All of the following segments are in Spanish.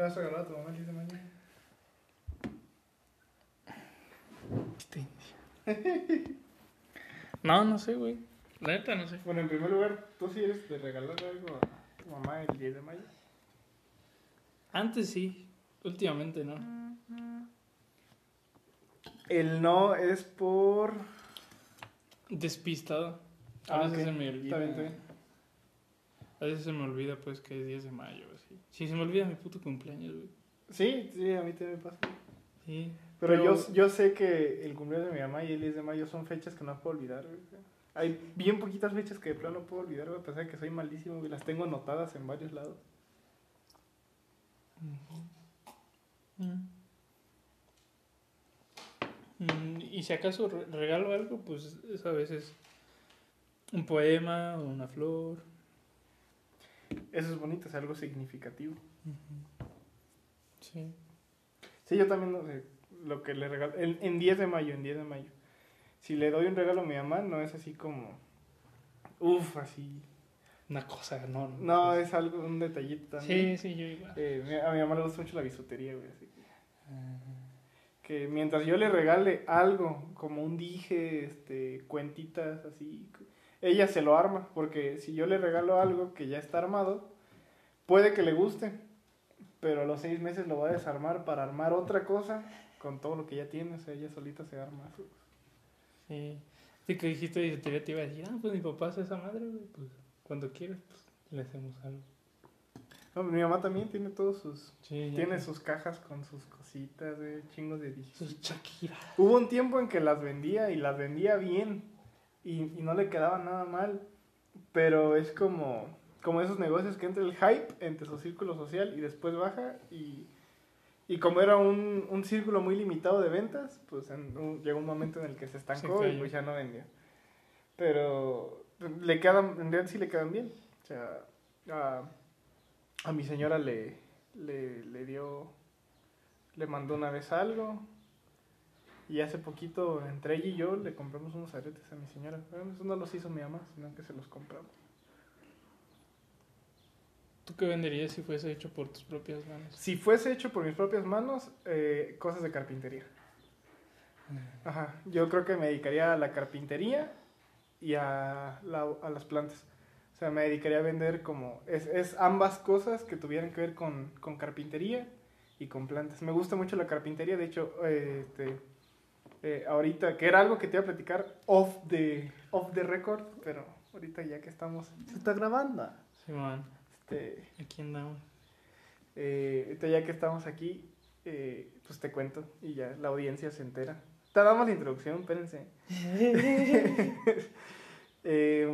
¿Qué vas a regalar a tu mamá el 10 de mayo? No, no sé, güey. La neta, no sé. Bueno, en primer lugar, ¿tú sí eres de regalarle algo a tu mamá el 10 de mayo? Antes sí, últimamente no. El no es por... Despistado. A Ah, veces ok. se me olvida. Está bien, está bien. A veces se me olvida, pues, que es 10 de mayo, así. Sí, se me olvida mi puto cumpleaños, güey. Sí, sí, a mí también me pasa. Sí. Pero, Pero- yo, yo sé que el cumpleaños de mi mamá y el 10 de mayo son fechas que no puedo olvidar, güey. Hay bien poquitas fechas que de plano no puedo olvidar, güey, a pesar de que soy malísimo, güey. Las tengo anotadas en varios lados. Mm. Mm, Y si acaso re- regalo algo, pues es a veces un poema o una flor. Eso es bonito, es algo significativo. Sí. Sí, yo también no sé, lo que le regalo. En, en 10 de mayo, en 10 de mayo. Si le doy un regalo a mi mamá, no es así como. Uf, así. Una cosa, no. No, es algo, un detallito también. Sí, sí, yo igual. Eh, a mi mamá le gusta mucho la bisutería, güey. Así que, que mientras yo le regale algo, como un dije, este, cuentitas, así, ella se lo arma. Porque si yo le regalo algo que ya está armado, puede que le guste. Pero a los seis meses lo va a desarmar para armar otra cosa con todo lo que ya tiene. O sea, ella solita se arma. Sí. Sí, que dijiste bisutería, te iba a decir, ah, pues mi papá hace esa madre. Pues cuando quieras, pues le hacemos algo. No, mi mamá también tiene todos sus... Sí, ya. Tiene sus cajas con sus cositas, güey, chingos de dije. Sus Shakira. Hubo un tiempo en que las vendía y las vendía bien y, y no le quedaba nada mal, pero es como, como esos negocios que entra el hype entre su círculo social y después baja y, y como era un, un círculo muy limitado de ventas, pues en un- llegó un momento en el que se estancó Se y pues ya no vendía. Pero le quedan, en realidad sí le quedan bien. O sea, a, a mi señora le, le, le dio, le mandó una vez algo, y hace poquito, entre ella y yo, le compramos unos aretes a mi señora. Bueno, eso no los hizo mi mamá, sino que se los compramos. ¿Tú qué venderías si fuese hecho por tus propias manos? Si fuese hecho por mis propias manos, eh, cosas de carpintería. Ajá, yo creo que me dedicaría a la carpintería y a, la- a las plantas. O sea, me dedicaría a vender como... Es, es ambas cosas que tuvieran que ver con, con carpintería y con plantas. Me gusta mucho la carpintería, de hecho, eh, este, eh, ahorita, que era algo que te iba a platicar off the, off the record, pero ahorita ya que estamos... Se está grabando. Sí, man. Este, Aquí andamos. eh, ahorita ya que estamos aquí, eh, pues te cuento y ya la audiencia se entera. Te damos la introducción, espérense. Eh,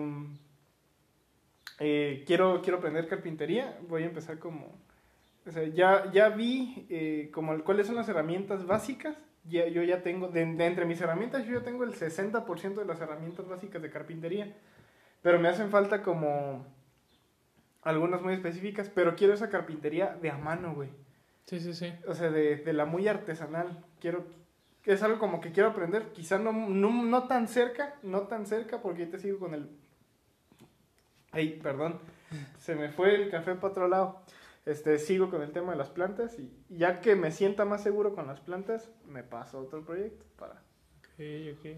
eh, quiero, quiero aprender carpintería. Voy a empezar como... O sea, ya, ya vi eh, como cuáles son las herramientas básicas. Ya, yo ya tengo, de, de entre mis herramientas, yo ya tengo el 60% de las herramientas básicas de carpintería. Pero me hacen falta como algunas muy específicas. Pero quiero esa carpintería de a mano, güey. Sí, sí, sí. O sea, de, de la muy artesanal. Quiero, es algo como que quiero aprender. Quizá no, no, no tan cerca, no tan cerca, porque ahorita sigo con el... Ay, perdón. Se me fue el café para otro lado. Este, sigo con el tema de las plantas y ya que me sienta más seguro con las plantas, me paso a otro proyecto para... Ok, ok.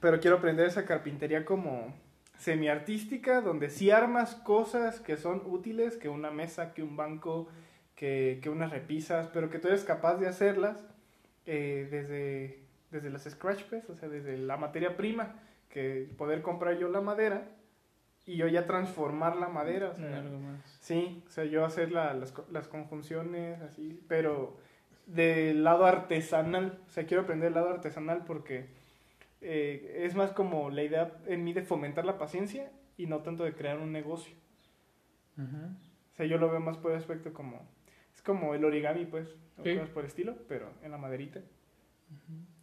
Pero quiero aprender esa carpintería como semiartística, donde sí armas cosas que son útiles, que una mesa, que un banco, que, que unas repisas, pero que tú eres capaz de hacerlas eh, desde, desde las scratch pues, o sea, desde la materia prima, que poder comprar yo la madera y yo ya transformar la madera. O sea, algo más. Sí, o sea, yo hacer la- las, las conjunciones así, pero del lado artesanal, o sea, quiero aprender el lado artesanal porque eh, es más como la idea en mí de fomentar la paciencia y no tanto de crear un negocio. O sea, yo lo veo más por el aspecto como, es como el origami, pues, o Sí. cosas por el estilo, pero en la maderita.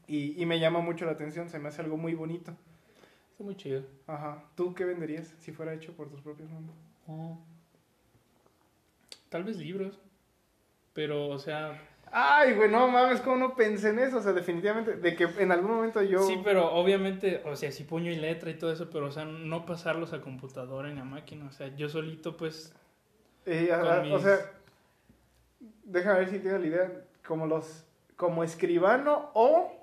Y, y me llama mucho la atención, se me hace algo muy bonito. Está muy chido. Ajá, ¿tú qué venderías si fuera hecho por tus propias manos? Oh. Tal vez libros. Pero, o sea. Ay, güey, no mames, ¿cómo no pensé en eso? O sea, definitivamente, de que en algún momento yo... Sí, pero obviamente, o sea, sí puño y letra y todo eso, pero, o sea, no pasarlos a computadora ni a máquina. O sea, yo solito, pues. Eh, O sea, déjame ver si tengo la idea, como los, como escribano o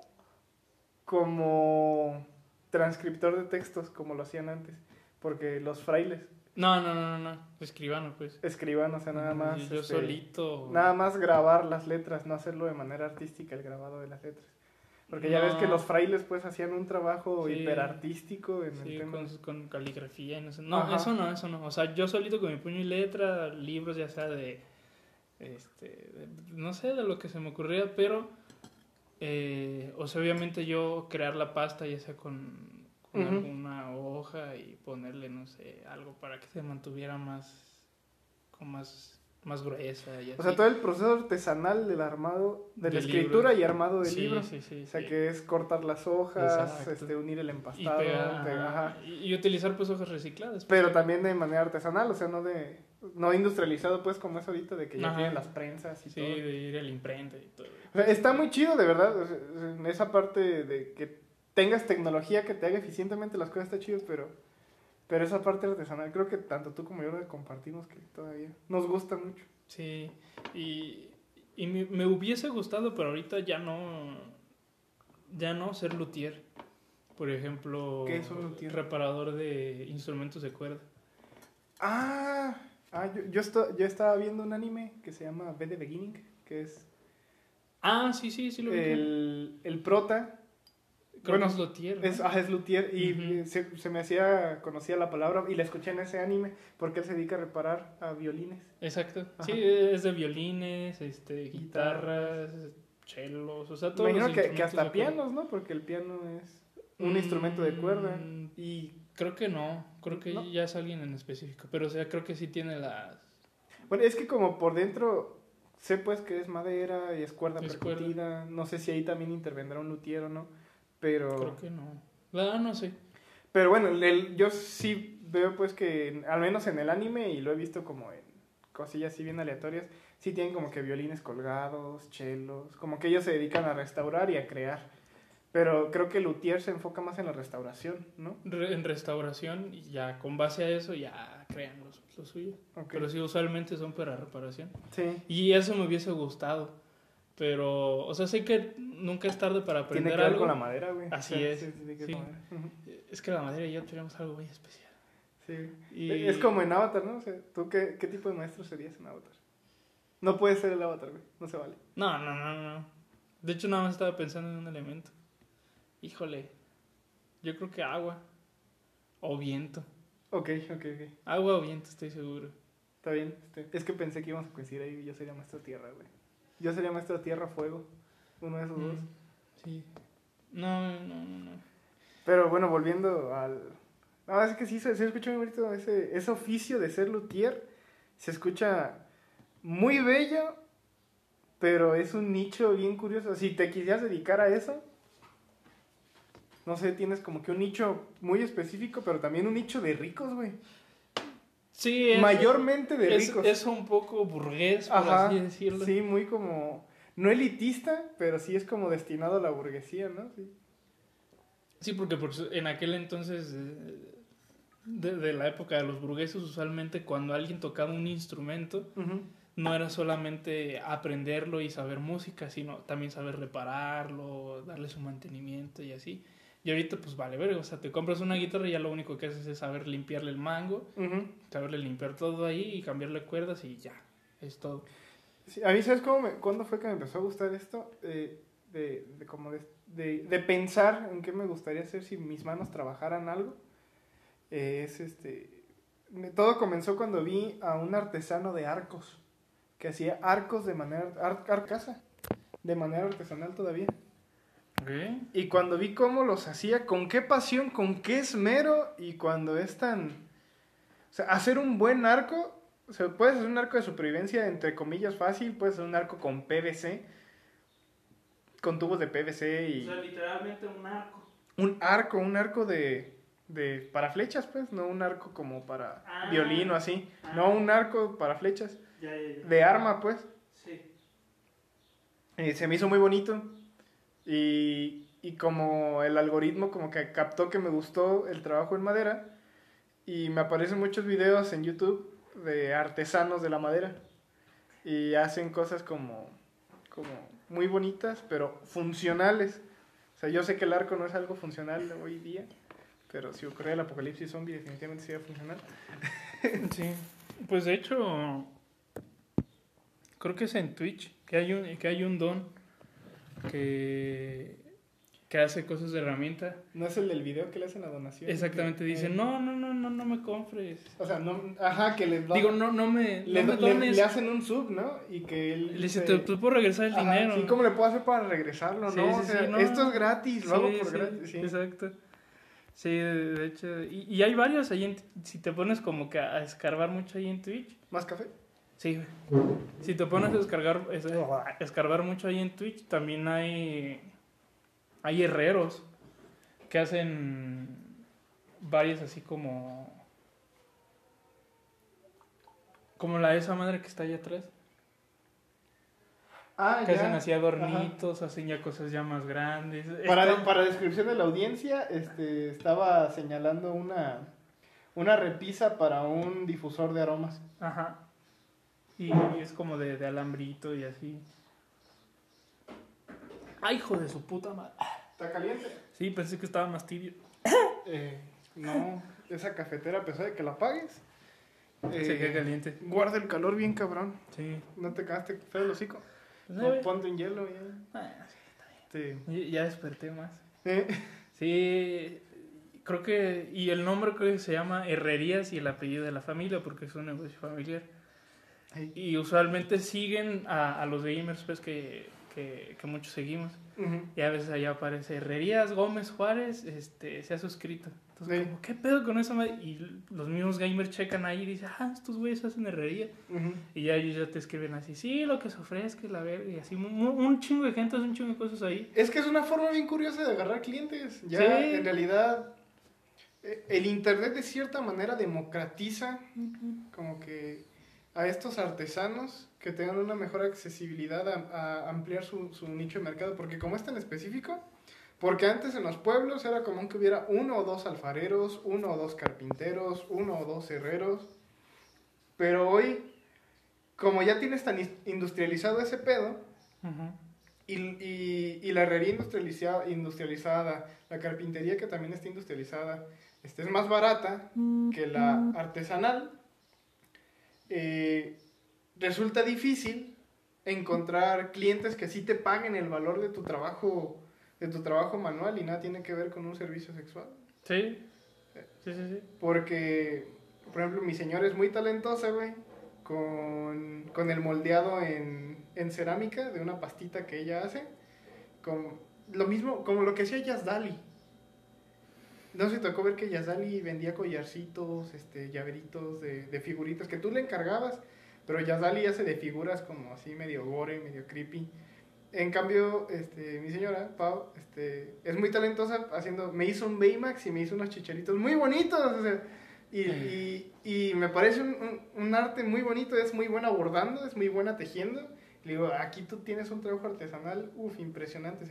como transcriptor de textos, como lo hacían antes, porque los frailes, No, no, no, no, no. Escribano, pues. escriban, o sea, nada más. Y Yo este, solito. Nada más grabar las letras, no hacerlo de manera artística, el grabado de las letras. Porque ya ves que los frailes pues hacían un trabajo Sí. hiperartístico en Sí, el tema. con, con caligrafía y no sé. No, Ajá. eso no, eso no. O sea, yo solito con mi puño y letra, libros ya sea de, este, de- no sé, de lo que se me ocurría, pero, eh, o sea, obviamente yo crear la pasta ya sea con, alguna hoja y ponerle, no sé, algo para que se mantuviera más, con más, más gruesa y O sea, así. todo el proceso artesanal del armado, de la Del escritura libro. y armado de Sí, libros. sí, sí, O sea, sí. que es cortar las hojas, este, unir el y, empastado, pegar, pegar, ajá, ajá. y, utilizar pues hojas recicladas. pero porque- también de manera artesanal, o sea, no de no industrializado pues como es ahorita de que ya Ajá. tienen las prensas y Sí, todo. de ir a la imprenta y todo. O sea, está muy chido, de verdad. en esa parte de que tengas tecnología que te haga eficientemente las cosas está chido, pero, pero esa parte artesanal, creo que tanto tú como yo la compartimos que todavía nos gusta mucho. Sí, y, y me, me hubiese gustado, pero ahorita ya no, ya no ser luthier. Por ejemplo, ¿Qué es un luthier? reparador de instrumentos de cuerda. Ah, ah yo, yo, esto- yo estaba viendo un anime que se llama B de Beginning, que es Ah, sí, sí, sí lo vi. el, el prota. Creo bueno, que es luthier. ¿no? Es, ah, es luthier y se, se me hacía, conocía la palabra y la escuché en ese anime porque él se dedica a reparar a violines. Exacto. Ajá. Sí, es de violines, este, guitarras, chelos, o sea, Me todos imagino que, que hasta pianos, ¿no? Porque el piano es un instrumento de cuerda. Mm, Y Creo que no, creo que ¿No? ya es alguien en específico, pero o sea, creo que sí tiene las... bueno, es que como por dentro sé pues que es madera y es cuerda Es cuerda. percutida. No sé si ahí también intervendrá un luthier o no. Pero, Creo que no. La no sé. pero bueno, el- yo sí veo pues que al menos en el anime y lo he visto como en cosillas así bien aleatorias, sí tienen como que violines colgados, chelos, como que ellos se dedican a restaurar y a crear. Pero creo que luthier se enfoca más en la restauración, ¿no? Re- en restauración y ya con base a eso ya crean los, Ok. Pero sí, usualmente son para reparación. Sí. Y eso me hubiese gustado. Pero, o sea, sé que nunca es tarde para aprender Tiene que ver algo. con la madera, güey. Así O sea, es, sí, que sí. Es que la madera y yo tenemos algo muy especial. Sí. Y- Es como en Avatar, ¿no? O sea, ¿tú qué, qué tipo de maestro serías en Avatar? No puedes ser el Avatar, güey. No se vale. No, no, no, no. De hecho, nada más estaba pensando en un elemento. Híjole. Yo creo que agua. O viento. Ok, ok, ok. Agua o viento, estoy seguro. Está bien. este, es que pensé que íbamos a coincidir ahí. Yo sería maestro tierra, güey. Yo sería maestro tierra fuego. Uno de esos dos. Mm, Sí. No, no, no, no. Pero bueno, volviendo al. No, es que sí, se, se escucha muy bonito ese, ese oficio de ser luthier. Se escucha muy bello, pero es un nicho bien curioso. Si te quisieras dedicar a eso, no sé, tienes como que un nicho muy específico, pero también un nicho de ricos, güey. Sí, es, Mayormente de es, ricos. es un poco burgués, por Ajá, así decirlo. sí, muy como. No elitista, pero sí es como destinado a la burguesía, ¿no? Sí. Sí, porque en aquel entonces, eh, de, de la época de los burgueses, usualmente cuando alguien tocaba un instrumento, no era solamente aprenderlo y saber música, sino también saber repararlo, darle su mantenimiento y así. Y ahorita, pues vale, ver, o sea, te compras una guitarra y ya lo único que haces es saber limpiarle el mango, saberle limpiar todo ahí y cambiarle cuerdas y ya, es todo. Sí, a mí, ¿sabes cómo me- cuándo fue que me empezó a gustar esto? Eh, de, de, como de, de, de pensar en qué me gustaría hacer si mis manos trabajaran algo. Eh, es este. me- Todo comenzó cuando vi a un artesano de arcos que hacía arcos de manera. Ar, arcasa, de manera artesanal todavía. Y cuando vi cómo los hacía, con qué pasión, con qué esmero, y cuando es tan... O sea, hacer un buen arco, o sea, puedes hacer un arco de supervivencia, entre comillas, fácil, puedes hacer un arco con PVC, con tubos de PVC y... literalmente un arco. Un arco, un arco de... de para flechas, pues, no un arco como para Ah. violín o así, Ah. no un arco para flechas, Ya, ya, ya. de arma, pues. Sí. Y se me hizo muy bonito. Y, y como el algoritmo como que captó que me gustó el trabajo en madera. Y me aparecen muchos videos en YouTube de artesanos de la madera. y hacen cosas como, como muy bonitas, pero funcionales. O sea, yo sé que el arco no es algo funcional hoy día, pero si ocurre el apocalipsis zombie definitivamente sería funcional. Sí, pues de hecho, creo que es en Twitch, que hay un, que hay un don que, que hace cosas de herramienta. ¿No es el del video que le hacen la donación? Exactamente, dice, Eh, no, no, no, no, no me compres. O sea, no, ajá, que les Digo, no, no me, le, no me le- dones. le hacen un sub, ¿no? Y que él Le dice, se- te, te puedo regresar el Ajá, dinero. Sí, ¿cómo le puedo hacer para regresarlo? Sí, no, sí, o sea, sí, no. esto es gratis, lo hago por gratis. Sí. Exacto. Sí, de de hecho. Y, y hay varios ahí en, Si te pones como que a escarbar mucho ahí en Twitch. ¿Más café? Sí. Si te pones a descargar, es- escarbar mucho ahí en Twitch, también hay. Hay herreros que hacen varias así como. Como la de esa madre que está ahí atrás. Ah, Que ya. hacen así adornitos, hacen ya cosas ya más grandes. Para, para descripción de la audiencia, este, estaba señalando una, una repisa para un difusor de aromas. Ajá. Y es como de, de alambrito y así. ¡Ay, hijo de su puta madre! ¿Está caliente? Sí, pensé que estaba más tibio. Eh, no, esa cafetera, a pesar de que la apagues, eh, Se queda caliente. guarda el calor bien cabrón. Sí. No te cagaste feo el hocico. Pues, No, eh, ponte en hielo ya. ah, Sí. sí, Ya desperté más. Eh, Sí, creo que. Y el nombre creo que se llama Herrerías y el apellido de la familia, porque es un negocio familiar. Y usualmente siguen a, a los gamers, pues que, que, que muchos seguimos. Y a veces allá aparece Herrerías Gómez Juárez, este, se ha suscrito. Entonces, Sí. como, ¿qué pedo con eso? madre? Y los mismos gamers checan ahí y dicen, ah, estos güeyes hacen herrería. Y ya ellos ya te escriben así, sí, lo que se ofrezca, la verga, y así, un, un chingo de gente hace un chingo de cosas ahí. Es que es una forma bien curiosa de agarrar clientes. Ya Sí. en realidad eh, el internet de cierta manera democratiza como que a estos artesanos que tengan una mejor accesibilidad a, a ampliar su, su nicho de mercado. Porque como es tan específico, porque antes en los pueblos era común que hubiera uno o dos alfareros, uno o dos carpinteros, uno o dos herreros. Pero hoy, como ya tienes tan industrializado ese pedo, y, y, y la herrería industrializada, industrializada, la carpintería que también está industrializada, este, es más barata que la artesanal, eh, resulta difícil encontrar clientes que sí te paguen el valor de tu trabajo de tu trabajo manual y nada tiene que ver con un servicio sexual. Sí, sí, sí, sí. Porque, por ejemplo, mi señora es muy talentosa, güey, con, con el moldeado en, en cerámica de una pastita que ella hace. Con, lo mismo, como lo que hacía Yazdali. No se tocó ver que Yazdali vendía collarcitos, este, llaveritos de, de figuritas que tú le encargabas, pero Yazdali hace de figuras como así medio gore, medio creepy. En cambio, este, mi señora, Pau, este, es muy talentosa haciendo, me hizo un Baymax y me hizo unos chicharitos muy bonitos, y, y, y me parece un, un- un arte muy bonito, es muy buena bordando, es muy buena tejiendo. Le digo, aquí tú tienes un trabajo artesanal, uff, impresionante.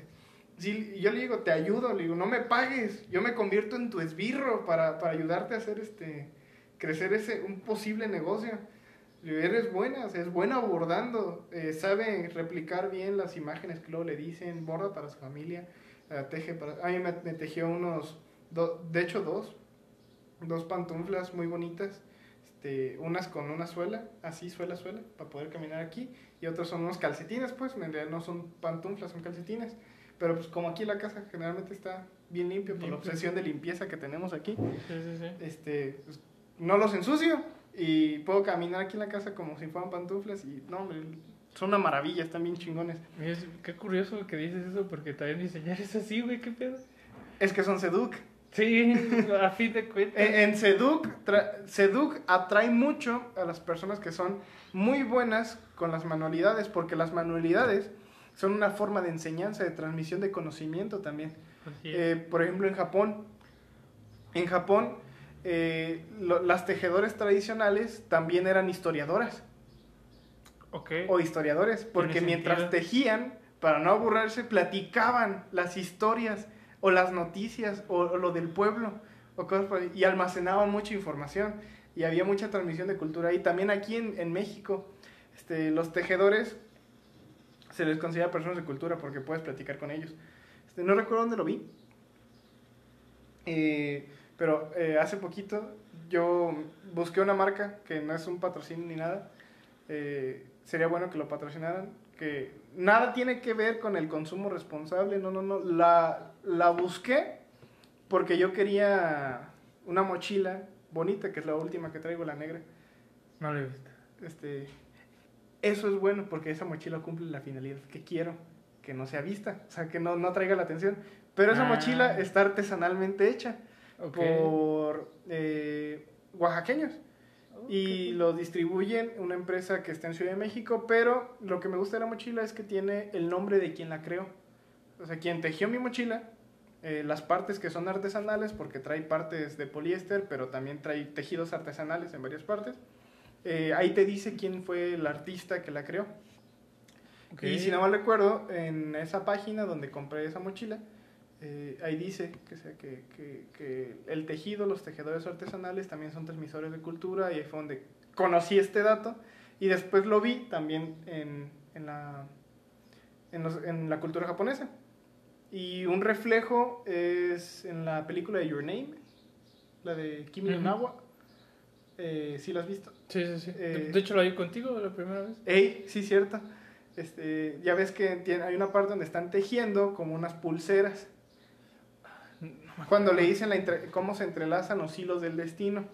Sí, yo le digo, te ayudo, le digo, no me pagues, yo me convierto en tu esbirro para, para ayudarte a hacer este, crecer ese, un posible negocio. Le digo, eres buena, es buena bordando, eh, sabe replicar bien las imágenes que luego le dicen, borda para su familia, eh, teje para... A mí me, me tejió unos, do- de hecho dos, dos pantuflas muy bonitas, este, unas con una suela, así suela, suela, para poder caminar aquí, y otros son unos calcetines, pues, en realidad no son pantuflas, son calcetines, pero pues como aquí la casa generalmente está bien limpia por la Limpio. obsesión de limpieza que tenemos aquí, Sí, sí, sí. este, pues, no los ensucio y puedo caminar aquí en la casa como si fueran pantuflas y no, hombre, son una maravilla, están bien chingones. Es- qué curioso que dices eso, porque también diseñar es así, güey, qué pedo. Es que son Seduc. Sí, a fin de cuentas. En, en Seduc, Seduc atrae mucho a las personas que son muy buenas con las manualidades, porque las manualidades son una forma de enseñanza, de transmisión de conocimiento también. Eh, por ejemplo, en Japón, en Japón, eh, lo- las tejedores tradicionales también eran historiadoras ok. o historiadores, porque mientras sentido. tejían, para no aburrirse, platicaban las historias o las noticias o, o lo del pueblo o cosas por ahí, y almacenaban mucha información y había mucha transmisión de cultura. Y también aquí en, en México Este, los tejedores se les considera personas de cultura porque puedes platicar con ellos. Este, no recuerdo dónde lo vi, eh, pero eh, hace poquito yo busqué una marca que no es un patrocinio ni nada. eh, sería bueno que lo patrocinaran. Que nada tiene que ver con el consumo responsable. No, no, no. La, la busqué porque yo quería una mochila bonita, que es la última que traigo, la negra. No lo he visto. Este, eso es bueno porque esa mochila cumple la finalidad que quiero, que no sea vista, o sea, que no, no traiga la atención. Pero esa Ah. mochila está artesanalmente hecha por eh, oaxaqueños y lo distribuyen una empresa que está en Ciudad de México, pero lo que me gusta de la mochila es que tiene el nombre de quien la creó. O sea, quien tejió mi mochila, eh, las partes que son artesanales, porque trae partes de poliéster, pero también trae tejidos artesanales en varias partes. Eh, ahí te dice quién fue el artista que la creó. Y si no mal recuerdo, en esa página donde compré esa mochila, eh, ahí dice que, sea, que, que- que el tejido, los tejedores artesanales también son transmisores de cultura y ahí fue donde conocí este dato y después lo vi también en, en, la, en, los- en la cultura japonesa. Y un reflejo es en la película de Your Name, la de Kimi Ujú. Nawa. Eh, ¿Sí lo has visto? Sí, sí, sí. De- Eh, de hecho, lo vi contigo la primera vez. Ey, sí, cierto. Este, ya ves que tiene, hay una parte donde están tejiendo como unas pulseras. Cuando le dicen la entre- cómo se entrelazan los hilos del destino,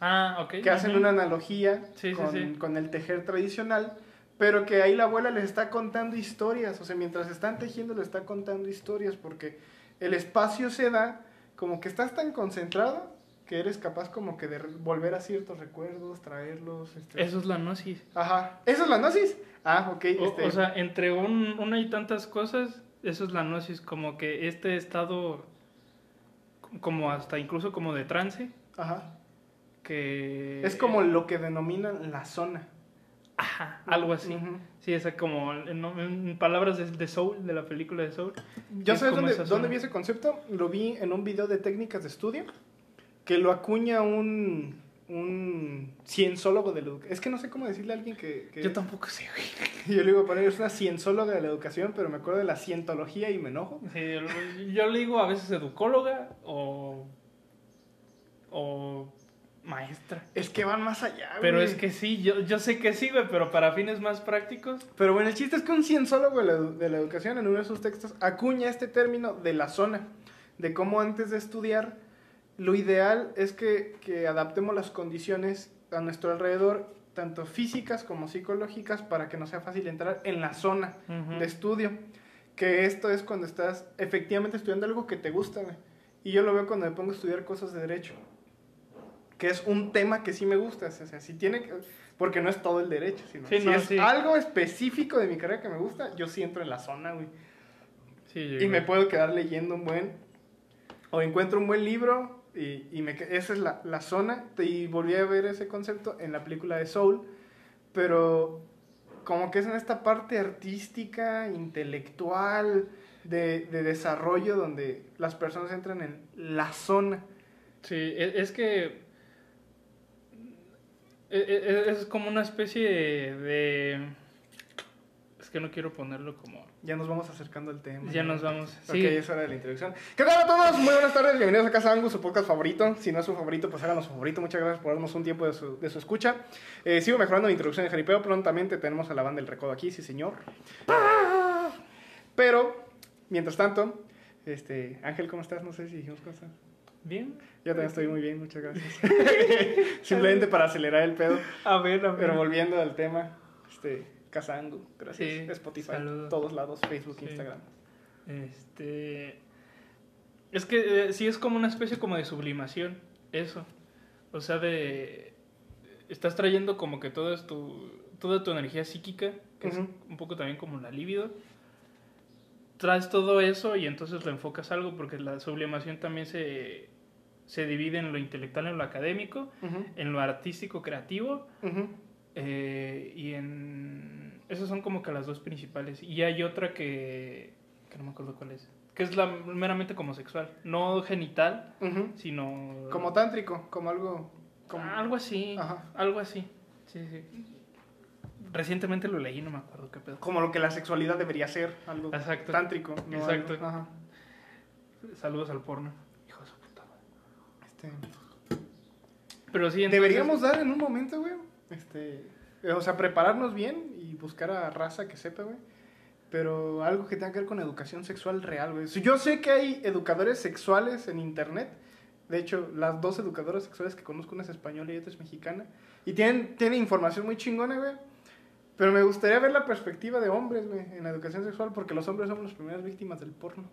Ah, ok. que hacen una analogía Sí, con, sí. con el tejer tradicional, pero que ahí la abuela les está contando historias. O sea, mientras están tejiendo, le está contando historias, porque el espacio se da como que estás tan concentrado que eres capaz como que de volver a ciertos recuerdos, traerlos. este- Eso es la gnosis. Ajá. ¿Eso es la gnosis? Ah, ok. O, este- o sea, entre un, una y tantas cosas, eso es la gnosis, como que este estado, como hasta incluso como de trance, Ajá. que... Es como lo que denominan la zona. Ajá, algo así. Sí, es como, en, en palabras de, de Soul, de la película de Soul. ¿Ya Es sabes como dónde, esa dónde vi ese concepto? Lo vi en un video de técnicas de estudio que lo acuña un, un cienzólogo de la educación. Es que no sé cómo decirle a alguien que... que Yo tampoco sé, güey. Yo le digo poner, es una cienzóloga de la educación, pero me acuerdo de la cientología y me enojo. Sí, yo, yo le digo a veces educóloga o... o maestra. Es que van más allá, Pero güey. es que sí, yo, yo sé que sí, güey, pero para fines más prácticos. Pero bueno, el chiste es que un cienzólogo de la, de la educación en uno de sus textos acuña este término de la zona, de cómo antes de estudiar, lo ideal es que, que adaptemos las condiciones a nuestro alrededor, tanto físicas como psicológicas, para que nos sea fácil entrar en la zona de estudio. Que esto es cuando estás efectivamente estudiando algo que te gusta, güey. Y yo lo veo cuando me pongo a estudiar cosas de derecho. Que es un tema que sí me gusta. O sea, si tiene que- Porque no es todo el derecho, sino Sí, si no, es sí. algo específico de mi carrera que me gusta, yo sí entro en la zona, güey. Sí, Y me puedo quedar leyendo un buen. O encuentro un buen libro y, y esa es la, zona. Y volví a ver ese concepto en la película de Soul. Pero como que es en esta parte artística, intelectual, de, de desarrollo, donde las personas entran en la zona. Sí, e- es que e- e- es como una especie de... Es que no quiero ponerlo como... Ya nos vamos acercando al tema. Ya ¿no? nos vamos. Ok, Sí, es hora de la introducción. ¿Qué tal a todos? Muy buenas tardes, bienvenidos a Casa Angus, su podcast favorito. Si no es su favorito, pues háganos su favorito. Muchas gracias por darnos un tiempo de su, de su escucha. Eh, sigo mejorando la introducción de Jaripeo. Prontamente tenemos a la banda del Recodo aquí, sí señor. Pero, mientras tanto, este, Ángel, ¿cómo estás? No sé si dijimos estás. bien. Yo también estoy muy bien, muchas gracias. Simplemente para acelerar el pedo. A ver, a ver. Pero volviendo al tema, este, Casa Angus, gracias. Sí, Spotify, saludos. todos lados, Facebook, Sí. Instagram. Este. Es que eh, sí es como una especie como de sublimación, eso. O sea, de. Estás trayendo como que toda tu, toda tu energía psíquica, que Ujú. es un poco también como la libido. Traes todo eso y entonces lo enfocas a algo, porque la sublimación también se, se divide en lo intelectual, en lo académico, Ujú, en lo artístico, creativo, ujú. Eh, y en... Esas son como que las dos principales. Y hay otra que... que no me acuerdo cuál es. Que es la meramente como sexual. No genital, sino... Como tántrico, como algo... Como... Ah, Algo así. Ajá. Algo así. Sí, sí. recientemente lo leí, no me acuerdo qué pedo. Como lo que la sexualidad debería ser, algo Exacto. tántrico. ¿no? Exacto. Algo- ajá. Saludos al porno. Hijo de su puta madre. Este, Pero sí, entonces- Deberíamos dar en un momento, güey. Este, o sea, prepararnos bien y buscar a raza que sepa, güey. Pero algo que tenga que ver con educación sexual real, güey. Yo sé que hay educadores sexuales en internet. De hecho, las dos educadoras sexuales que conozco, una es española y otra es mexicana. Y tienen, tienen información muy chingona, güey. Pero me gustaría ver la perspectiva de hombres, güey, en la educación sexual, porque los hombres somos las primeras víctimas del porno,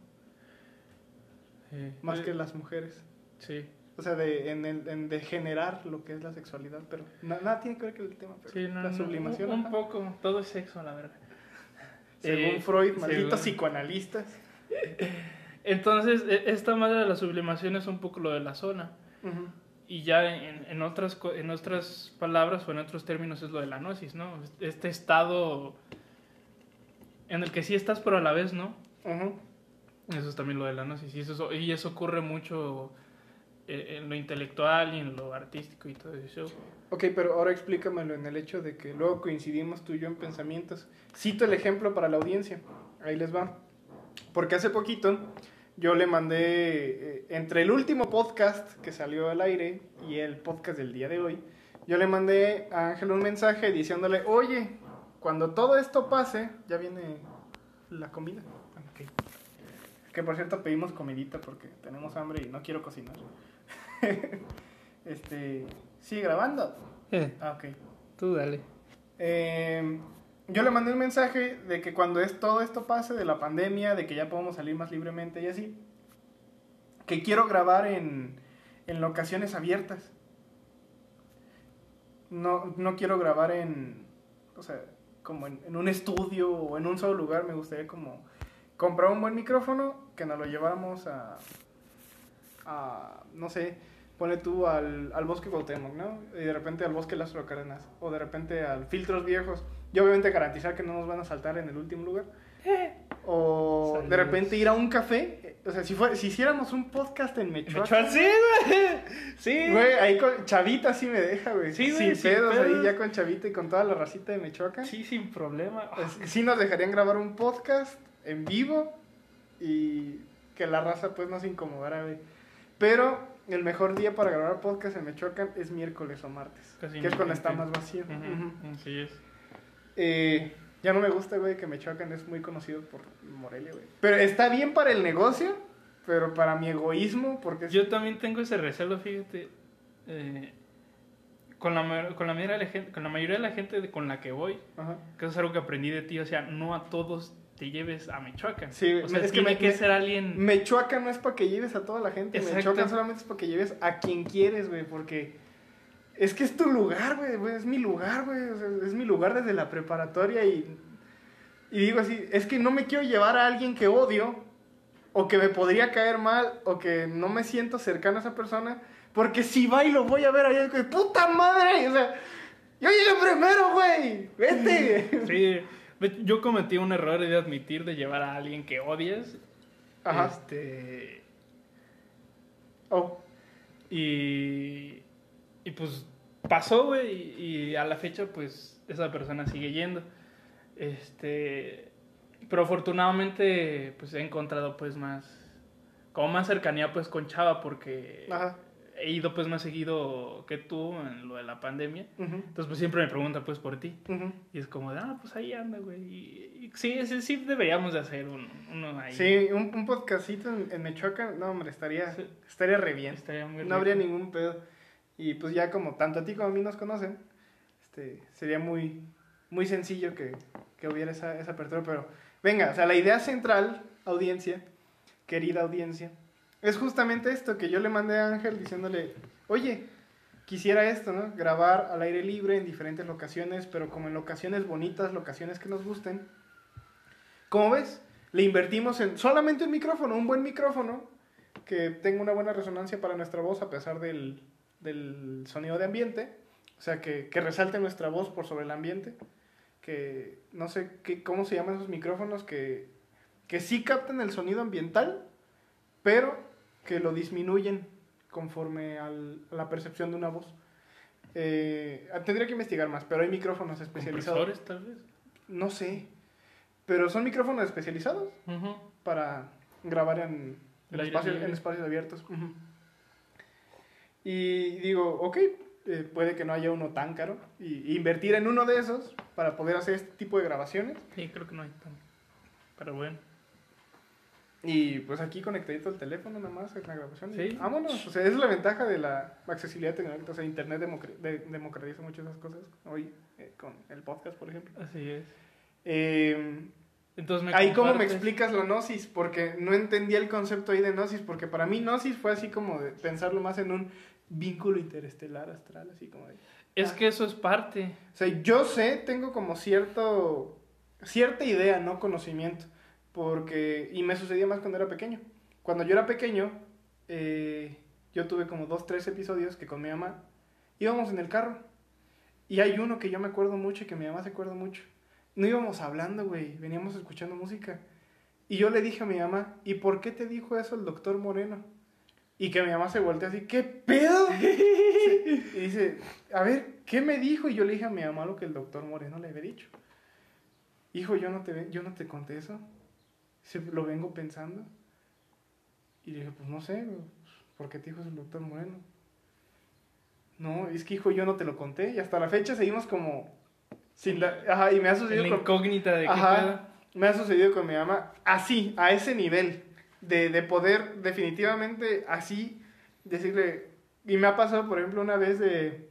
Sí. más Eh, que las mujeres. Sí. O sea, de, en, el- en degenerar lo que es la sexualidad, pero na- nada tiene que ver con el tema. Pero Sí, no, la no, sublimación. Un, poco, todo es sexo, la verdad. Según Eh, Freud, malditos según- psicoanalistas. Entonces, e- esta madre de la sublimación es un poco lo de la zona. Y ya en, en, otras, en otras palabras o en otros términos es lo de la gnosis, ¿no? Este estado en el que sí estás, pero a la vez no. Ujú. Eso es también lo de la gnosis. Y eso, y eso ocurre mucho en lo intelectual y en lo artístico y todo eso. Ok, pero ahora explícamelo en el hecho de que luego coincidimos tú y yo en pensamientos. Cito el ejemplo para la audiencia. Ahí les va. Porque hace poquito yo le mandé, eh, entre el último podcast que salió al aire y el podcast del día de hoy, yo le mandé a Ángel un mensaje diciéndole, oye, cuando todo esto pase, ya viene la comida. Ok. Que por cierto pedimos comidita porque tenemos hambre y no quiero cocinar. este, sigue grabando. Eh, Ah, ok. tú dale. Eh, yo le mandé un mensaje de que cuando es, todo esto pase, de la pandemia, de que ya podemos salir más libremente y así, que quiero grabar en, en locaciones abiertas. No, no quiero grabar en, o sea, como en, en un estudio o en un solo lugar. Me gustaría como comprar un buen micrófono, que nos lo lleváramos a, a no sé, pone tú al, al bosque Cuauhtémoc, ¿no? Y de repente al bosque Las Cárdenas, o de repente al Filtros Viejos. Y obviamente garantizar que no nos van a saltar en el último lugar. O de repente ir a un café. O sea, si, fue, si hiciéramos un podcast en Mechoacán. Mechoacán, sí, güey. Sí. Güey, ahí con Chavita sí me deja, güey. Sí, güey, sin sin pedos, ahí ya con Chavita y con toda la racita de Mechoacán. Sí, sin problema. Sí nos dejarían grabar un podcast en vivo y que la raza pues no se incomodara, güey. Pero el mejor día para grabar podcast en Mechoacán es miércoles o martes, Casi que es cuando está más vacío. Ujú, Ujú. Así es. Eh, ya no me gusta, güey, que Mechoacán es muy conocido por Morelia, güey. Pero está bien para el negocio, pero para mi egoísmo, porque Yo también tengo ese recelo, fíjate. eh, con, la, con, la mayoría de la gente, con la mayoría de la gente con la que voy, Ajá. que eso es algo que aprendí de ti, o sea, no a todos te lleves a Michoacán. Sí, o sea, es que me- que me- ser alguien... Mechoacán no es para que lleves a toda la gente. Exacto. Mechoacán solamente es para que lleves a quien quieres, güey. Porque es que es tu lugar, güey. Es mi lugar, güey. o sea, es mi lugar desde la preparatoria. Y, y digo así: es que no me quiero llevar a alguien que odio. O que me podría caer mal. O que no me siento cercano a esa persona. Porque si va y lo voy a ver allá, güey, ¡puta madre! O sea, yo llegué primero, güey. Vete. Sí, yo cometí un error de admitir de llevar a alguien que odias. Ajá. Este, Oh. y, y pues pasó, güey, y, y a la fecha, pues esa persona sigue yendo. Este, pero afortunadamente, pues he encontrado, pues más, como más cercanía, pues con Chava, porque Ajá. He ido, pues más seguido que tú en lo de la pandemia. Ujú, Entonces, pues siempre me pregunta, pues por ti. ujú. Y es como de, ah, pues ahí anda, güey. Y, y sí, sí, sí, deberíamos de hacer uno, uno ahí. Sí, un, un podcastito en, en Mechoacán, no, hombre, estaría, Sí. estaría re bien. Estaría muy No rico. habría ningún pedo. Y pues ya como tanto a ti como a mí nos conocen, este, sería muy, muy sencillo que, que hubiera esa, esa apertura. Pero venga, o sea, la idea central, audiencia, querida audiencia, es justamente esto que yo le mandé a Ángel diciéndole, oye, quisiera esto, ¿no? Grabar al aire libre en diferentes locaciones, pero como en locaciones bonitas, locaciones que nos gusten. Como ves, le invertimos en solamente un micrófono, un buen micrófono que tenga una buena resonancia para nuestra voz a pesar del, del sonido de ambiente. O sea, que, que resalte nuestra voz por sobre el ambiente. Que no sé cómo se llaman esos micrófonos que, que sí captan el sonido ambiental, pero que lo disminuyen conforme al- a la percepción de una voz. Eh, tendría que investigar más, pero hay micrófonos especializados. ¿Compresores, tal vez? No sé. Pero son micrófonos especializados Ujú. para grabar en, espacios, en espacios abiertos. Ujú. Y digo, ok, eh, puede que no haya uno tan caro. Y invertir en uno de esos para poder hacer este tipo de grabaciones. Sí, creo que no hay tan. Pero bueno. Y pues aquí conectadito el teléfono nada más en la grabación. Sí. Vámonos. O sea, esa es la ventaja de la accesibilidad tecnológica. O sea, Internet de- democratiza muchas de esas cosas. Hoy eh, con el podcast, por ejemplo. Así es. Eh, Entonces me ahí cómo me explicas la gnosis, porque no entendía el concepto ahí de gnosis, porque para mí gnosis fue así como de pensarlo más en un vínculo interestelar astral, así como de... Es Ah. que eso es parte. O sea, yo sé, tengo como cierto, cierta idea, no conocimiento, porque, y me sucedía más cuando era pequeño. Cuando yo era pequeño, eh, yo tuve como dos, tres episodios que con mi mamá íbamos en el carro, y hay uno que yo me acuerdo mucho y que mi mamá se acuerda mucho. No íbamos hablando, güey, veníamos escuchando música. Y yo le dije a mi mamá, ¿y por qué te dijo eso el doctor Moreno? Y que mi mamá se voltea así, ¿qué pedo? y dice, a ver, ¿qué me dijo? Y yo le dije a mi mamá lo que el doctor Moreno le había dicho. Hijo, yo no te, yo no te conté eso. Lo vengo pensando. Y dije, pues no sé, ¿por qué te dijo el doctor Moreno? No, es que hijo, yo no te lo conté. Y hasta la fecha seguimos como... Sin la, ajá, y me ha sucedido la con, incógnita de Ajá. me ha sucedido con mi mamá así, a ese nivel, de, de poder definitivamente así decirle, y me ha pasado, por ejemplo, una vez de,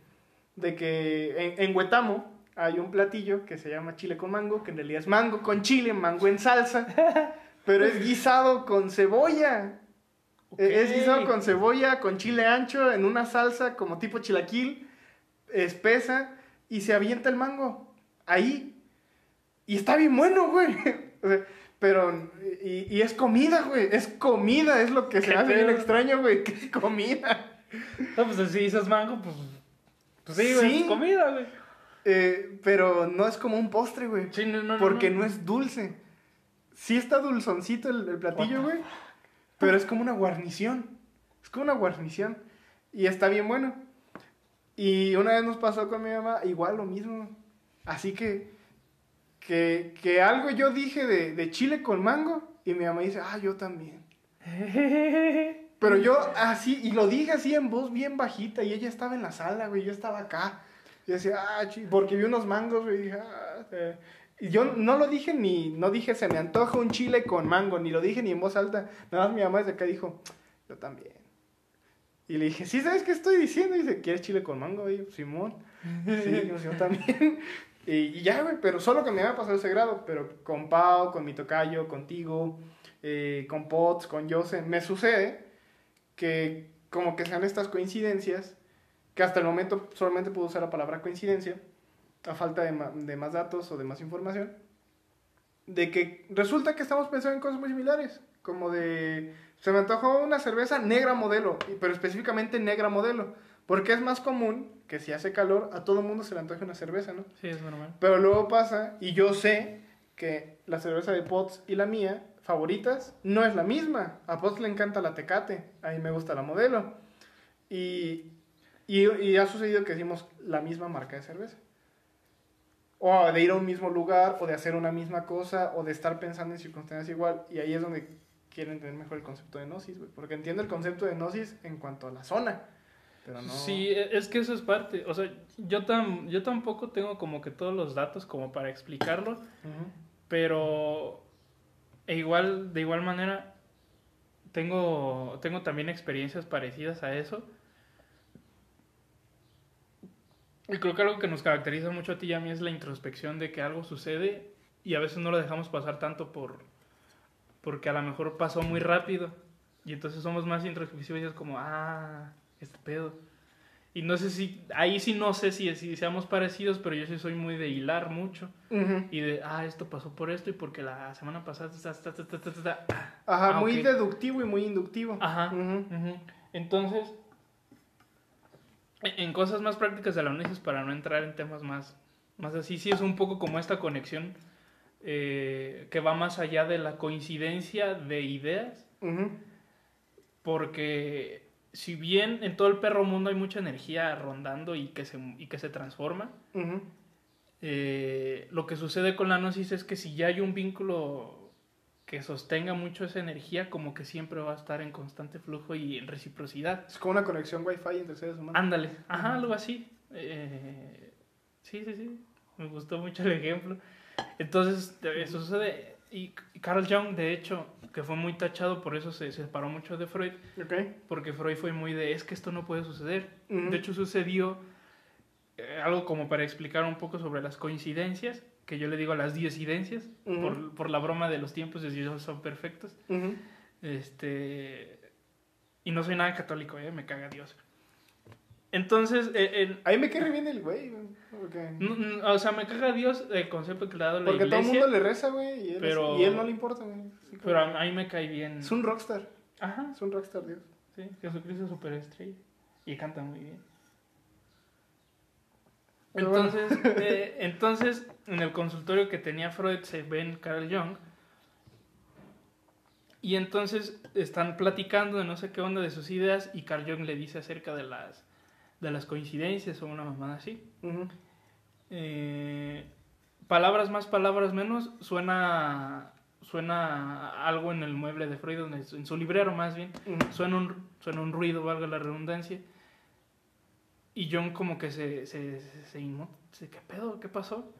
de que en, en Huetamo hay un platillo que se llama chile con mango, que en realidad es mango con chile, mango en salsa, pero es guisado con cebolla. E- Es guisado con cebolla, con chile ancho, en una salsa como tipo chilaquil, espesa, y se avienta el mango ahí. Y está bien bueno, güey. Pero, y, y es comida, güey. Es comida, es lo que se ¿Qué hace bien extraño, güey. Que es comida. No, pues si dices mango, pues. Pues sí, güey, Sí. es comida, güey. Eh, pero no es como un postre, güey. Sí, no, no, no, porque no. no es dulce. Sí está dulzoncito el, el platillo, güey. Pero es como una guarnición. Es como una guarnición. Y está bien bueno. Y una vez nos pasó con mi mamá, igual lo mismo. Así que, que, que algo yo dije de, de chile con mango. Y mi mamá dice, ah, yo también. Pero yo así, y lo dije así en voz bien bajita, y ella estaba en la sala, güey, yo estaba acá. Y decía, ah, chi-", porque vi unos mangos, güey, y dije, ah, eh". Y yo no lo dije ni, no dije se me antoja un chile con mango, ni lo dije ni en voz alta. Nada más mi mamá desde acá dijo, yo también. Y le dije, ¿sí sabes qué estoy diciendo? Y dice, ¿quieres chile con mango? Y Simón. Sí, yo también. Y, ya, güey, pero solo que me había pasado ese grado, pero con Pau, con mi tocayo, contigo, eh, con Potts, con Jose, me sucede que como que sean estas coincidencias, que hasta el momento solamente puedo usar la palabra coincidencia, a falta de, de más datos o de más información, de que resulta que estamos pensando en cosas muy similares, como de, se me antojó una cerveza negra modelo, pero específicamente negra modelo, porque es más común que si hace calor a todo mundo se le antoje una cerveza, ¿no? Sí, es normal. Pero luego pasa, y yo sé que la cerveza de Potts y la mía, favoritas, no es la misma. A Potts le encanta la Tecate, a mí me gusta la modelo. Y, y, y ha sucedido que decimos la misma marca de cerveza. O de ir a un mismo lugar, o de hacer una misma cosa, o de estar pensando en circunstancias igual. Y ahí es donde quiero entender mejor el concepto de gnosis, güey. Porque entiendo el concepto de gnosis en cuanto a la zona. Pero no... Sí, e- es que eso es parte. O sea, yo, tam, yo tampoco tengo como que todos los datos como para explicarlo, pero e igual, de igual manera, tengo, tengo también experiencias parecidas a eso. Y creo que algo que nos caracteriza mucho a ti y a mí es la introspección de que algo sucede y a veces no lo dejamos pasar tanto por porque a lo mejor pasó muy rápido y entonces somos más introspectivos y es como, ah, este pedo. Y no sé si, ahí sí no sé si, si seamos parecidos, pero yo sí soy muy de hilar mucho Ujú. y de, ah, esto pasó por esto y porque la semana pasada, ta, ta, ta, Ajá, Ah, muy ok. deductivo y muy inductivo. Ajá. Ujú. Ujú. Entonces, en cosas más prácticas de la UNICES, para no entrar en temas más, más así, sí es un poco como esta conexión eh, que va más allá de la coincidencia de ideas, porque si bien en todo el perro mundo hay mucha energía rondando y que se, y que se transforma, eh, lo que sucede con la gnosis es que si ya hay un vínculo que sostenga mucho esa energía, como que siempre va a estar en constante flujo y en reciprocidad. Es como una conexión wifi entre seres humanos. Ándale, ajá, algo así. Eh, sí, sí, sí, me gustó mucho el ejemplo. Entonces, eso sucede. Y Carl Jung, de hecho, que fue muy tachado, por eso se separó mucho de Freud, porque Freud fue muy de, es que esto no puede suceder. De hecho, sucedió eh, algo como para explicar un poco sobre las coincidencias, que yo le digo las diosidencias, Ujú. por, por la broma de los tiempos de Dios son perfectos. Este. Y no soy nada católico, ¿eh? Me caga Dios. Entonces, eh, Ahí me cae bien el güey. porque- n- o sea, me caga Dios el concepto que le ha dado la Porque todo el iglesia. mundo le reza, güey, y, pero- y él no le importa, güey. Pero a, a mí me cae bien. Es un rockstar. Ajá, Es un rockstar, Dios. sí, Jesucristo es superestrella. Y canta muy bien. Entonces, eh, entonces, en el consultorio que tenía Freud se ven Carl Jung. Y entonces están platicando de no sé qué onda de sus ideas y Carl Jung le dice acerca de las, de las coincidencias o una mamada así. Eh, palabras más, palabras menos, suena, suena algo en el mueble de Freud, en su librero más bien, suena un, suena un ruido, valga la redundancia. Y John como que se, se, se, se ¿qué pedo? ¿Qué pasó?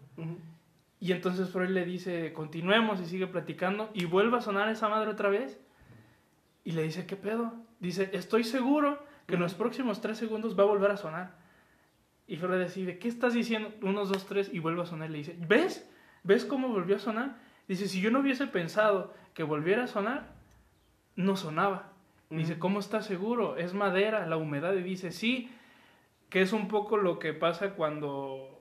Y entonces Freud le dice, continuemos y sigue platicando y vuelve a sonar esa madre otra vez. Y le dice, ¿qué pedo? Dice, estoy seguro que en los próximos tres segundos va a volver a sonar. Y Freud decide, ¿qué estás diciendo? Unos, dos, tres, y vuelve a sonar. Le dice, ¿ves? ¿Ves cómo volvió a sonar? Dice, si yo no hubiese pensado que volviera a sonar, no sonaba. Dice, Ujú. ¿cómo estás seguro? Es madera, la humedad. Y dice, sí, que es un poco lo que pasa cuando,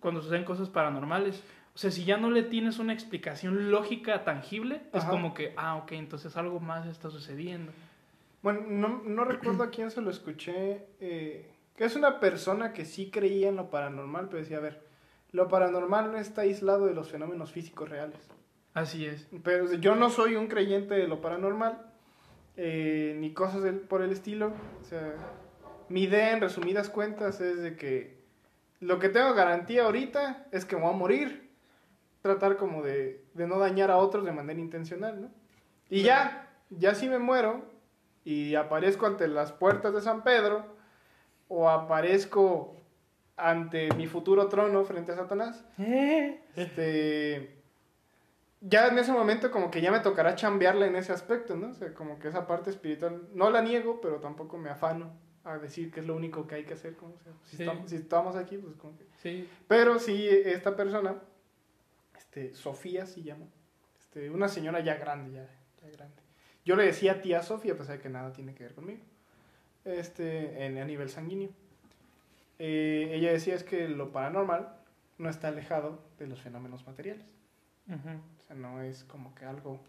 cuando suceden cosas paranormales. O sea, si ya no le tienes una explicación lógica tangible, es como que, ah, ok, entonces algo más está sucediendo. Bueno, no, no recuerdo a quién se lo escuché. eh, que es una persona que sí creía en lo paranormal, pero decía, a ver, lo paranormal no está aislado de los fenómenos físicos reales. Así es. Pero yo no soy un creyente de lo paranormal, eh, ni cosas del- por el estilo. O sea, mi idea en resumidas cuentas es de que lo que tengo garantía ahorita es que me voy a morir. Tratar como de, de no dañar a otros de manera intencional, ¿no? Y ya, ya si me muero y aparezco ante las puertas de San Pedro o aparezco ante mi futuro trono frente a Satanás, este ya en ese momento como que ya me tocará chambearla en ese aspecto, ¿no? O sea, como que esa parte espiritual no la niego, pero tampoco me afano a decir que es lo único que hay que hacer, como sea. Si, Sí. estamos, si estamos aquí, pues como que... Sí. Pero sí, esta persona, este, Sofía se llama, este, una señora ya grande, ya, ya grande. Yo le decía tía Sofía, a pesar de que nada tiene que ver conmigo, este, en, a nivel sanguíneo. Eh, ella decía es que lo paranormal no está alejado de los fenómenos materiales. O sea, no es como que algo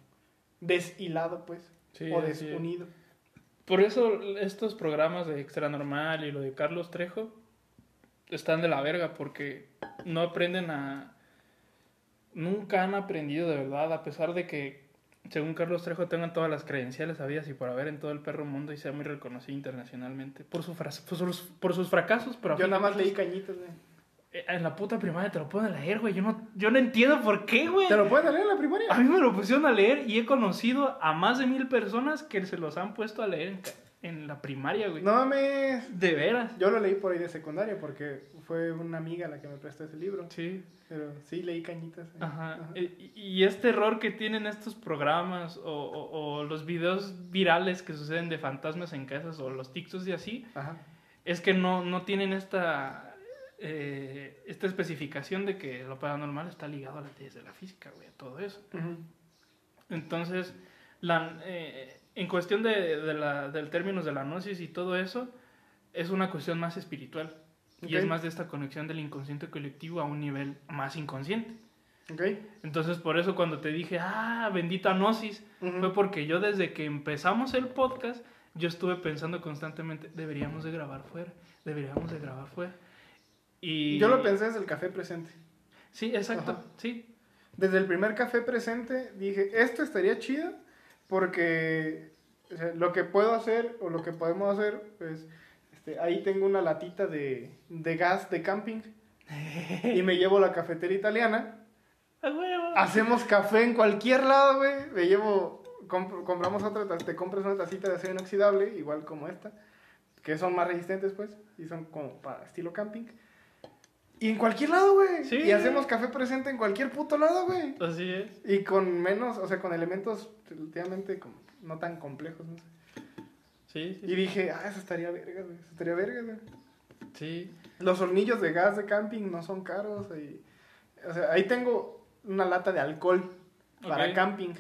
deshilado, pues, Sí, o es. Por eso estos programas de Extra Normal y lo de Carlos Trejo están de la verga porque no aprenden a... Nunca han aprendido de verdad, a pesar de que, según Carlos Trejo, tengan todas las credenciales habidas y por haber en todo el perro mundo y sea muy reconocido internacionalmente por, su por, sus, por sus fracasos. Pero Yo nada más leí cañitas, güey. Eh, En la puta primaria te lo pueden leer, güey. Yo no, yo no entiendo por qué, güey. ¿Te lo pueden leer en la primaria? A mí me lo pusieron a leer y he conocido a más de mil personas que se los han puesto a leer en, en la primaria, güey. No mames. De veras. Yo lo leí por ahí de secundaria porque fue una amiga la que me prestó ese libro. Sí. Pero sí leí cañitas. eh. Ajá. Ajá. Y, y este error que tienen estos programas o, o- o los videos virales que suceden de fantasmas en casas o los TikToks y así, Ajá. es que no, no tienen esta, eh, esta especificación de que lo paranormal está ligado a las leyes de la física, güey, a todo eso. Ujú. Entonces, la, eh, en cuestión de, de la, del términos de la gnosis y todo eso, es una cuestión más espiritual. Y es más de esta conexión del inconsciente colectivo a un nivel más inconsciente. Ok. Entonces, por eso cuando te dije, ah, bendita gnosis, Ujú. fue porque yo desde que empezamos el podcast, yo estuve pensando constantemente, deberíamos de grabar fuera, deberíamos de grabar fuera. Y... Yo lo pensé desde el café presente. Sí, exacto, Ajá. sí. Desde el primer café presente dije, esto estaría chido porque O sea, lo que puedo hacer o lo que podemos hacer es, este, ahí tengo una latita de, de gas de camping y me llevo la cafetera italiana. Hacemos café en cualquier lado, güey. Me llevo, comp- compramos otra, te compras una tacita de acero inoxidable, igual como esta, que son más resistentes, pues, y son como para estilo camping. Y en cualquier lado, güey. Sí. Y hacemos café presente en cualquier puto lado, güey. Así es. Y con menos, o sea, con elementos relativamente como no tan complejos, no sé. Sí, sí. Y dije, ah, eso estaría verga, güey. Eso estaría verga, güey. Sí. Los hornillos de gas de camping no son caros. Y, o sea, ahí tengo una lata de alcohol para Ok. camping.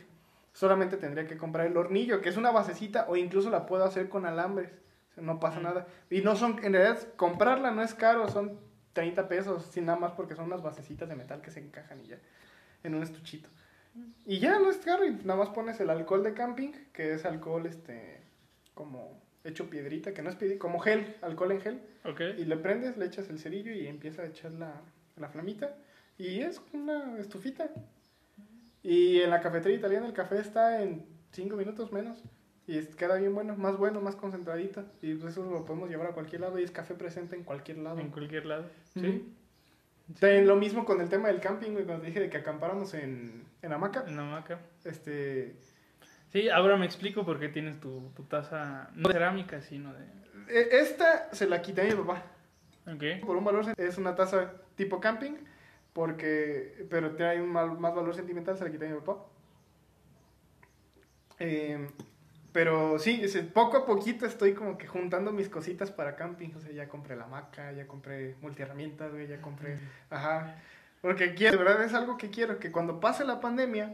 Solamente tendría que comprar el hornillo, que es una basecita, o incluso la puedo hacer con alambres. O sea, no pasa Mm. nada. Y no son, en realidad, comprarla no es caro, son 30 pesos, sin nada más porque son unas basecitas de metal que se encajan y ya, en un estuchito. Y ya no es caro, y nada más pones el alcohol de camping, que es alcohol, este, como hecho piedrita, que no es piedrita, como gel, alcohol en gel. Ok. Y le prendes, le echas el cerillo y empieza a echar la, la flamita. Y es una estufita. Y en la cafetería italiana el café está en 5 minutos menos. Y queda bien bueno, más bueno, más concentradito. Y pues eso lo podemos llevar a cualquier lado y es café presente en cualquier lado. En cualquier lado. Sí. Lo mismo con el tema del camping, güey, cuando te dije de que acampáramos en, en hamaca. En hamaca. Este, Sí, ahora me explico por qué tienes tu, tu taza, no de cerámica, sino de... e- esta se la quité a mi papá. Ok. Por un valor, es una taza tipo camping, porque, pero tiene un mal- más valor sentimental, se la quité a mi papá. Eh, pero sí, es- poco a poquito estoy como que juntando mis cositas para camping. O sea, ya compré la hamaca, ya compré multiherramientas, güey, ya compré. Ajá. Porque quiero, de verdad es algo que quiero, que cuando pase la pandemia,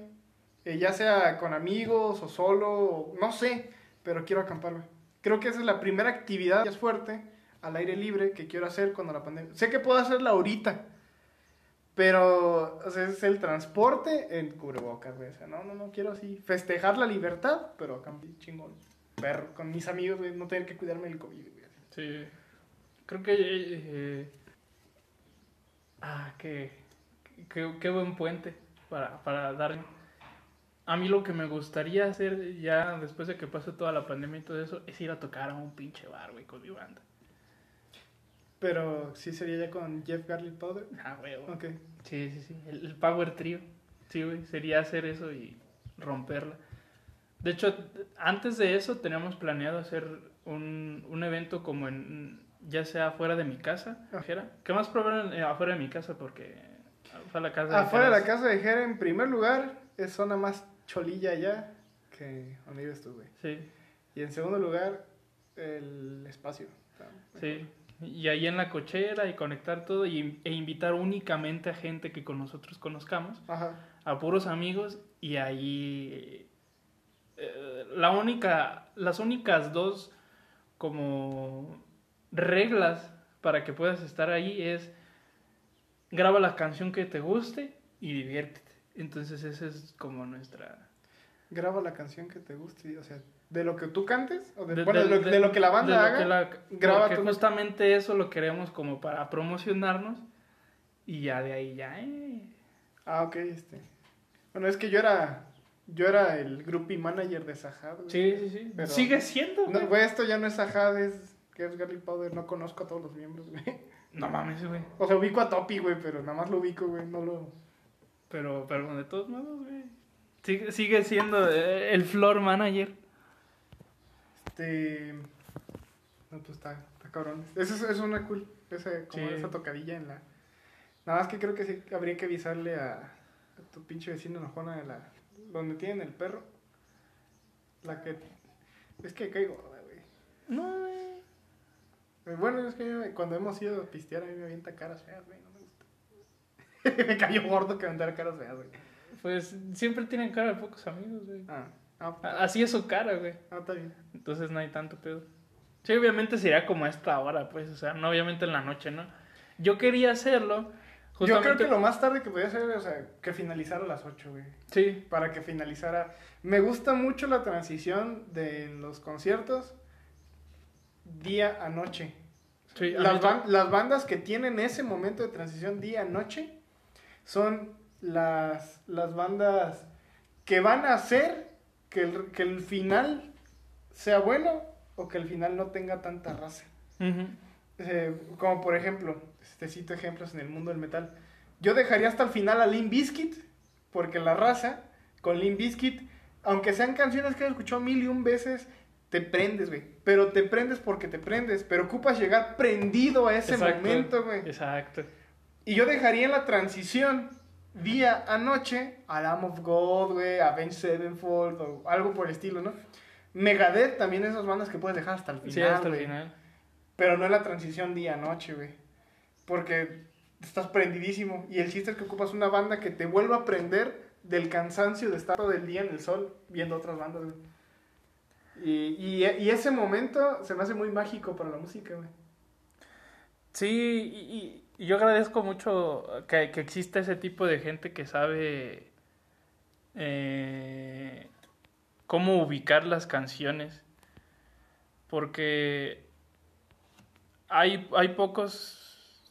eh, ya sea con amigos o solo, o no sé, pero quiero acampar, güey. Creo que esa es la primera actividad más fuerte al aire libre que quiero hacer cuando la pandemia. Sé que puedo hacerla ahorita, pero o sea, es el transporte en cubrebocas, güey. O sea, no, no, no quiero así festejar la libertad, pero acá chingón. Perro, con mis amigos, güey, no tener que cuidarme del COVID, güey. Sí. Creo que... eh, ah, qué, qué, qué buen puente para, para dar... A mí lo que me gustaría hacer ya después de que pase toda la pandemia y todo eso es ir a tocar a un pinche bar, güey, con mi banda. Pero sí sería ya con Jeff Garlic Powder. Ah, güey. Ok. Sí, sí, sí. El, el Power Trio. Sí, güey. Sería hacer eso y romperla. De hecho, antes de eso teníamos planeado hacer un, un evento como en, ya sea afuera de mi casa, Ah. dijera. Que más probable eh, afuera de mi casa porque fue la casa de Afuera de la casa de Jera, en primer lugar, es zona más cholilla allá que donde vives tú, güey. Sí, Y en segundo lugar, el espacio. Sí. Y ahí en la cochera y conectar todo y, e invitar únicamente a gente que con nosotros conozcamos. Ajá. a puros amigos y ahí eh, la única las únicas dos como reglas para que puedas estar ahí es graba la canción que te guste y diviértete entonces esa es como nuestra Graba la canción que te guste, o sea, de lo que tú cantes, o de, de, bueno, de, lo, de lo que la banda de lo haga. que la- graba porque justamente eso lo queremos como para promocionarnos y ya de ahí ya eh. Ah, ok, este. Bueno, es que yo era, yo era el groupie manager de güey. sí sí sí Pero- sigue siendo No, güey. güey, esto ya no es Sajad, es Jeff Garlic Powder, no conozco a todos los miembros, güey. no mames güey O sea, ubico a Topi, güey, pero nada más lo ubico, güey, no lo... Pero, pero de todos modos, güey. Sigue, sigue siendo eh, el floor manager. Este... No, pues está, está cabrón. Eso es, es una cool, esa, como Sí. esa tocadilla en la... Nada más que creo que sí habría que avisarle a, a tu pinche vecino enojona de la... Donde tienen el perro. La que... Es que caigo, güey. No, güey. Eh, Bueno, es que cuando hemos ido a pistear a mí me avienta caras feas, güey, no me gusta. me cayó gordo que aventar caras feas, güey. Pues siempre tienen cara de pocos amigos, güey. Ah, ah, A- Así es su cara, güey. ah, está bien. Entonces no hay tanto pedo. Sí, obviamente sería como a esta hora, pues. O sea, no obviamente en la noche, ¿no? Yo quería hacerlo. Yo creo que lo más tarde que podía ser, o sea, que finalizara a las 8, güey. Sí, Para que finalizara. Me gusta mucho la transición de los conciertos día a noche. sí. a Las, ban- las bandas que tienen ese momento de transición día a noche son las, las bandas que van a hacer que el, que el final sea bueno o que al final no tenga tanta raza. Eh, como por ejemplo, te cito ejemplos en el mundo del metal. Yo dejaría hasta el final a Limp Bizkit, porque la raza con Limp Bizkit, aunque sean canciones que he escuchado mil y un veces, te prendes, güey. Pero te prendes porque te prendes, pero ocupas llegar prendido a ese momento, güey. Exacto. Y yo dejaría en la transición día a noche a Lamb of God, güey, Avenged Sevenfold o algo por el estilo, ¿no? Megadeth también esas bandas que puedes dejar hasta el final. Sí, hasta el final. Pero no en la transición día a noche, güey. Porque estás prendidísimo. Y el chiste es que ocupas una banda que te vuelva a prender del cansancio de estar todo el día en el sol viendo otras bandas, güey. Y, y, ese momento se me hace muy mágico para la música, güey. Sí, y, yo agradezco mucho que, que exista ese tipo de gente que sabe eh, cómo ubicar las canciones. Porque hay, hay pocos,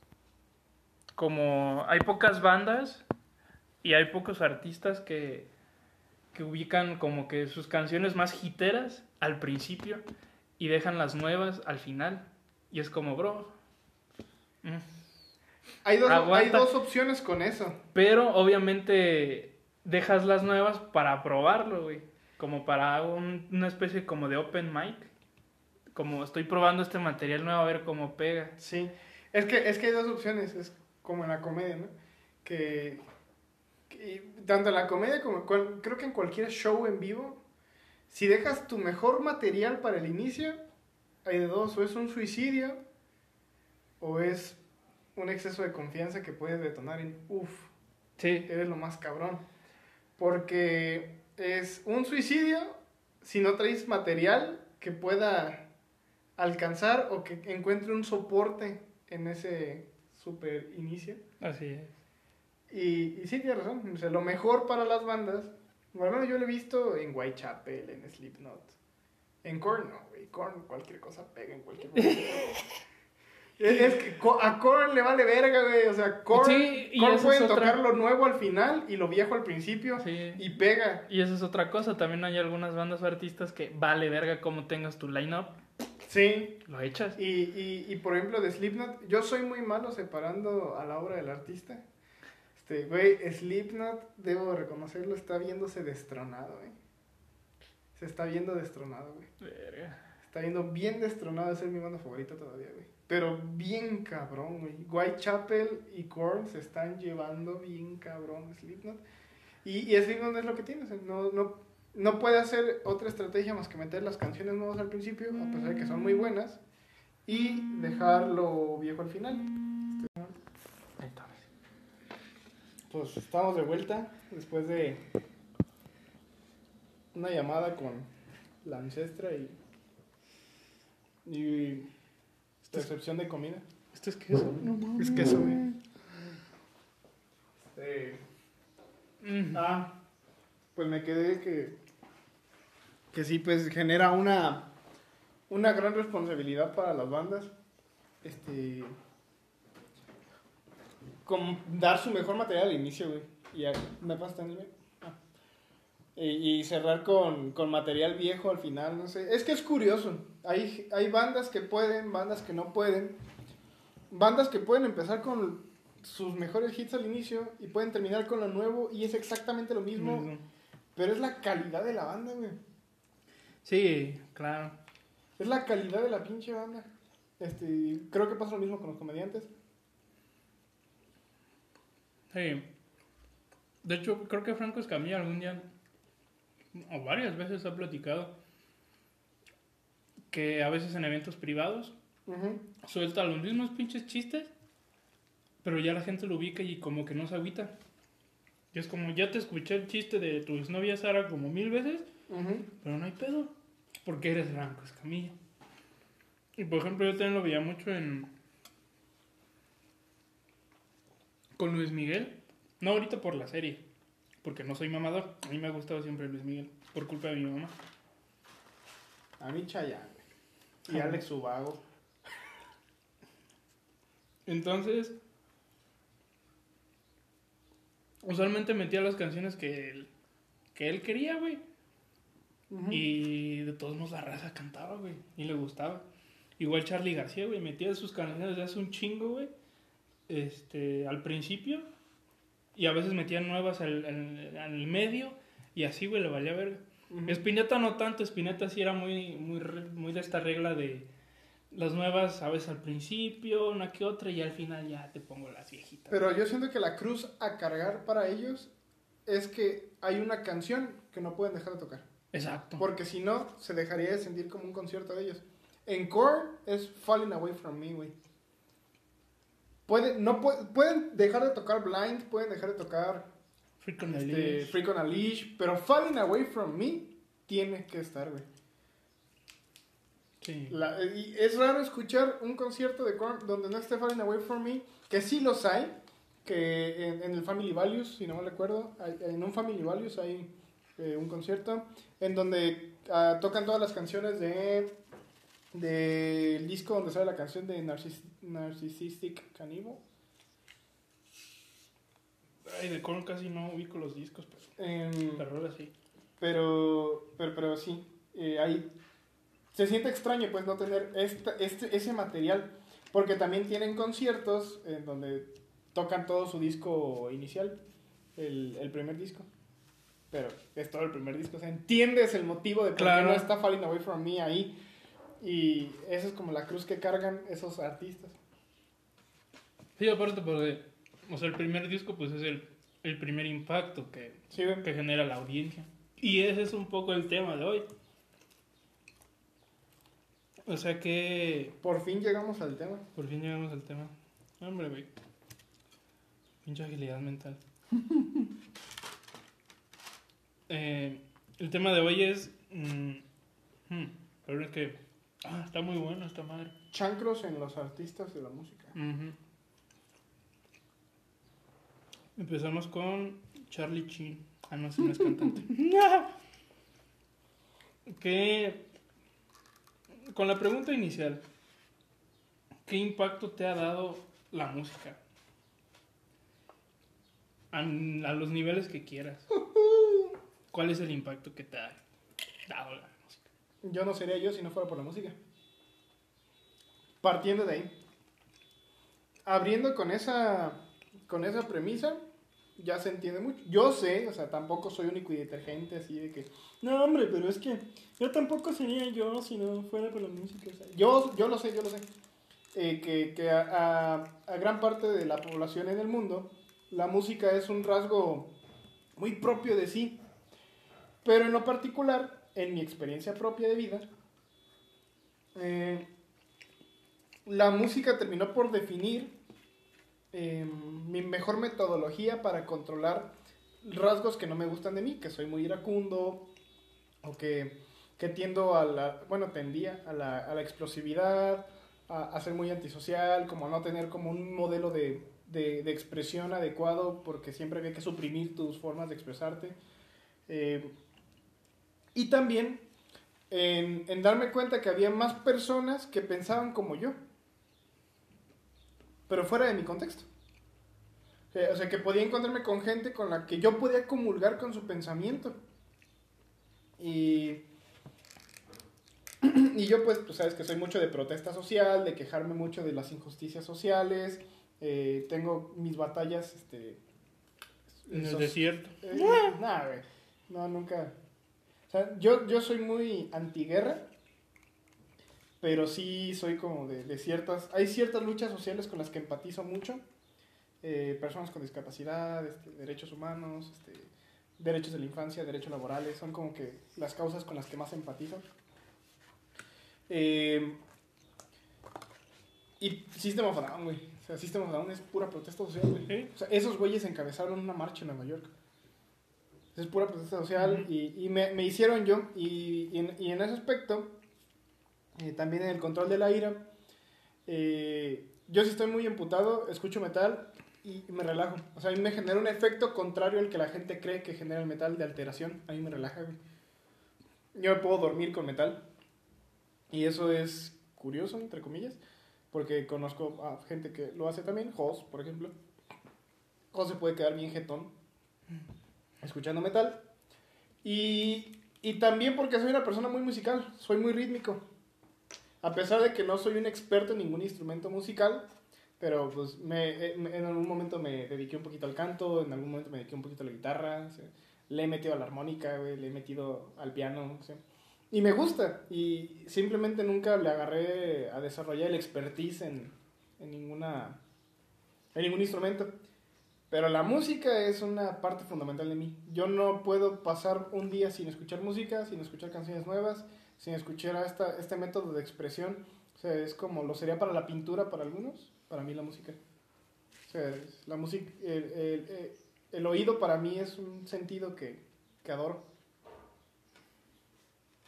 como, hay pocas bandas y hay pocos artistas que, que ubican como que sus canciones más hiteras al principio y dejan las nuevas al final. Y es como, bro. Mm, hay, dos, hay dos opciones con eso. Pero obviamente dejas las nuevas para probarlo, güey. Como para una especie como de open mic. Como estoy probando este material nuevo a ver cómo pega. Sí. Es que, es que hay dos opciones. Es como en la comedia, ¿no? Que, tanto en la comedia como creo que en cualquier show en vivo si dejas tu mejor material para el inicio, hay de dos, o es un suicidio o es un exceso de confianza que puede detonar en, uff, sí. eres lo más cabrón. Porque es un suicidio si no traes material que pueda alcanzar o que encuentre un soporte en ese super inicio. Así es. Y, y sí, tienes razón. O sea, lo mejor para las bandas bueno, yo lo he visto en Whitechapel, en Slipknot. En Korn no, güey. Korn cualquier cosa pega en cualquier momento. es que a Korn le vale verga, güey. O sea, Korn, sí, puede tocar lo nuevo al final y lo viejo al principio y pega. Y eso es otra cosa. También hay algunas bandas o artistas que vale verga cómo tengas tu line-up. Sí. Lo echas. Y, y, y por ejemplo, de Slipknot, yo soy muy malo separando a la obra del artista. Este, güey, Slipknot, debo reconocerlo, está viéndose destronado, güey. Se está viendo destronado, güey. Está viendo bien destronado, es mi banda favorita todavía, güey. Pero bien cabrón, güey. Whitechapel y Korn se están llevando bien cabrón Slipknot. Y, y Slipknot es lo que tiene, no, no, no puede hacer otra estrategia más que meter las canciones nuevas al principio, a pesar de que son muy buenas, y dejarlo viejo al final. pues estamos de vuelta después de una llamada con la ancestra y, y recepción de comida. Esto es queso, no Es queso, güey. Este, ah, pues me quedé que, que sí, pues genera una, una gran responsabilidad para las bandas. Este como dar su mejor material al inicio, güey. Y me pasa también, ah. y, cerrar con, con, material viejo al final, no sé. Es que es curioso. Hay, hay bandas que pueden, bandas que no pueden. Bandas que pueden empezar con sus mejores hits al inicio y pueden terminar con lo nuevo y es exactamente lo mismo. Pero es la calidad de la banda, güey. Sí, claro. Es la calidad de la pinche banda. Este, creo que pasa lo mismo con los comediantes. Sí. De hecho, creo que Franco Escamilla algún día, o varias veces ha platicado, que a veces en eventos privados suelta los mismos pinches chistes, pero ya la gente lo ubica y como que no se agüita. Y es como, ya te escuché el chiste de tu exnovia Sara como mil veces, pero no hay pedo, porque eres Franco Escamilla. Y por ejemplo, yo también lo veía mucho en, con Luis Miguel. No ahorita por la serie, porque no soy mamador. A mí me ha gustado siempre Luis Miguel, por culpa de mi mamá. A mí Chayanne. Y Alex Ubago. Entonces, usualmente metía las canciones que él, que él quería, güey. Y de todos modos la raza cantaba, güey. Y le gustaba. Igual Charlie García, güey, metía sus canciones de hace un chingo, güey. Este, al principio. Y a veces metía nuevas al, al- al medio. Y así, güey, le valía verga. Ujú. Spinetta no tanto, Spinetta sí era muy, muy, muy de esta regla de las nuevas, sabes, al principio, una que otra, y al final ya te pongo las viejitas. Pero yo siento que la cruz a cargar para ellos es que hay una canción que no pueden dejar de tocar. Exacto. Porque si no, se dejaría de sentir como un concierto de ellos. Encore es Falling Away From Me, güey. Puede, no pu- pueden dejar de tocar Blind, pueden dejar de tocar Freak on este, Leash. Freak on a Leash, pero Falling Away From Me tiene que estar, güey. Sí. La- y es raro escuchar un concierto de Korn donde no esté Falling Away From Me, que sí los hay, que en, en el Family Values, si no me recuerdo, en un Family Values hay eh, un concierto en donde ah, tocan todas las canciones de del disco donde sale la canción de Narcis- Narcissistic Cannibal. Ay, de Korn casi no ubico los discos, pero Em, la rola sí. Pero, pero, pero sí, eh, ahí se siente extraño pues no tener esta- este, ese material, porque también tienen conciertos en donde tocan todo su disco inicial, el, el primer disco. Pero es todo el primer disco, o sea, entiendes el motivo de por Claro. qué no está Falling Away From Me ahí. Y esa es como la cruz que cargan esos artistas. Sí, aparte porque, o sea, el primer disco pues es el, el primer impacto que, Sí, que genera la audiencia. Y ese es un poco el tema de hoy. O sea que Por fin llegamos al tema. por fin llegamos al tema. Hombre, güey. Pinche agilidad mental. Eh, el tema de hoy es... mm, hmm, pero es que... Ah, está muy bueno esta madre. Chancros en los artistas de la música. Ujú. Empezamos con Charlie Chin. Ah, no, ese no es cantante. que con la pregunta inicial, ¿qué impacto te ha dado la música? A, a los niveles que quieras. ¿Cuál es el impacto que te ha dado la música? Yo no sería yo si no fuera por la música. Partiendo de ahí. Abriendo con esa, con esa premisa, ya se entiende mucho. Yo sé, o sea, tampoco soy único y detergente así de que, no, hombre, pero es que yo tampoco sería yo si no fuera por la música. yo, yo lo sé, yo lo sé. Eh, que que a, a- a gran parte de la población en el mundo, la música es un rasgo muy propio de sí. Pero en lo particular, en mi experiencia propia de vida, eh, la música terminó por definir eh, mi mejor metodología para controlar rasgos que no me gustan de mí, que soy muy iracundo o que, que tiendo a la, bueno, tendía a la, a la explosividad, a, ser muy antisocial, como a no tener como un modelo de, de- de expresión adecuado, porque siempre había que suprimir tus formas de expresarte. Eh, y también en darme cuenta que había más personas que pensaban como yo, pero fuera de mi contexto. Que- O sea, que podía encontrarme con gente con la que yo podía comulgar con su pensamiento. Y, y yo pues, tú sabes que soy mucho de protesta social, de quejarme mucho de las injusticias sociales. eh, tengo mis batallas, este... En el desierto. eh, nah. No, nunca. O sea, yo, yo soy muy antiguerra, pero sí soy como de, de ciertas... Hay ciertas luchas sociales con las que empatizo mucho. Eh, personas con discapacidad, este, derechos humanos, este, derechos de la infancia, derechos laborales, son como que las causas con las que más empatizo. Eh, y System of a Down, güey. O sea, System of a Down es pura protesta social, güey. Sí. O sea, esos güeyes encabezaron una marcha en Nueva York. Es pura protesta social Ujú. y, y me, me hicieron yo. Y, y en, y en ese aspecto, eh, también en el control de la ira, eh, yo sí estoy muy emputado, escucho metal y me relajo. O sea, a mí me genera un efecto contrario al que la gente cree que genera el metal de alteración. A mí me relaja. Yo me puedo dormir con metal. Y eso es curioso, entre comillas, porque conozco a gente que lo hace también. Jos, por ejemplo. Jos se puede quedar bien jetón escuchando metal. Y Y también porque soy una persona muy musical, soy muy rítmico. A pesar de que no soy un experto en ningún instrumento musical, pero pues me, en algún momento me dediqué un poquito al canto, en algún momento me dediqué un poquito a la guitarra, le he metido a la armónica, le he metido al piano, y me gusta. Y simplemente nunca le agarré a desarrollar el expertise en, en, ninguna, en ningún instrumento. Pero la música es una parte fundamental de mí. Yo no puedo pasar un día sin escuchar música, sin escuchar canciones nuevas, sin escuchar esta, este método de expresión. O sea, es como lo sería para la pintura para algunos, para mí la música. O sea, la música, el, el, el, oído para mí es un sentido que, que adoro.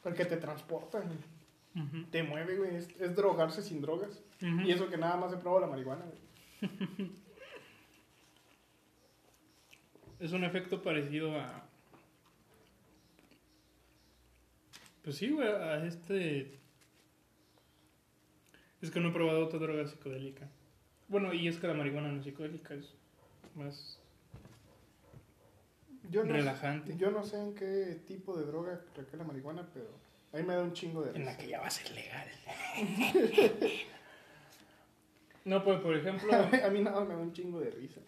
Porque te transporta, te mueve, güey. Es, drogarse sin drogas. Y eso que nada más he probado la marihuana, güey. es un efecto parecido a. Pues sí, güey, a este. Es que no he probado otra droga psicodélica. Bueno, y es que la marihuana no es psicodélica, es más. Yo no relajante. Sé, yo no sé en qué tipo de droga recae la marihuana, pero a mí me da un chingo de risa. En la que ya va a ser legal. no, pues por ejemplo. a mí nada me da un chingo de risa.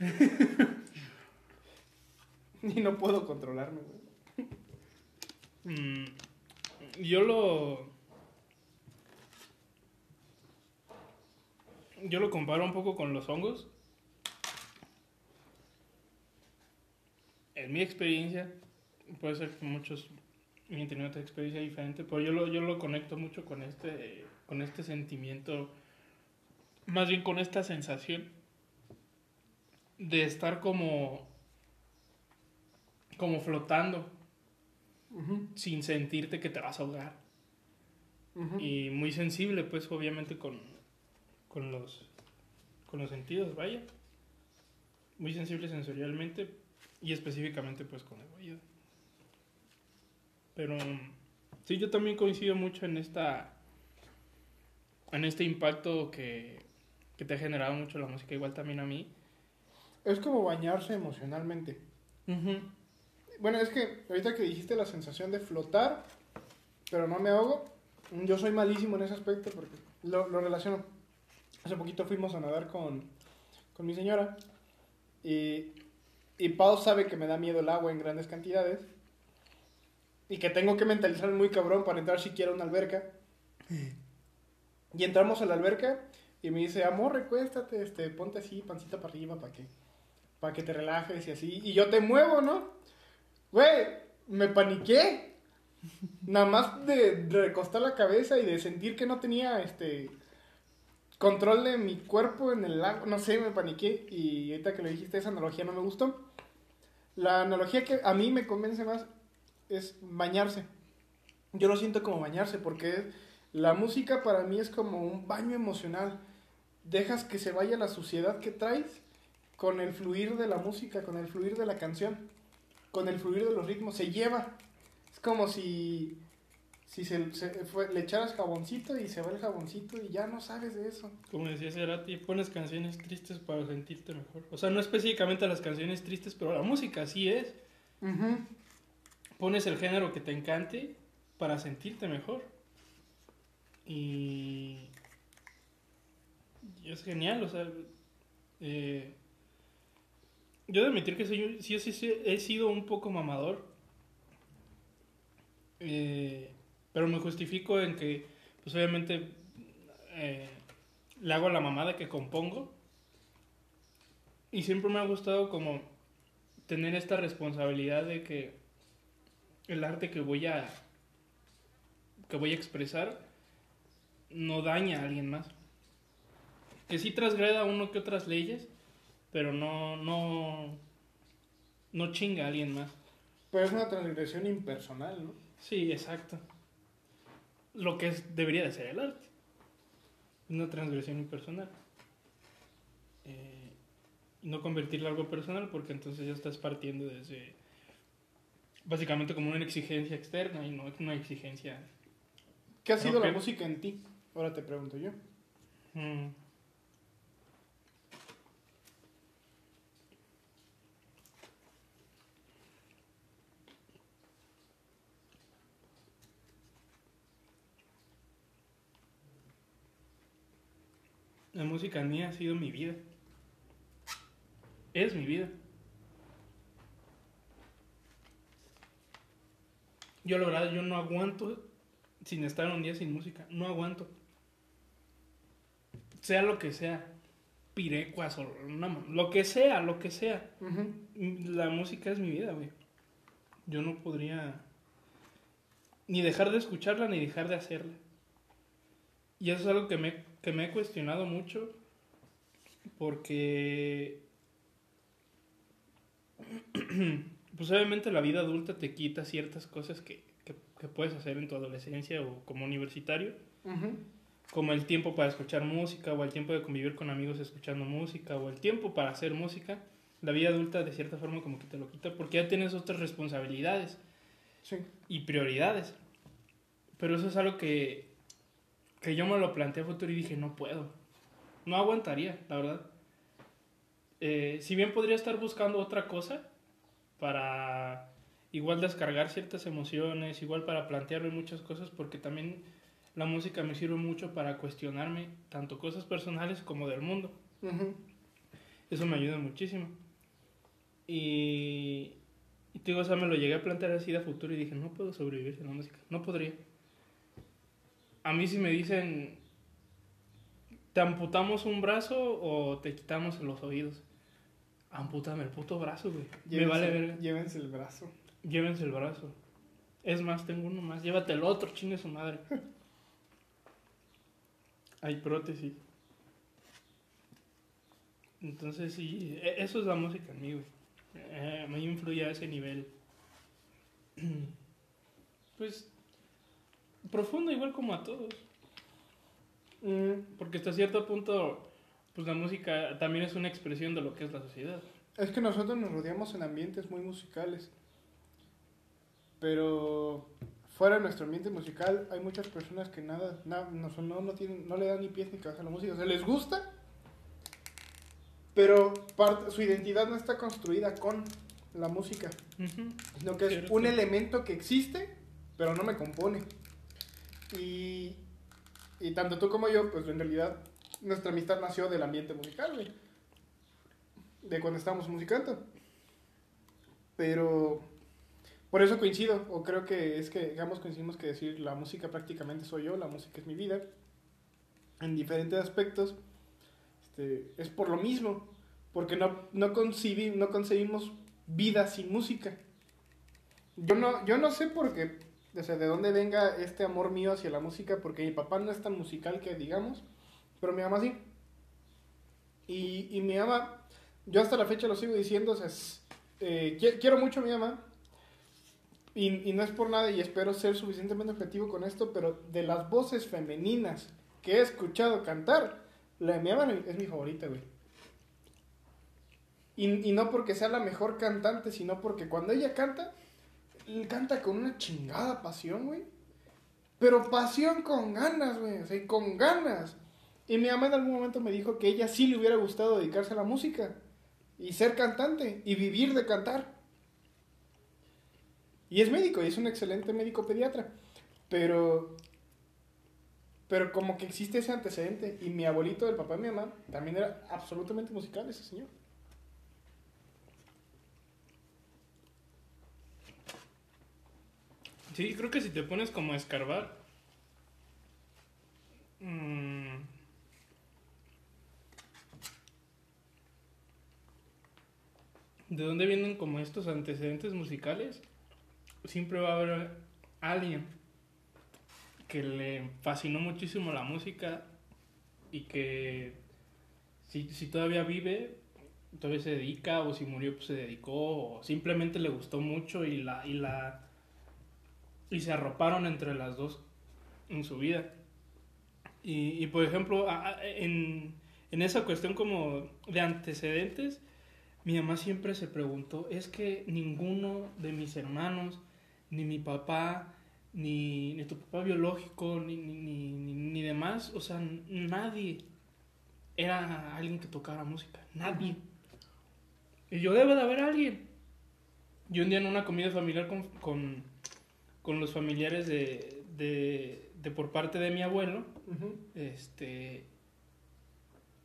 Y no puedo controlarme, mm, yo lo. Yo lo comparo un poco con los hongos. En mi experiencia, puede ser que muchos han tenido otra experiencia diferente, pero yo lo, yo lo conecto mucho con este, con este sentimiento, más bien con esta sensación de estar como como flotando, sin sentirte que te vas a ahogar. Y muy sensible, pues obviamente con, con, los, con los sentidos, vaya. Muy sensible sensorialmente y específicamente pues con el oído. Pero sí, yo también coincido mucho en esta en este impacto que, que te ha generado mucho la música, igual también a mí. Es como bañarse emocionalmente. Bueno, es que ahorita que dijiste la sensación de flotar, pero no me ahogo, yo soy malísimo en ese aspecto porque lo, lo relaciono. Hace poquito fuimos a nadar con, con mi señora y, y Pau sabe que me da miedo el agua en grandes cantidades y que tengo que mentalizar muy cabrón para entrar siquiera a una alberca. Y entramos a la alberca y me dice, amor, recuéstate, este, ponte así, pancita para arriba para que, para que te relajes y así. Y yo te muevo, ¿no? Güey, me paniqué. Nada más de recostar la cabeza y de sentir que no tenía este control de mi cuerpo en el lago. No sé, me paniqué. Y ahorita que lo dijiste, esa analogía no me gustó. La analogía que a mí me convence más es bañarse. Yo lo siento como bañarse porque la música para mí es como un baño emocional. Dejas que se vaya la suciedad que traes con el fluir de la música, con el fluir de la canción con el fluir de los ritmos, se lleva. Es como si, si se, le echaras jaboncito y se va el jaboncito y ya no sabes de eso. Como decía Cerati, pones canciones tristes para sentirte mejor. O sea, no específicamente las canciones tristes, pero la música sí es. Pones el género que te encante para sentirte mejor. Y, y es genial, o sea, eh, yo de admitir que soy, sí, sí, sí, he sido un poco mamador. Eh, pero me justifico en que, pues obviamente, eh, le hago la mamada que compongo. Y siempre me ha gustado como tener esta responsabilidad de que el arte que voy a que voy a expresar no daña a alguien más. Que sí trasgreda uno que otras leyes, pero no, no, no chinga a alguien más. Pero es una transgresión impersonal, ¿no? Sí, exacto. Lo que es, debería de ser el arte. Una transgresión impersonal. Eh, no convertirlo en algo personal porque entonces ya estás partiendo desde básicamente como una exigencia externa y no es una exigencia. ¿Qué ha sido la música en ti? Ahora te pregunto yo. Mm. La música en mí ha sido mi vida. Es mi vida. Yo la verdad, yo no aguanto sin estar un día sin música. No aguanto. Sea lo que sea. Pirecuas o una- lo que sea, lo que sea. La música es mi vida, güey. Yo no podría ni dejar de escucharla ni dejar de hacerla. Y eso es algo que me, que me he cuestionado mucho porque pues obviamente la vida adulta te quita ciertas cosas que, que, que puedes hacer en tu adolescencia o como universitario, como el tiempo para escuchar música o el tiempo de convivir con amigos escuchando música o el tiempo para hacer música. La vida adulta de cierta forma como que te lo quita porque ya tienes otras responsabilidades Sí. y prioridades. Pero eso es algo que, que yo me lo planteé a futuro y dije, no puedo. No aguantaría, la verdad. Eh, si bien podría estar buscando otra cosa para igual descargar ciertas emociones, igual para plantearme muchas cosas, porque también la música me sirve mucho para cuestionarme tanto cosas personales como del mundo. Eso me ayuda muchísimo. Y, y te digo, o sea, me lo llegué a plantear así de futuro y dije, no puedo sobrevivir sin la música, no podría. A mí si me dicen, te amputamos un brazo o te quitamos los oídos. Ampútame el puto brazo, güey. Me Llévense- vale verga. Llévense el brazo. Llévense el brazo. Es más, tengo uno más. Llévate el otro, chingue su madre. Hay prótesis. Entonces, sí, e- eso es la música en mí, güey. Eh, me influye a ese nivel. Pues, profundo igual como a todos. Mm, Porque hasta cierto punto, pues la música también es una expresión de lo que es la sociedad. Es que nosotros nos rodeamos en ambientes muy musicales. Pero fuera de nuestro ambiente musical hay muchas personas que nada, nada no, no, no tienen, no le dan ni pies ni cabeza a la música. O sea, les gusta, pero parte, su identidad no está construida con la música, sino que es Cierto. un elemento que existe, pero no me compone. Y, y tanto tú como yo, pues en realidad nuestra amistad nació del ambiente musical. De cuando estábamos musicando. Pero por eso coincido, o creo que es que, digamos, coincidimos que decir la música prácticamente soy yo, la música es mi vida. En diferentes aspectos, este, es por lo mismo, porque no, no, no concebimos vida sin música. Yo no, yo no sé por qué, o sea, de dónde venga este amor mío hacia la música, porque mi papá no es tan musical que digamos, pero mi mamá sí. Y, y mi mamá, yo hasta la fecha lo sigo diciendo, o es- eh, qui- quiero mucho a mi mamá, y, y no es por nada, y espero ser suficientemente objetivo con esto, pero de las voces femeninas que he escuchado cantar, la de mi mamá es mi favorita, güey. Y, y no porque sea la mejor cantante, sino porque cuando ella canta, él canta con una chingada pasión, güey. Pero pasión con ganas, güey. O sea, con ganas. Y mi mamá en algún momento me dijo que ella sí le hubiera gustado dedicarse a la música. Y ser cantante. Y vivir de cantar. Y es médico, y es un excelente médico pediatra. Pero. Pero como que existe ese antecedente. Y mi abuelito, el papá de mi mamá, también era absolutamente musical ese señor. Sí, creo que si te pones como a escarbar. mm, ¿De dónde vienen como estos antecedentes musicales? Siempre va a haber alguien que le fascinó muchísimo la música y que si, si todavía vive, todavía se dedica o si murió pues se dedicó o simplemente le gustó mucho y la, y la y se arroparon entre las dos en su vida. Y, y, por ejemplo, en, en esa cuestión como de antecedentes, mi mamá siempre se preguntó, es que ninguno de mis hermanos, ni mi papá, ni, ni tu papá biológico, ni, ni, ni, ni, demás, o sea, nadie era alguien que tocara música, nadie. Y yo debe de haber alguien. Y un día en una comida familiar con, con los familiares de, de, de por parte de mi abuelo, este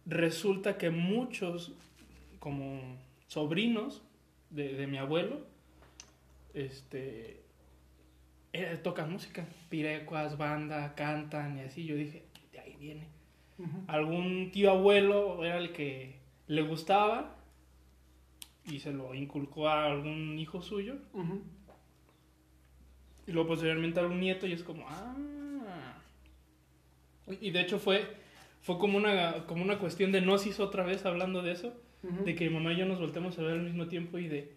resulta que muchos, como sobrinos de, de mi abuelo, este, eh, tocan música, pirecuas, banda, cantan y así. Yo dije, de ahí viene. Algún tío abuelo era el que le gustaba y se lo inculcó a algún hijo suyo. Y luego posteriormente algún nieto y es como, ah. Y de hecho fue, fue como, una, como una cuestión de gnosis otra vez hablando de eso. De que mi mamá y yo nos volteamos a ver al mismo tiempo y de,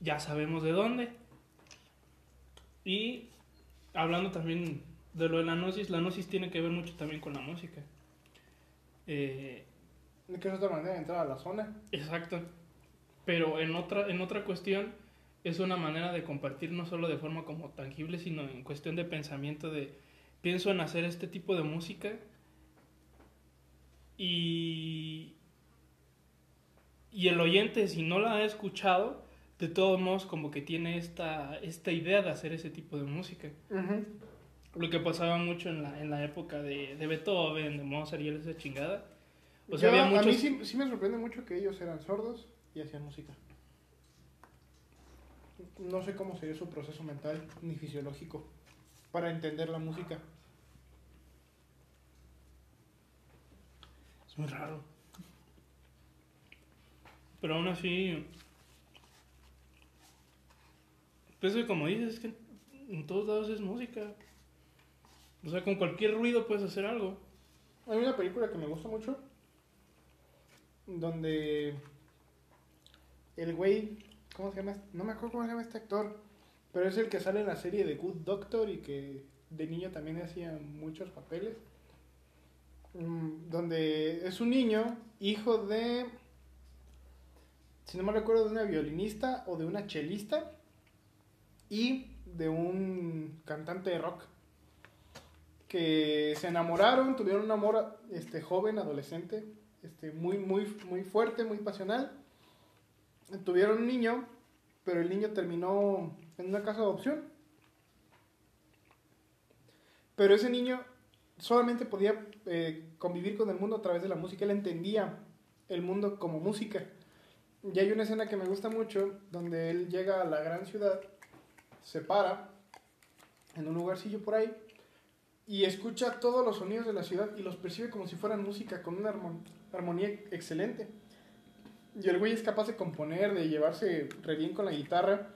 ya sabemos de dónde. Y hablando también de lo de la gnosis, la gnosis tiene que ver mucho también con la música. Eh, ¿De qué es otra manera de entrar a la zona? Exacto. Pero en otra, en otra cuestión es una manera de compartir no solo de forma como tangible, sino en cuestión de pensamiento de pienso en hacer este tipo de música y y el oyente si no la ha escuchado de todos modos como que tiene esta esta idea de hacer ese tipo de música. Lo que pasaba mucho en la, en la época de, de Beethoven de Mozart y esa chingada. O sea Yo- había A mí muchos sí, sí me sorprende mucho que ellos eran sordos y hacían música. No sé cómo sería su proceso mental ni fisiológico para entender la música. Es muy raro. Pero aún así. Pues como dices, es que en todos lados es música. O sea, con cualquier ruido puedes hacer algo. Hay una película que me gusta mucho donde el güey, ¿cómo se llama? No me acuerdo cómo se llama este actor, pero es el que sale en la serie de Good Doctor y que de niño también hacía muchos papeles. Mm, Donde es un niño, hijo de, si no me recuerdo, de una violinista o de una chelista y de un cantante de rock que se enamoraron, tuvieron un amor este, joven, adolescente, este, muy, muy, muy fuerte, muy pasional. Tuvieron un niño, pero el niño terminó en una casa de adopción. Pero ese niño solamente podía eh, convivir con el mundo a través de la música, él entendía el mundo como música. Y hay una escena que me gusta mucho, donde él llega a la gran ciudad, se para en un lugarcillo por ahí, y escucha todos los sonidos de la ciudad y los percibe como si fueran música, con una armon- armonía excelente. Y el güey es capaz de componer, de llevarse re bien con la guitarra.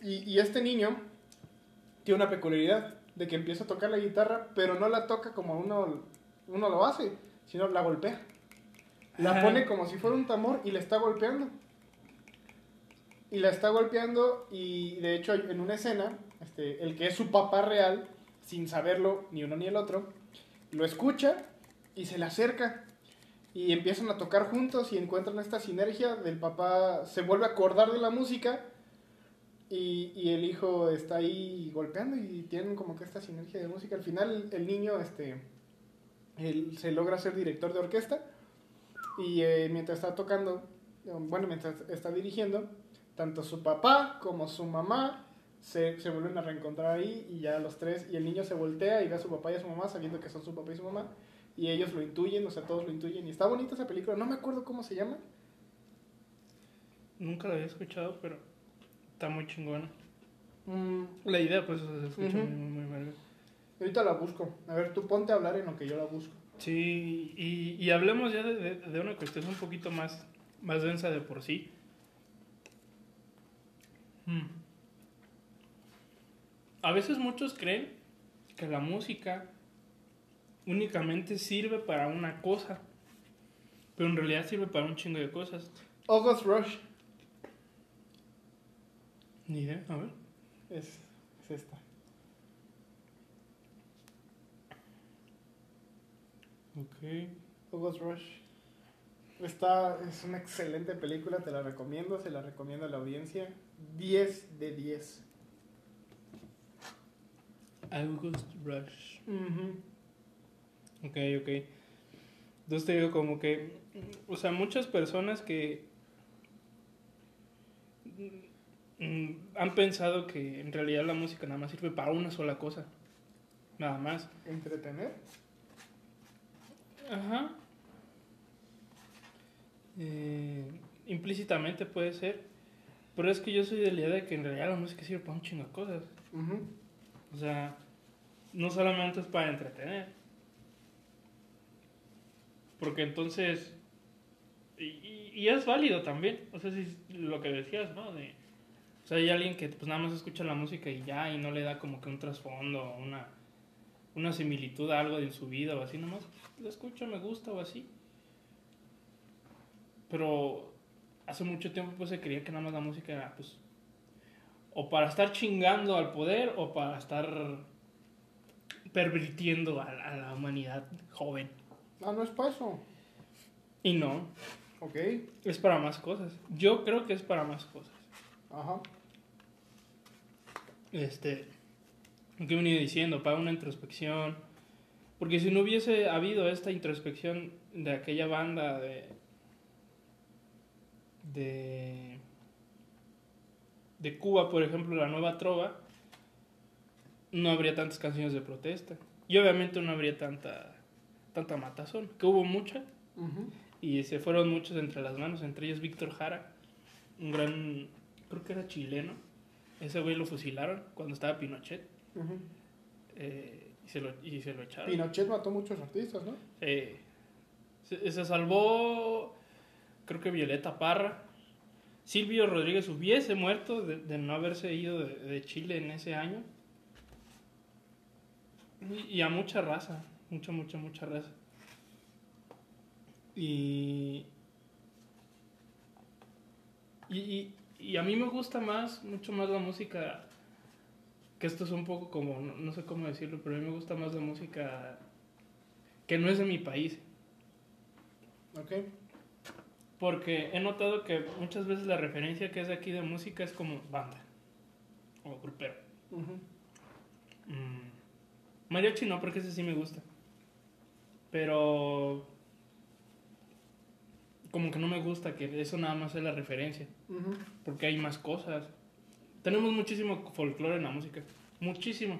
Y, y este niño tiene una peculiaridad de que empieza a tocar la guitarra, pero no la toca como uno, uno lo hace, sino la golpea. La pone como si fuera un tambor y la está golpeando. Y la está golpeando y de hecho en una escena, este, el que es su papá real, sin saberlo ni uno ni el otro, lo escucha y se le acerca y empiezan a tocar juntos y encuentran esta sinergia del papá, se vuelve a acordar de la música y, y el hijo está ahí golpeando y tienen como que esta sinergia de música. Al final el niño este, él se logra ser director de orquesta y eh, mientras está tocando, bueno, mientras está dirigiendo, tanto su papá como su mamá se, se vuelven a reencontrar ahí y ya los tres, y el niño se voltea y ve a su papá y a su mamá sabiendo que son su papá y su mamá, y ellos lo intuyen, o sea, todos lo intuyen, y está bonita esa película, no me acuerdo cómo se llama. Nunca la había escuchado, pero está muy chingona. Mm, La idea, pues, se escucha muy, muy, muy verga. ahorita la busco, a ver, tú ponte a hablar en lo que yo la busco. Sí, y, y hablemos ya de, de- de una cuestión un poquito más, más densa de por sí. Hmm. A veces muchos creen que la música únicamente sirve para una cosa, pero en realidad sirve para un chingo de cosas. August Rush Ni idea, a ver. es, es esta. Ok. August Rush. Está, es una excelente película, te la recomiendo, se la recomiendo a la audiencia. 10 de 10. August Rush. Ok, ok. Entonces te digo como que, o sea, muchas personas que mm, han pensado que en realidad la música nada más sirve para una sola cosa. Nada más. Entretener. Ajá. Eh, implícitamente puede ser. Pero es que yo soy de la idea de que en realidad la música sirve para un chingo de cosas. O sea, no solamente es para entretener. Porque entonces. Y, es válido también. O sea, si lo que decías, ¿no? De, o sea, hay alguien que pues nada más escucha la música y ya, y no le da como que un trasfondo, una, una similitud a algo de su vida o así, nomás la escucha, me gusta o así. Pero hace mucho tiempo pues se creía que nada más la música era pues o para estar chingando al poder o para estar pervirtiendo a la humanidad joven. Ah, no es para eso. Y no, Ok. es para más cosas. Yo creo que es para más cosas. Ajá. Este, que he venido diciendo, para una introspección. Porque si no hubiese habido esta introspección de aquella banda de. de. de Cuba, por ejemplo, la nueva Trova, no habría tantas canciones de protesta. Y obviamente no habría tanta. Tanta matazón, que hubo mucha. Y se fueron muchos entre las manos, entre ellos Víctor Jara, un gran, creo que era chileno. Ese güey lo fusilaron cuando estaba Pinochet eh, y, se lo, y se lo echaron. Pinochet mató muchos artistas, ¿no? Eh, se, se salvó, creo que Violeta Parra. Silvio Rodríguez hubiese muerto de, de no haberse ido de, de Chile en ese año. Y, y a mucha raza, mucha, mucha, mucha raza. Y, y, y, a mí me gusta más, mucho más la música, que esto es un poco como, no, no sé cómo decirlo, pero a mí me gusta más la música que no es de mi país. Ok. Porque he notado que muchas veces la referencia que es de aquí de música es como banda o grupero. Ujú. Mm, mariachi no, porque ese sí me gusta. Pero como que no me gusta que eso nada más es la referencia, porque hay más cosas. Tenemos muchísimo folclore en la música, muchísimo.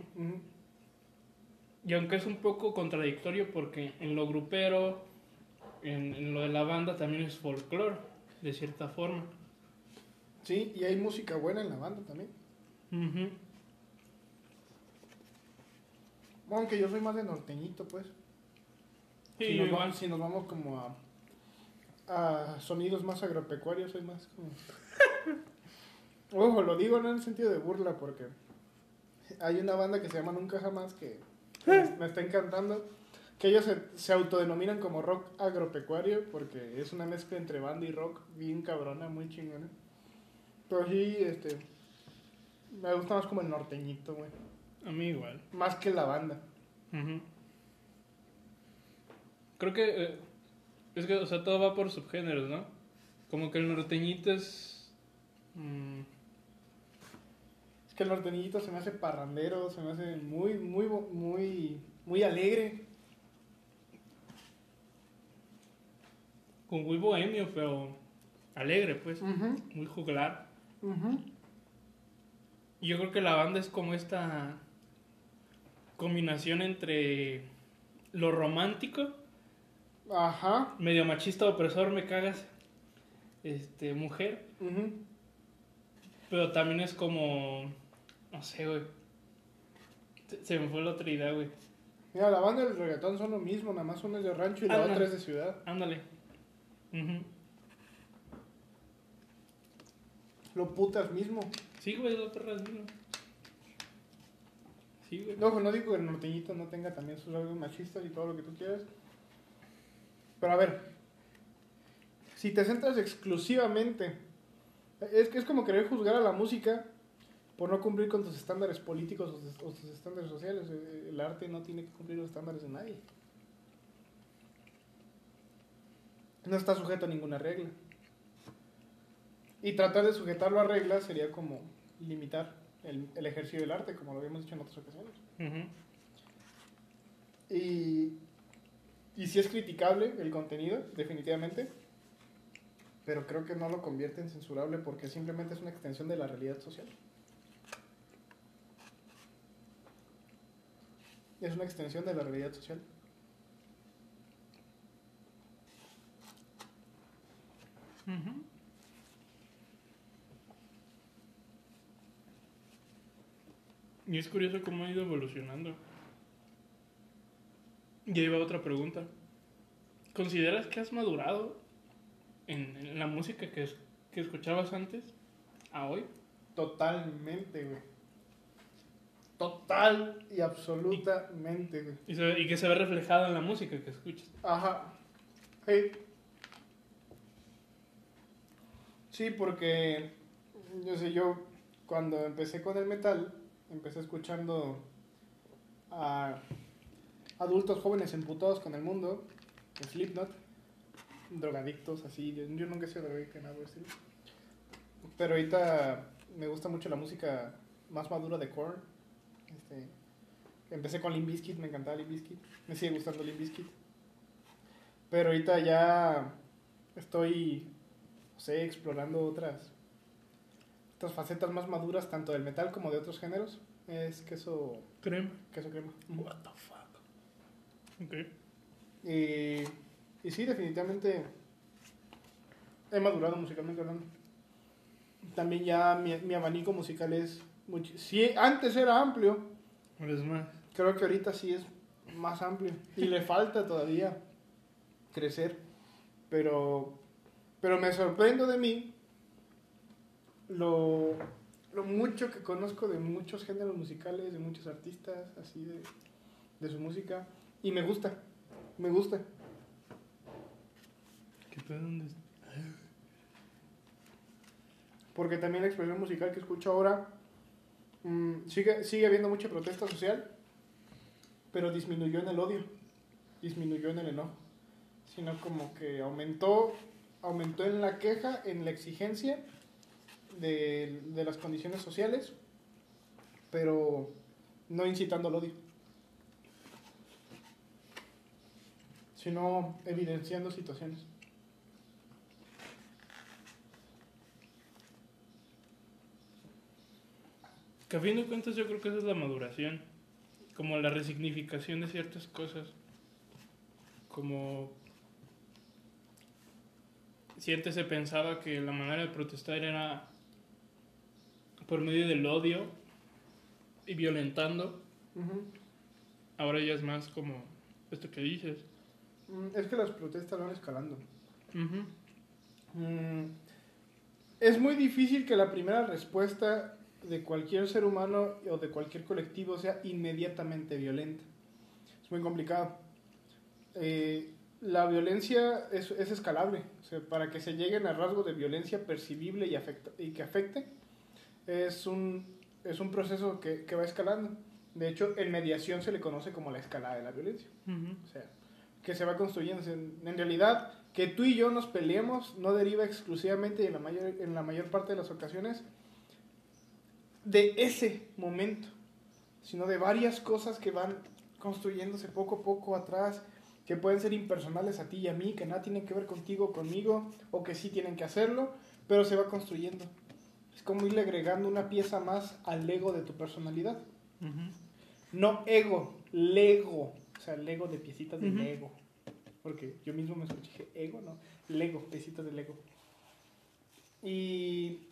Y aunque es un poco contradictorio porque en lo grupero, en, en lo de la banda también es folclore, de cierta forma. Sí, y hay música buena en la banda también. Ujú. Bueno, aunque yo soy más de norteñito, pues. Sí, si, nos igual. vamos, si nos vamos como a, a sonidos más agropecuarios, soy más como... Ojo, lo digo no en el sentido de burla, porque hay una banda que se llama Nunca Jamás que me, está encantando. Que ellos se, se autodenominan como rock agropecuario, porque es una mezcla entre banda y rock bien cabrona, muy chingona. Pero sí, este... Me gusta más como el norteñito, güey. A mí igual. Más que la banda. Ujú. Creo que eh, es que, o sea, todo va por subgéneros, ¿no? Como que el norteñito es... mm, Es que el norteñito se me hace parrandero, se me hace muy, muy, muy, muy alegre. como muy bohemio, pero alegre, pues. Muy juglar. Y Yo creo que la banda es como esta combinación entre lo romántico, Ajá. medio machista, opresor, me cagas, este, mujer, pero también es como, no sé, güey. Se, se me fue la otra idea, güey. Mira, la banda y el reggaetón son lo mismo, nada más una es de rancho y la no. otra es de ciudad. Ándale. Ujú. Lo putas mismo. Sí, güey, la perra es mismo. Sí, güey. Ojo, no digo que el norteñito no tenga también sus rasgos machistas y todo lo que tú quieras. Pero a ver, si te centras exclusivamente, es que es como querer juzgar a la música por no cumplir con tus estándares políticos o tus- estándares sociales. Eh, El arte no tiene que cumplir los estándares de nadie. No está sujeto a ninguna regla. Y tratar de sujetarlo a reglas sería como limitar el, el ejercicio del arte, como lo habíamos dicho en otras ocasiones. Y, y sí es criticable el contenido, definitivamente, pero creo que no lo convierte en censurable porque simplemente es una extensión de la realidad social. Es una extensión de la realidad social. Y es curioso cómo ha ido evolucionando. Y ahí va otra pregunta. ¿Consideras que has madurado en, en la música que, es- que escuchabas antes a hoy? Totalmente, güey. Total y absolutamente, güey. Y, se- y que se ve reflejado en la música que escuchas. Ajá. Sí. Sí, porque yo sé, yo cuando empecé con el metal, empecé escuchando a adultos jóvenes emputados con el mundo, Slipknot, drogadictos, así. Yo, yo nunca he sido drogadicto, nada estilo. Pero ahorita me gusta mucho la música más madura de Korn. Este, empecé con Limp Bizkit, me encantaba Limp Bizkit. Me sigue gustando Limp Bizkit. Pero ahorita ya estoy, no sé, explorando otras, otras facetas más maduras, tanto del metal como de otros géneros. Es queso, Crema. queso crema. What the fuck. Ok. Y, y sí, definitivamente he madurado musicalmente hablando. También ya mi, mi abanico musical es mucho... Sí, antes era amplio, Eres más. creo que ahorita sí es más amplio. Y le falta todavía crecer. Pero, pero me sorprendo de mí lo, lo mucho que conozco de muchos géneros musicales, de muchos artistas, así de, de su música. Y me gusta, me gusta. ¿Qué pedo? ¿Dónde está? Porque también la expresión musical que escucho ahora mm, sigue, sigue habiendo mucha protesta social, pero disminuyó en el odio, disminuyó en el enojo, sino como que aumentó, aumentó en la queja, en la exigencia de, de las condiciones sociales, pero no incitando al odio, sino evidenciando situaciones. Que a fin de cuentas yo creo que esa es la maduración. Como la resignificación de ciertas cosas. Como... Si antes se pensaba que la manera de protestar era por medio del odio y violentando, ahora ya es más como esto que dices. Mm, Es que las protestas van escalando. Mm, Es muy difícil que la primera respuesta de cualquier ser humano o de cualquier colectivo sea inmediatamente violenta. Es muy complicado. Eh, la violencia es, es escalable. O sea, para que se lleguen a rasgos de violencia percibible y, afecta- y que afecte, es un, es un proceso que, que va escalando. De hecho, en mediación se le conoce como la escalada de la violencia. O sea, que se va construyendo. En, realidad, que tú y yo nos peleemos no deriva exclusivamente y en la mayor, en la mayor parte de las ocasiones de ese momento, sino de varias cosas que van construyéndose poco a poco atrás, que pueden ser impersonales a ti y a mí, que nada tienen que ver contigo, conmigo, o que sí tienen que hacerlo, pero se va construyendo. Es como irle agregando una pieza más al ego de tu personalidad. No ego, Lego. O sea, Lego de piecitas de Ujú. Lego. Porque yo mismo me escuché ego, ¿no? Lego, piecitas de Lego. Y.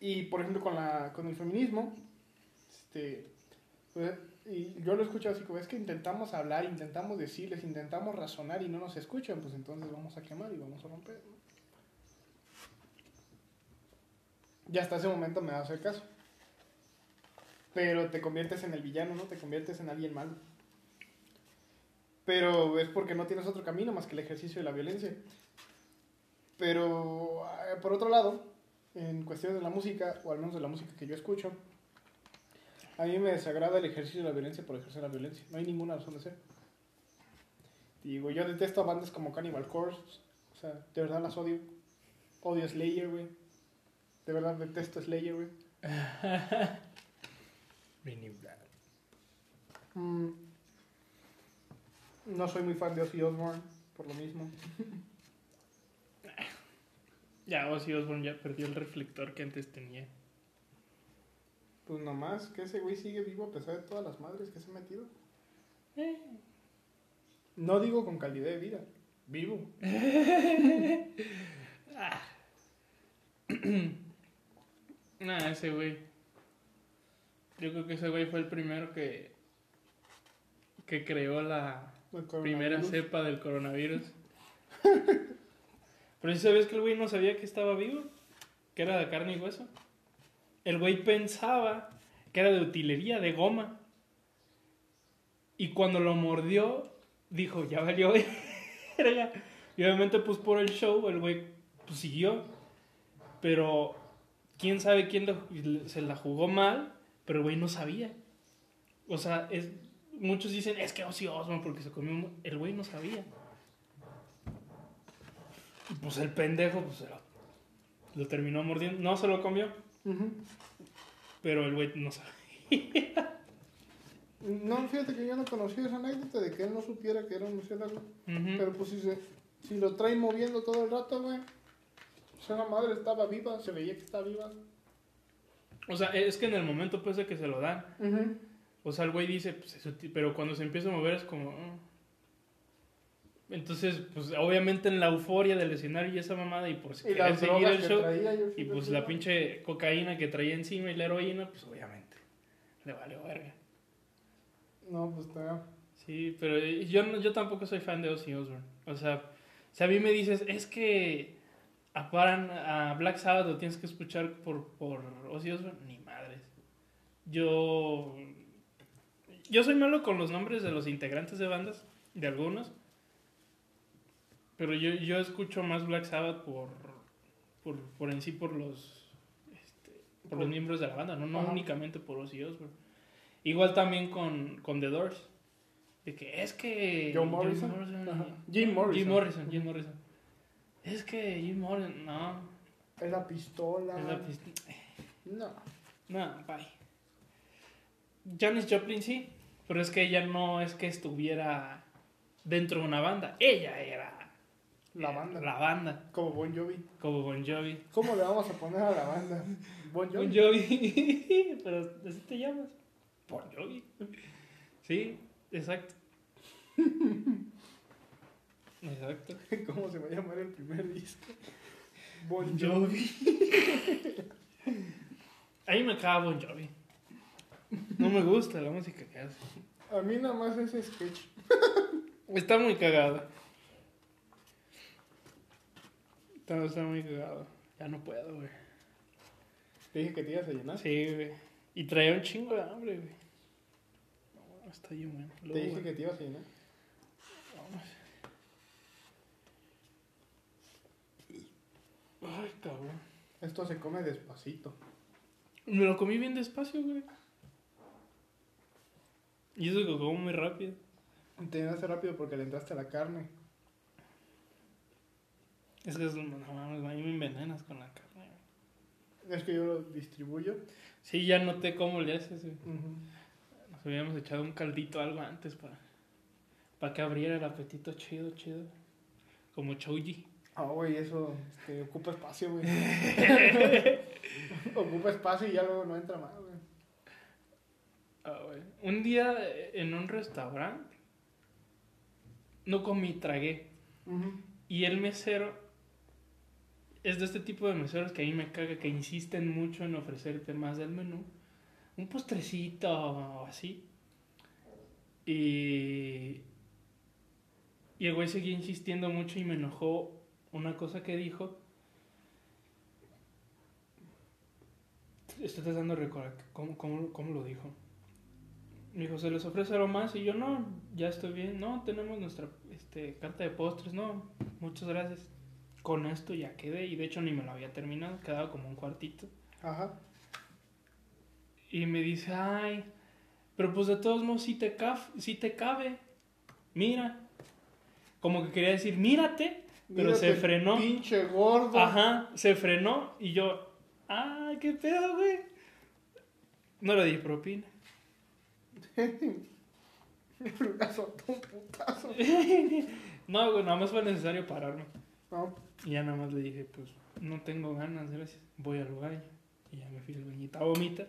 Y por ejemplo, con, la, con el feminismo, este. pues, y yo lo escucho así como es que intentamos hablar, intentamos decirles, intentamos razonar y no nos escuchan, pues entonces vamos a quemar y vamos a romper. ¿no? Y hasta ese momento me va a hacer caso. Pero te conviertes en el villano, ¿no? Te conviertes en alguien malo. Pero es porque no tienes otro camino más que el ejercicio de la violencia. Pero eh, por otro lado, en cuestiones de la música, o al menos de la música que yo escucho, a mí me desagrada el ejercicio de la violencia por ejercer la violencia. No hay ninguna razón de ser. Digo, yo detesto a bandas como Cannibal Corpse. O sea, de verdad las odio. Odio Slayer, güey. De verdad detesto Slayer, güey. Mm, No soy muy fan de Ozzy Osbourne, por lo mismo. Ya, Ozzy Osbourne ya perdió el reflector que antes tenía. Pues nomás que ese güey sigue vivo a pesar de todas las madres que se ha metido. No digo con calidad de vida, vivo. Nah, ese güey. Yo creo que ese güey fue el primero que, que creó la primera cepa del coronavirus. Pero si sabías que el güey no sabía que estaba vivo, que era de carne y hueso. El güey pensaba que era de utilería, de goma. Y cuando lo mordió, dijo, ya valió. Y obviamente, pues por el show, el güey pues, siguió. Pero quién sabe quién lo- se la jugó mal, pero el güey no sabía. O sea, es, muchos dicen, es que Ozzy Osbourne porque se comió... un-". El güey no sabía. Y pues el pendejo, pues lo, lo terminó mordiendo. No se lo comió, pero el güey no sabía. No, fíjate que yo no conocía esa anécdota de que él no supiera que era un murciélago. Pero pues si, se, si lo traen moviendo todo el rato, güey. O sea, la madre estaba viva, se veía que estaba viva. O sea, es que en el momento pues de que se lo dan, o sea, el güey dice, pues, pero cuando se empieza a mover es como... "Ah". Entonces, pues obviamente en la euforia del escenario y esa mamada y por si querer seguir el show traía, yo y pues la pinche cocaína que traía encima y la heroína, pues obviamente le valió verga. No, pues está. Sí, pero yo, no- yo tampoco soy fan de Ozzy Osbourne. O sea, si a mí me dices, es que Paran- a Black Sabbath lo tienes que escuchar por, por Ozzy Osbourne, ni madres. Yo, yo soy malo con los nombres de los integrantes de bandas, de algunos. Pero yo, yo escucho más Black Sabbath por, por, por en sí, por los, este, por los miembros de la banda, no, no Ajá. únicamente por Ozzy Osbourne. Igual también con, con The Doors. De que es que. John Morrison. Jim Morrison. Jim Morrison, Jim Morrison. Es que Jim Morrison, no. Es la pistola. Es la pist- No. No, bye. Janis Joplin sí, pero es que ella no es que estuviera dentro de una banda. Ella era La banda. La banda, Como Bon Jovi. como Bon Jovi. ¿Cómo le vamos a poner a la banda? Bon Bon Jovi. Jovi. pero así te llamas. Bon Jovi. Sí, exacto. Exacto. ¿Cómo se va a llamar el primer disco? Bon Jovi. Ahí me caga Bon Jovi. No me gusta la música que hace. A mí nada más ese sketch. Está muy cagado. Está, está muy cagado. Ya no puedo, güey. Te dije que te ibas a llenar. Sí, güey. Y traía un chingo de hambre, güey. No, está bien bueno. Te dije que te ibas a llenar. Ay, cabrón. Esto se come despacito. Me lo comí bien despacio, güey. Y eso que como muy rápido. Te llenaste rápido porque le entraste a la carne. Es que es, no mames, a mí me envenenas con la carne. Es que yo lo distribuyo. Sí, ya noté cómo le haces, güey. Nos habíamos echado un caldito algo antes para, para que abriera el apetito chido, chido. Como Choji. Ah, güey, eso este, ocupa espacio, güey. ocupa espacio y ya luego no entra más, güey. Ah, güey. Un día eh, en un restaurante no comí, tragué. Y el mesero es de este tipo de meseros que a mí me caga, que insisten mucho en ofrecerte más del menú. Un postrecito o así. Y, y el güey seguía insistiendo mucho y me enojó una cosa que dijo. Estoy tratando de recordar cómo, cómo, cómo lo dijo. Me dijo, ¿se les ofrece algo más? Y yo, no, ya estoy bien. No, tenemos nuestra este, carta de postres. No, muchas gracias. Con esto ya quedé. Y de hecho ni me lo había terminado. Quedaba como un cuartito. Ajá. Y me dice, ay, pero pues de todos modos sí te, caf sí te cabe. Mira. Como que quería decir, mírate. Pero se frenó. Pinche gordo. Ajá, se frenó. Y yo, ah, qué pedo, güey. No le di propina. Le azotó un putazo. no, güey, nada más fue necesario pararme. No, Y ya nada más le dije, pues no tengo ganas, gracias. Voy al baño. Y ya me fui al bañito a vomitar.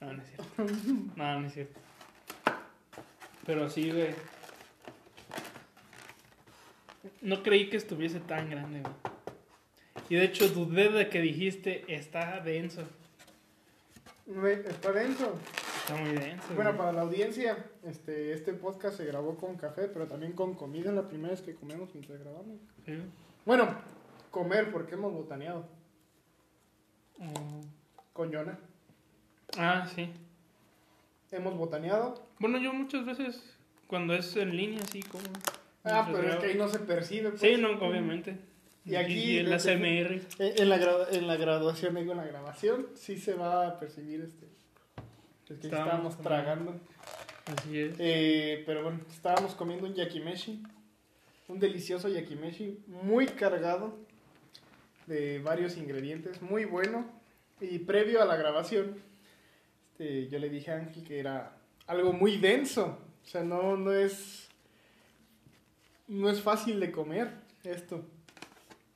No, no es cierto. No, no es cierto. Pero sí, güey. No creí que estuviese tan grande, güey. Y de hecho dudé de que dijiste, está denso. güey, está denso. Está muy denso. Bueno, güey. para la audiencia, este, este podcast se grabó con café, pero también con comida. Es la primera vez que comemos mientras grabamos. Sí. Bueno, comer porque hemos botaneado. Mm. Con Yona. Ah, sí. Hemos botaneado. Bueno, yo muchas veces, cuando es en línea, sí, como. Ah, pero es que ahí no se percibe. pues. Sí, no, obviamente. Y aquí- el ASMR. Eh, En la, en la graduación, digo, en la grabación, sí se va a percibir este. Es que Estábamos tragando. Así es. Eh, pero bueno, estábamos comiendo un yakimeshi. Un delicioso yakimeshi, muy cargado de varios ingredientes, muy bueno. Y previo a la grabación, este, yo le dije a Ángel que era algo muy denso. O sea, no, no es. No es fácil de comer esto.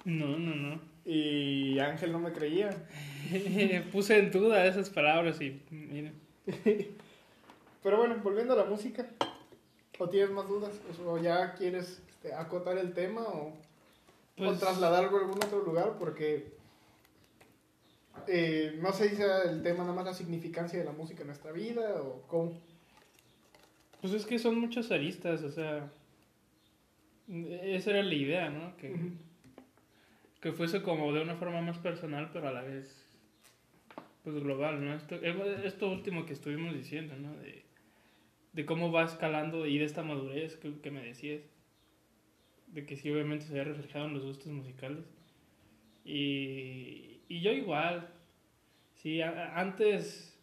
No, no, no. Y Ángel no me creía. Puse en duda esas palabras y miren. Pero bueno, volviendo a la música. ¿O tienes más dudas? ¿O ya quieres este, acotar el tema o, o Pues, trasladarlo a algún otro lugar? Porque eh, no sé si sea el tema nada más la significancia de la música en nuestra vida o cómo. pues es que son muchas aristas, o sea. Esa era la idea, ¿no? Que, que fuese como de una forma más personal, pero a la vez. Pues global, ¿no? Esto, esto último que estuvimos diciendo, ¿no? De, de cómo va escalando y de esta madurez que, que me decías. De que sí, obviamente se ve reflejado en los gustos musicales. Y, y yo igual. Sí, a- antes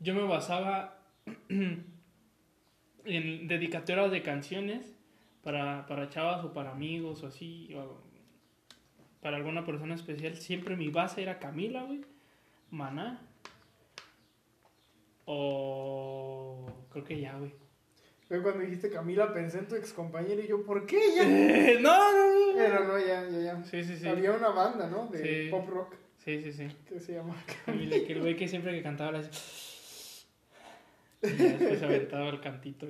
yo me basaba en dedicatorias de canciones para, para chavas o para amigos o así, o para alguna persona especial. Siempre mi base era Camila, güey, Maná. O creo que ya, güey. Yo cuando dijiste Camila pensé en tu ex compañera y yo, ¿por qué ya? no, no, no. Pero no, ya, ya, ya. Sí, sí, sí. Había una banda, ¿no? De Sí. pop rock Sí, sí, sí. que se llama Camila, que el güey que siempre que cantaba la... Y después aventaba el cantito.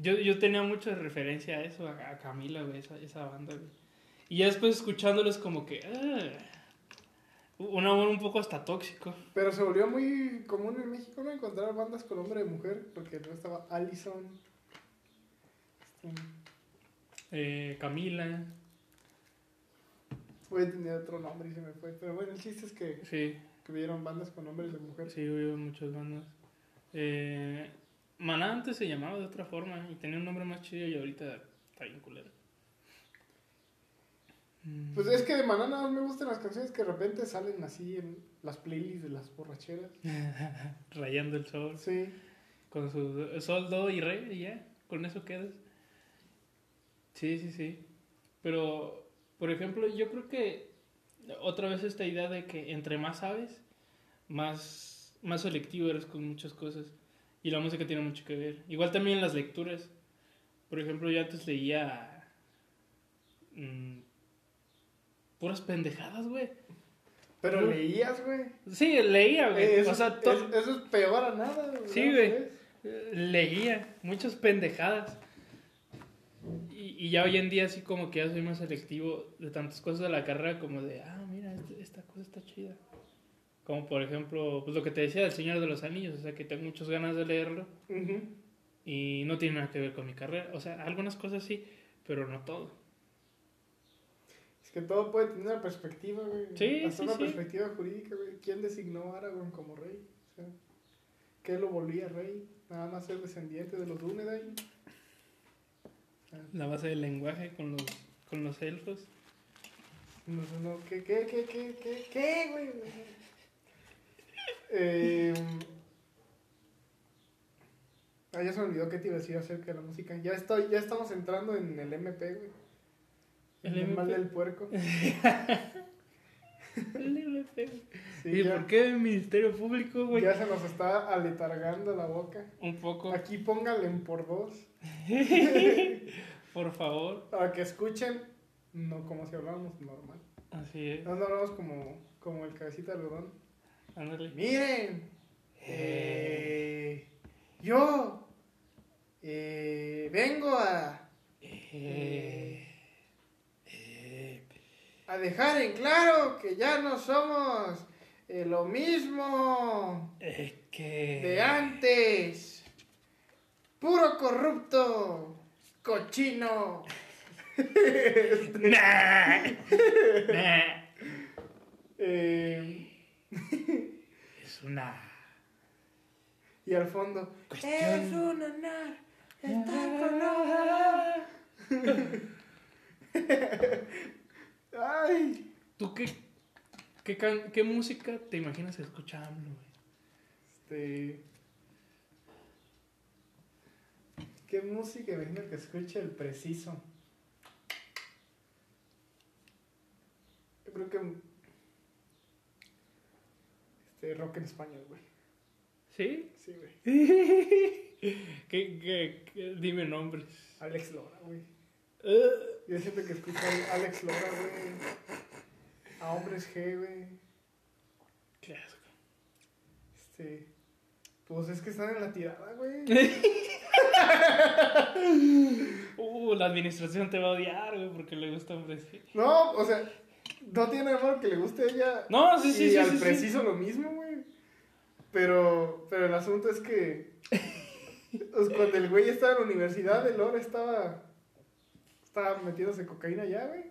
Yo, yo tenía mucha referencia a eso, a, a Camila, güey, esa, esa banda, güey. Y ya después escuchándolos como que... ah, un amor un poco hasta tóxico. Pero se volvió muy común en México, ¿no? Encontrar bandas con nombre de mujer, porque no estaba Allison. Este, Eh, Camila, Voy a tener otro nombre y se me fue. Pero bueno, el chiste es que, sí, que vieron bandas con nombres de mujer. sí, hubo muchas bandas. Eh, Maná antes se llamaba de otra forma y tenía un nombre más chido y ahorita está bien culero. Mm. Pues es que de Maná nada más me gustan las canciones que de repente salen así en las playlists de las borracheras. Rayando el sol. Sí. Con su sol, do y re, y ya, con eso quedas. Sí, sí, sí. Pero, por ejemplo, yo creo que otra vez esta idea de que entre más sabes, más, más selectivo eres con muchas cosas. Y la música tiene mucho que ver. Igual también las lecturas. Por ejemplo, yo antes leía mm, puras pendejadas, güey. Pero leías, güey. Sí, leía, güey. Eh, Eso, o sea, to- es- eso es peor a nada, güey. Sí, güey. Leía muchas pendejadas. Y, y ya hoy en día así como que ya soy más selectivo de tantas cosas de la carrera como de, ah, mira, este- esta cosa está chida. Como por ejemplo, pues lo que te decía del Señor de los Anillos, o sea, que tengo muchas ganas de leerlo y no tiene nada que ver con mi carrera. O sea, algunas cosas sí, pero no todo. Es que todo puede tener una perspectiva, güey. Sí, Hasta sí, una sí. perspectiva jurídica, güey. ¿Quién designó a Aragorn como rey? O sea, ¿qué lo volvía rey? Nada más ser descendiente de los Dúnedain. O sea, La base del lenguaje con los, con los elfos. No, no, no, ¿qué, qué, qué, qué, qué, qué, güey? Eh, ah, ya se me olvidó qué te iba a decir acerca de la música. Ya estoy, ya estamos entrando en el MP, güey. ¿El El mal MP? del puerco. Sí, ¿Y ya, por qué el Ministerio Público, güey? ya se nos está aletargando la boca. Un poco, Aquí pónganle en por dos. por favor. Para que escuchen, no como si habláramos normal. Así es. No, no hablamos como, como el cabecita de algodón. Ándale. Miren, eh, yo eh, vengo a, Eh, eh, a dejar en claro que ya no somos lo mismo que. de antes. Puro corrupto. Cochino. Nah. Nah. Eh, Es una. y al fondo. Cuestión. Es un honor estar con Ay. ¿Tú qué, qué, can- qué música te imaginas escuchando, güey? Este. ¿Qué música imagino que escuche el preciso? Yo creo que. Este, rock en español, güey. ¿Sí? Sí, güey. ¿Qué, qué, qué- Dime nombres. Alex Lora, güey. Uh, Yo siento que escucho a Alex Lora, güey. A Hombres G, güey. qué asco. Este. Pues es que están en la tirada, güey. Uh, la administración te va a odiar, güey, porque le gusta hombres. G. No, o sea, no tiene malo que le guste a ella. No, sí, sí, y sí. al sí, sí. preciso lo mismo, güey. Pero, pero el asunto es que. pues, cuando el güey estaba en la universidad, el Lora estaba. Estaba metiéndose cocaína ya, güey.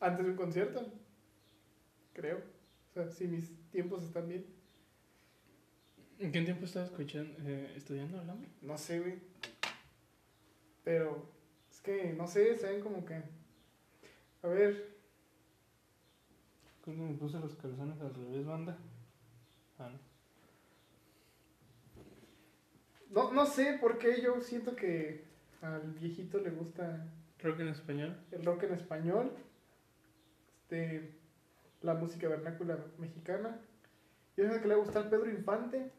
Antes de un concierto. Creo. O sea, si mis tiempos están bien. ¿En qué tiempo estás escuchando, eh, estudiando hombre? No sé, güey. Pero. Es que, no sé, se ven como que. A ver. Creo que me puse los calzones al revés, banda. Ah, no. No, no sé por qué yo siento que al viejito le gusta Rock en español. el rock en español, este, la música vernácula mexicana. Yo siento que le va a gustar Pedro Infante.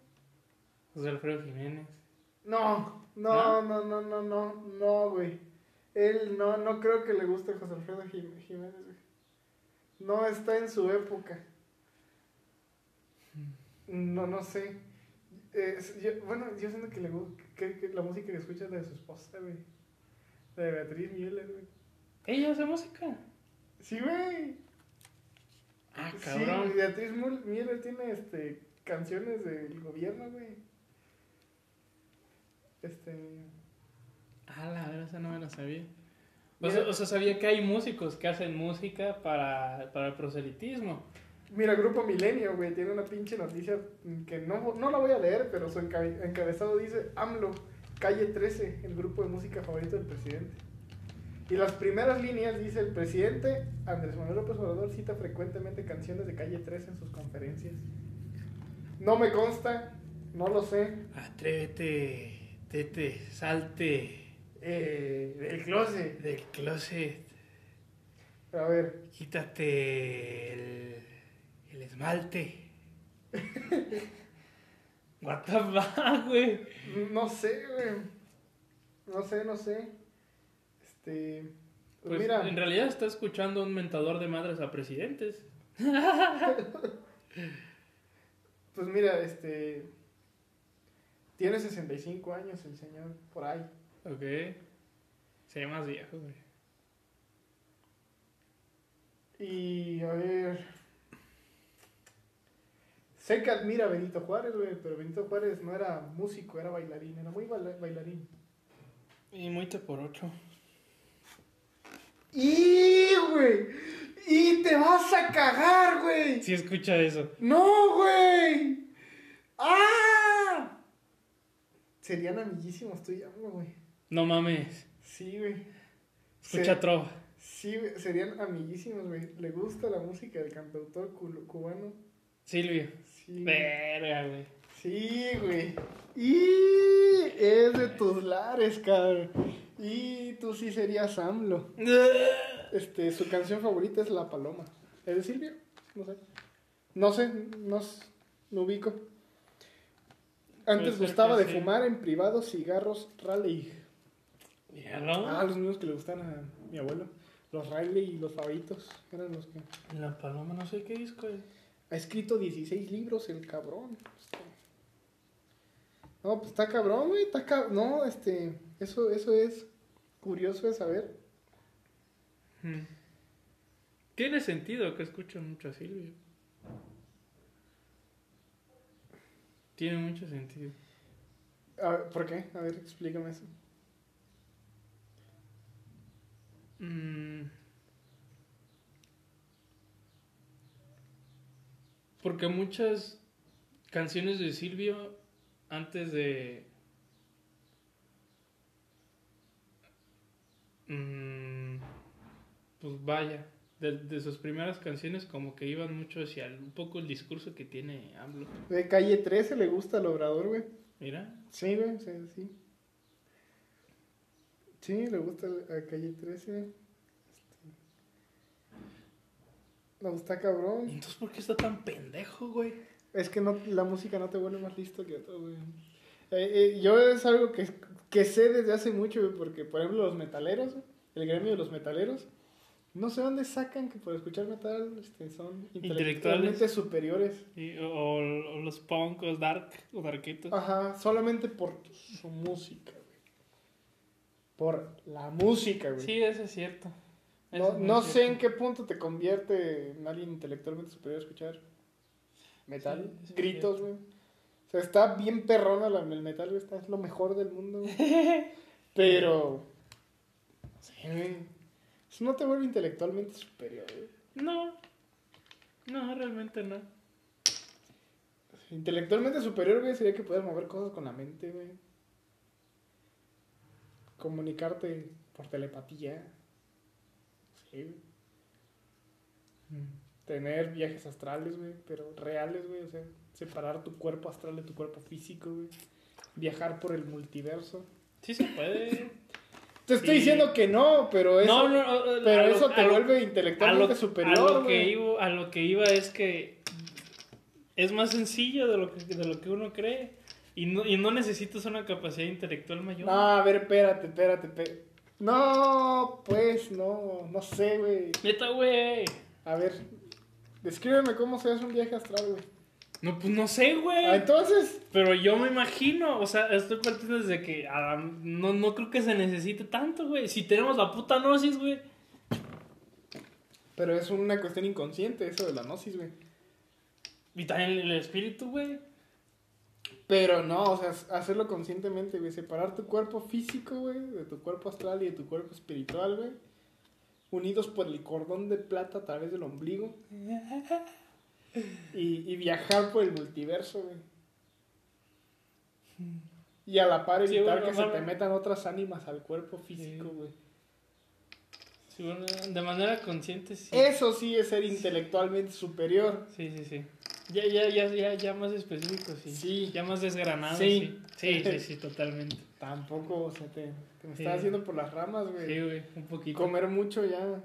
José Alfredo Jiménez. No, no, no, no, no, no, no, güey. Él no, no creo que le guste José Alfredo Jim- Jiménez, güey. No está en su época. No, no sé. Eh, yo- bueno, yo siento que le gusta que, que la música que escucha es de su esposa, güey. De Beatriz Müller, güey. ¿Ella hace música? Sí, güey. Ah, Sí, cabrón. Beatriz Mul- Müller tiene este canciones del gobierno, güey. Este. Ah, la verdad, esa no me la sabía. Mira- sea, o sea, sabía que hay músicos que hacen música para, para el proselitismo. Mira, Grupo Milenio, güey, tiene una pinche noticia que no, no la voy a leer, pero su encabe- encabezado dice AMLO, calle 13, el grupo de música favorito del presidente. Y las primeras líneas dice, el presidente Andrés Manuel López Obrador cita frecuentemente canciones de calle 13 en sus conferencias. No me consta, no lo sé. Atrévete, tete, salte Eh, el closet. del closet. A ver, Quítate el, el esmalte. What the fuck, güey. no sé, güey. No sé, no sé. Este... Pues, Pues mira, en realidad está escuchando un mentador de madres a presidentes. pues mira, este... Tiene 65 años el señor, por ahí. Ok. Se ve más viejo, güey. Y a ver... Sé que admira a Benito Juárez, güey, pero Benito Juárez no era músico, era bailarín, era muy baila- bailarín. Y muy te por ocho. ¡Y, güey! ¡Y te vas a cagar, güey! Sí escucha eso. ¡No, güey! ¡Ah! Serían amiguísimos tú y yo, güey. No mames. Sí, güey. Escucha Se- trova. Sí, güey, serían amiguísimos, güey. Le gusta la música del cantautor cu- cubano. Silvio. Sí. Verga, güey. Sí, güey. Y es de tus lares, cabrón. Y tú sí serías AMLO. Este, su canción favorita es La Paloma. ¿Es de Silvio? No sé. No sé, no, no ubico. Antes gustaba de sí. fumar en privado cigarros Raleigh. Ah, los mismos que le gustan a mi abuelo. Los Raleigh y los favoritos eran los que... La paloma, no sé qué disco es. Ha escrito 16 libros el cabrón. Este, No, pues está cabrón, güey. Está cab- No, este. Eso, eso es curioso de saber. Hmm. Tiene sentido que escucho mucho a Silvio. Tiene mucho sentido. A ver, ¿Por qué? A ver, explícame eso. Mm. Porque muchas canciones de Silvio antes de... Mm, pues vaya, de, de sus primeras canciones como que iban mucho hacia el- un poco el discurso que tiene AMLO. De calle 13 le gusta al obrador, güey. Mira, Sí, güey, sí, sí. Sí, le gusta a calle 13. Este... No, está cabrón. entonces ¿por qué está tan pendejo, güey? Es que no, la música no te vuelve más listo que otro, güey. Eh, eh, yo es algo que, que sé desde hace mucho, güey, porque, por ejemplo, los metaleros, el gremio de los metaleros, no sé dónde sacan que por escuchar metal este, son intelectualmente superiores. Y- o, o los punk, o dark, o darketos. Ajá, solamente por su música. Por la música, güey. Sí, eso es cierto. Eso no es no sé cierto. en qué punto te convierte en alguien intelectualmente superior a escuchar metal, Sí, gritos, güey. O sea, está bien perrona el metal, güey. Está, es lo mejor del mundo, güey. Pero. Sí, güey. Eso no te vuelve intelectualmente superior, güey. No, no, realmente no. Intelectualmente superior, güey, sería que puedas mover cosas con la mente, güey. Comunicarte por telepatía. Sí, güey. Tener viajes astrales, güey, pero reales, güey. O sea, separar tu cuerpo astral de tu cuerpo físico, güey. Viajar por el multiverso. Sí se puede. Te estoy Sí. diciendo que no, pero eso, no, no, no, pero lo- eso te lo- vuelve a intelectualmente lo, superior, a lo que güey. iba, a lo que iba es que es más sencillo de lo que, de lo que uno cree. Y no, y no necesitas una capacidad intelectual mayor. No, a ver, espérate, espérate, espérate. No, pues, no, no sé, güey. Neta, güey. A ver, descríbeme cómo se hace un viaje astral, güey. No, pues no sé, güey. Ah, entonces, Pero yo me imagino, o sea, estoy partiendo desde que ah, no, no creo que se necesite tanto, güey. Si tenemos la puta gnosis, güey. pero es una cuestión inconsciente eso de la gnosis, güey. Y también el espíritu, güey. Pero no, o sea, hacerlo conscientemente, güey. Separar tu cuerpo físico, güey, de tu cuerpo astral y de tu cuerpo espiritual, güey. Unidos por el cordón de plata a través del ombligo. Y, y viajar por el multiverso, güey. Y a la par Sí, evitar bueno, que se te metan otras ánimas al cuerpo físico, güey. Sí, bueno, de manera consciente, sí. Eso sí es ser intelectualmente superior. Sí, sí, sí. Ya, ya, ya, ya, ya más específico, sí. Sí. Ya más desgranado, Sí. sí. Sí, sí, sí, totalmente. Tampoco, o sea, te, te me Sí. estás haciendo por las ramas, güey. Sí, güey, un poquito. Comer mucho ya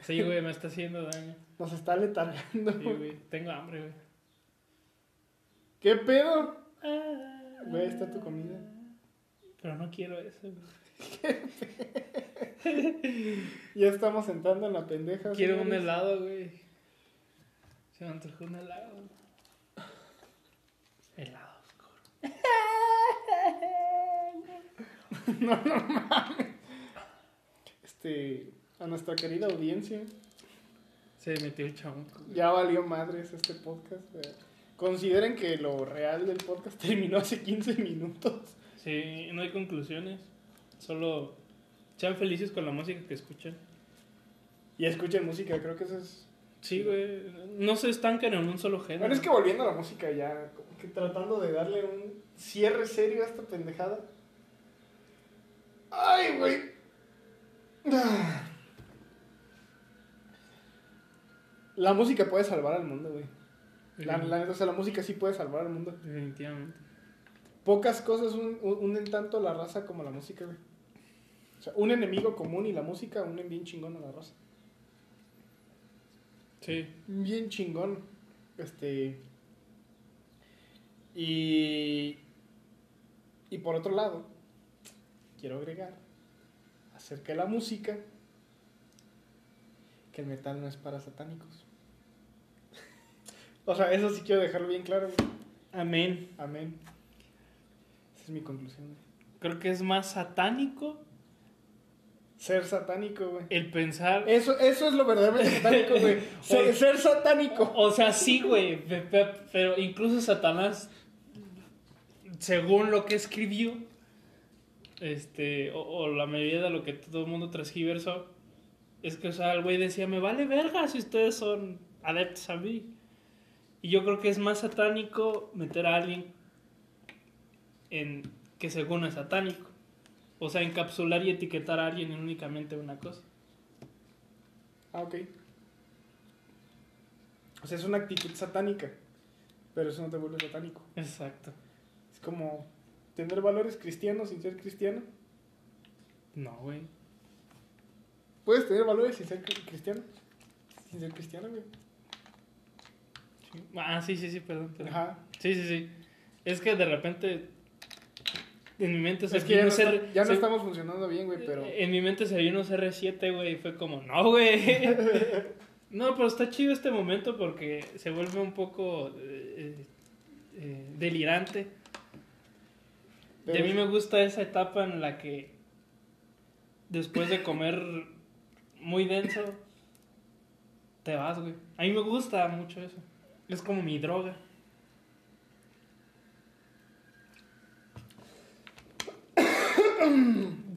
Sí, güey, me está haciendo daño. nos está letargando. Sí, güey. Tengo hambre, güey. ¿Qué pedo? Ah. Güey, está tu comida. Pero no quiero eso, güey. Ya estamos entrando en la pendeja. Quiero un helado, güey. Se me antojó un helado. Helado oscuro. Este, a nuestra querida audiencia, Se metió el güey. ya valió madres este podcast. güey. Consideren que lo real del podcast terminó hace 15 minutos. Sí, no hay conclusiones. Solo sean felices con la música que escuchan. Y escuchen música, creo que eso es... Sí, güey. No se estancan en un solo género. Bueno, es que volviendo a la música ya, como que tratando de darle un cierre serio a esta pendejada. Ay, güey. La música puede salvar al mundo, güey. La, o sea, la música sí puede salvar al mundo. Definitivamente. Pocas cosas un- un- unen tanto a la raza como la música, güey. O sea, un enemigo común y la música unen bien chingón a la raza. Sí. Bien chingón. Este. Y. Y por otro lado, quiero agregar acerca de la música que el metal no es para satánicos. o sea, eso sí quiero dejarlo bien claro. güey. Amén. Amén. Esa es mi conclusión. güey. Creo que es más satánico Ser satánico, güey. el pensar. Eso, eso es lo verdaderamente satánico, güey. Ser, ser satánico. O sea, sí, güey. pe- pe- Pero incluso Satanás según lo que escribió, este, o, o la mayoría de lo que todo el mundo transgiversó, es que, o sea, el güey decía, me vale verga si ustedes son adeptos a mí. Y yo creo que es más satánico meter a alguien en que según es satánico. O sea, encapsular y etiquetar a alguien en únicamente una cosa. Ah, ok. O sea, es una actitud satánica, pero eso no te vuelve satánico. Exacto. Es como tener valores cristianos sin ser cristiano. No, güey. Puedes tener valores sin ser cri- cristiano. Sin ser cristiano, güey. Sí. Ah, sí, sí, sí, perdón. perdón. Ajá. Sí, sí, sí. Es que de repente en mi mente se Es que ya no, ya no se- estamos funcionando bien, güey, pero... En mi mente se vino un CR7, güey, y fue como, no, güey. no, pero está chido este momento porque se vuelve un poco eh, eh, delirante. Y pero a mí me gusta esa etapa en la que después de comer muy denso, te vas, güey. A mí me gusta mucho eso. Es como mi droga.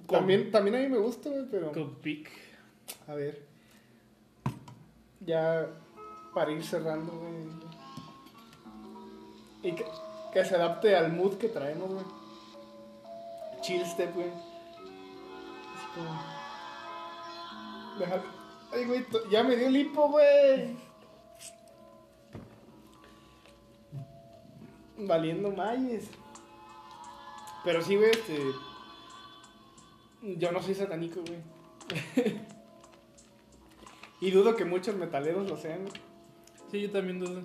También, también a mí me gusta, güey, pero... Con Vic. A ver. Ya para ir cerrando, güey. Y que, que se adapte al mood que traemos, güey. Chill step, güey. Así como. Deja- Ay, güey, ya me dio el hipo, güey. Valiendo mayes. Pero sí, güey, este. Yo no soy satánico, güey. y dudo que muchos metaleros lo sean, güey. Sí, yo también dudo.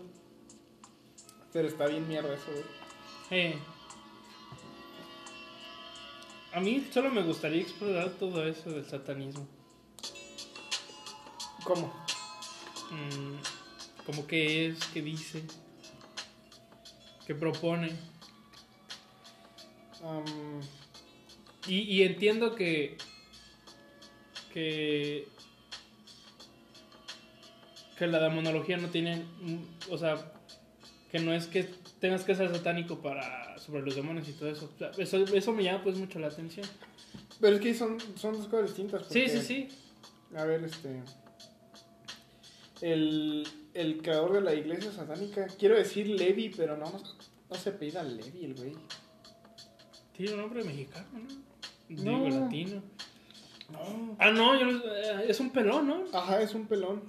Pero está bien mierda eso, güey. Eh. A mí solo me gustaría explorar todo eso del satanismo. ¿Cómo? Mm, como qué es, qué dice, qué propone. Y, y entiendo que. que. que la demonología no tiene. mm, O sea, que no es que tengas que ser satánico para. Sobre los demonios y todo eso. O sea, eso, eso me llama pues mucho la atención. pero es que son, son dos cosas distintas. Sí, porque- sí, sí. A ver, este. El, el creador de la iglesia satánica, quiero decir Levi, pero no, no, se pida Levi, el güey. Tiene un nombre mexicano, ¿no? No. Digo latino. No. Ah, no, yo eh, es un pelón, ¿no? Ajá, es un pelón.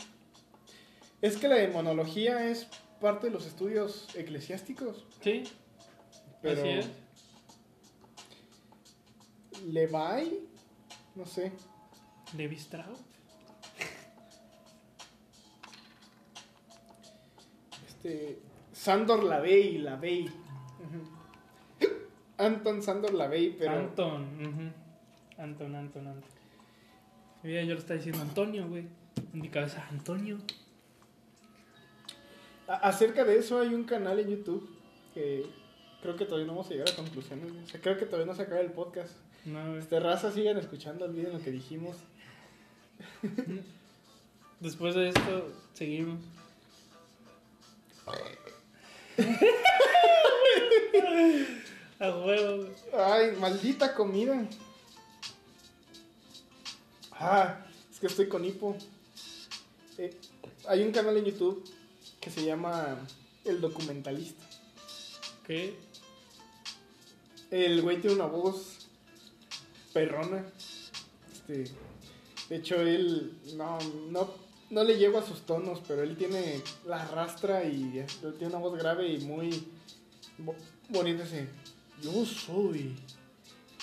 Es que la demonología es parte de los estudios eclesiásticos. Sí, Pero así es. Levi, no sé. Levi Strauss. Este. Sandor Lavey, Lavey. Ujú. Anton Sandor Lavey, pero. Anton. ujú. Anton, Anton, Anton. Mira, yo lo estaba diciendo Antonio, güey. En mi cabeza, Antonio. A- Acerca de eso hay un canal en YouTube que creo que todavía no vamos a llegar a conclusiones. güey. O sea, creo que todavía no se acaba el podcast. No. Este raza sigan escuchando, olviden lo que dijimos. Después de esto, seguimos. A huevo. Ay, maldita comida. Ah, es que estoy con hipo. Eh, hay un canal en YouTube que se llama El Documentalista. ¿Qué? El güey tiene una voz perrona. Este, de hecho, él no, no, no le llego a sus tonos, pero él tiene la arrastra y tiene una voz grave y muy bo- bonita. Ese, Yo soy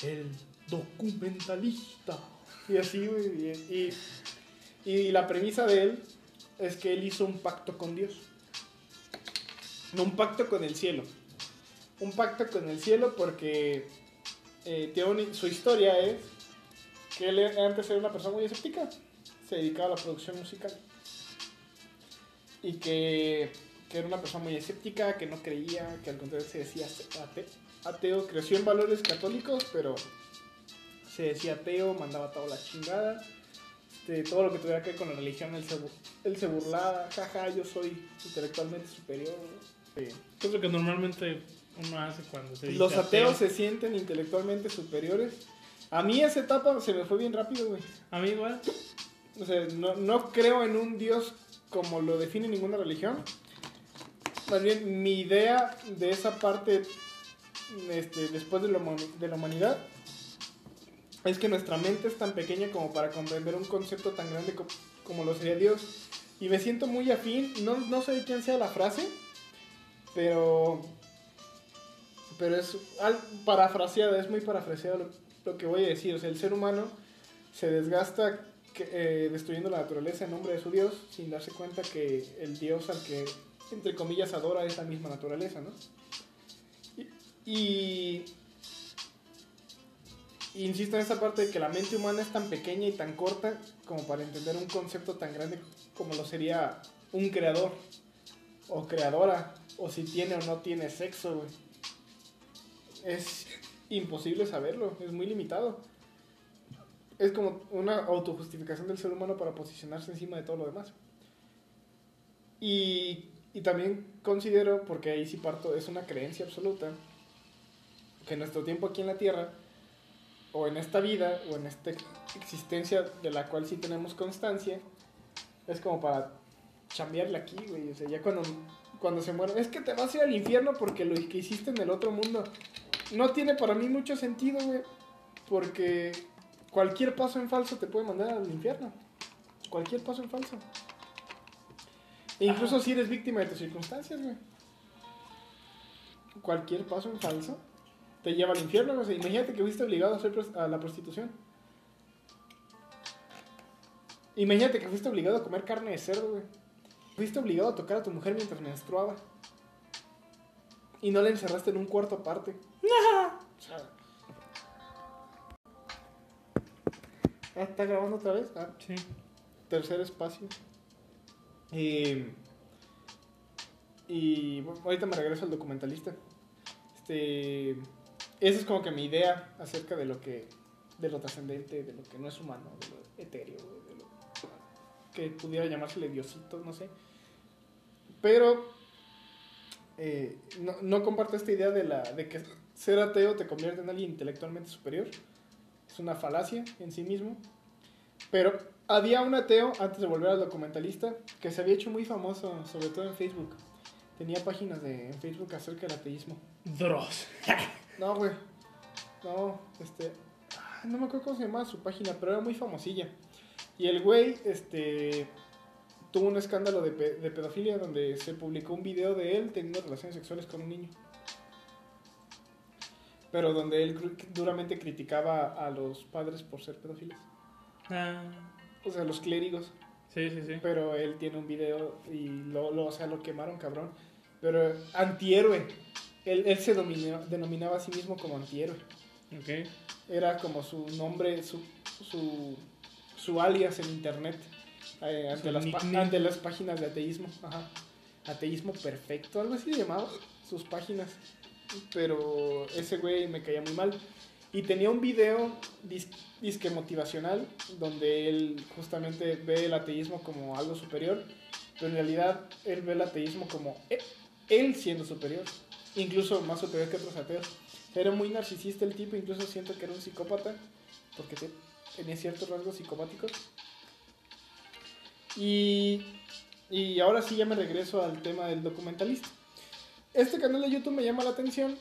el documentalista. Y así, güey. Y, y, y la premisa de él es que él hizo un pacto con Dios. No un pacto con el cielo un pacto con el cielo porque eh, su historia es que él antes era una persona muy escéptica, se dedicaba a la producción musical y que, que era una persona muy escéptica, que no creía, que al contrario se decía ate- ateo, creció en valores católicos, pero se decía ateo, mandaba toda la chingada. Este, todo lo que tuviera que ver con la religión, él se, él se burlaba, jaja, yo soy intelectualmente superior. ¿Qué es lo que normalmente uno hace cuando se dice Los ateos ateo. se sienten intelectualmente superiores. A mí esa etapa se me fue bien rápido, güey. A mí igual. O sea, no, no creo en un Dios como lo define ninguna religión. Más bien, mi idea de esa parte este, después de la, huma- de la humanidad es que nuestra mente es tan pequeña como para comprender un concepto tan grande co- como lo sería Dios. Y me siento muy afín, no, no sé de quién sea la frase, pero, pero es al, parafraseada, es muy parafraseado lo, que voy a decir. O sea, el ser humano se desgasta eh, destruyendo la naturaleza en nombre de su Dios sin darse cuenta que el Dios al que, entre comillas, adora es la misma naturaleza, ¿no? Y insisto en esa parte de que la mente humana es tan pequeña y tan corta como para entender un concepto tan grande como lo sería un creador o creadora o si tiene o no tiene sexo, güey. Es imposible saberlo, es muy limitado. Es como una autojustificación del ser humano para posicionarse encima de todo lo demás. Y, y también considero, porque ahí sí parto, es una creencia absoluta, que nuestro tiempo aquí en la Tierra, o en esta vida, o en esta existencia de la cual sí tenemos constancia, es como para chambearle aquí, güey. O sea, ya cuando, cuando se muere, es que te vas a ir al infierno porque lo que hiciste en el otro mundo no tiene para mí mucho sentido, güey. Porque cualquier paso en falso te puede mandar al infierno. Cualquier paso en falso. E incluso si eres víctima de tus circunstancias, güey. Cualquier paso en falso te lleva al infierno. Sea, imagínate que fuiste obligado a hacer a la prostitución. Imagínate que fuiste obligado a comer carne de cerdo, güey. Fuiste obligado a tocar a tu mujer mientras menstruaba. Y no la encerraste en un cuarto aparte. Ah, ¿Está grabando otra vez? Ah, Sí. tercer espacio. Y, y bueno, ahorita me regreso al documentalista. Este, esa es como que mi idea acerca de lo que, de lo trascendente, de lo que no es humano, de lo etéreo, de lo que pudiera llamársele diosito, no sé. Pero eh, no, no comparto esta idea de, la, de que ser ateo te convierte en alguien intelectualmente superior. Es una falacia en sí mismo. Pero había un ateo, antes de volver al documentalista, que se había hecho muy famoso, sobre todo en Facebook. Tenía páginas de, en Facebook acerca del ateísmo. Dross. No, güey. No, este. ah, No me acuerdo cómo se llamaba su página, pero era muy famosilla. Y el güey, este. Tuvo un escándalo de, pe- de pedofilia donde se publicó un video de él teniendo relaciones sexuales con un niño. Pero donde él duramente criticaba a los padres por ser pedófilos. Ah, O sea, los clérigos. sí, sí, sí. Pero él tiene un video y lo, lo, o sea, lo quemaron, cabrón. Pero antihéroe. Él, él se dominó- denominaba a sí mismo como antihéroe. Ok. Era como su nombre, su, su, su alias en internet. Eh, ante, las ante las páginas de ateísmo. Ajá. Ateísmo perfecto, algo así llamaba sus páginas. Pero ese güey me caía muy mal. Y tenía un video dis- disque motivacional donde él justamente ve el ateísmo como algo superior, pero en realidad él ve el ateísmo como e- él siendo superior, incluso más superior que otros ateos. Era muy narcisista el tipo, incluso siento que era un psicópata, porque te- tenía ciertos rasgos psicopáticos. Y, y ahora sí ya me regreso al tema del documentalista. Este canal de YouTube me llama la atención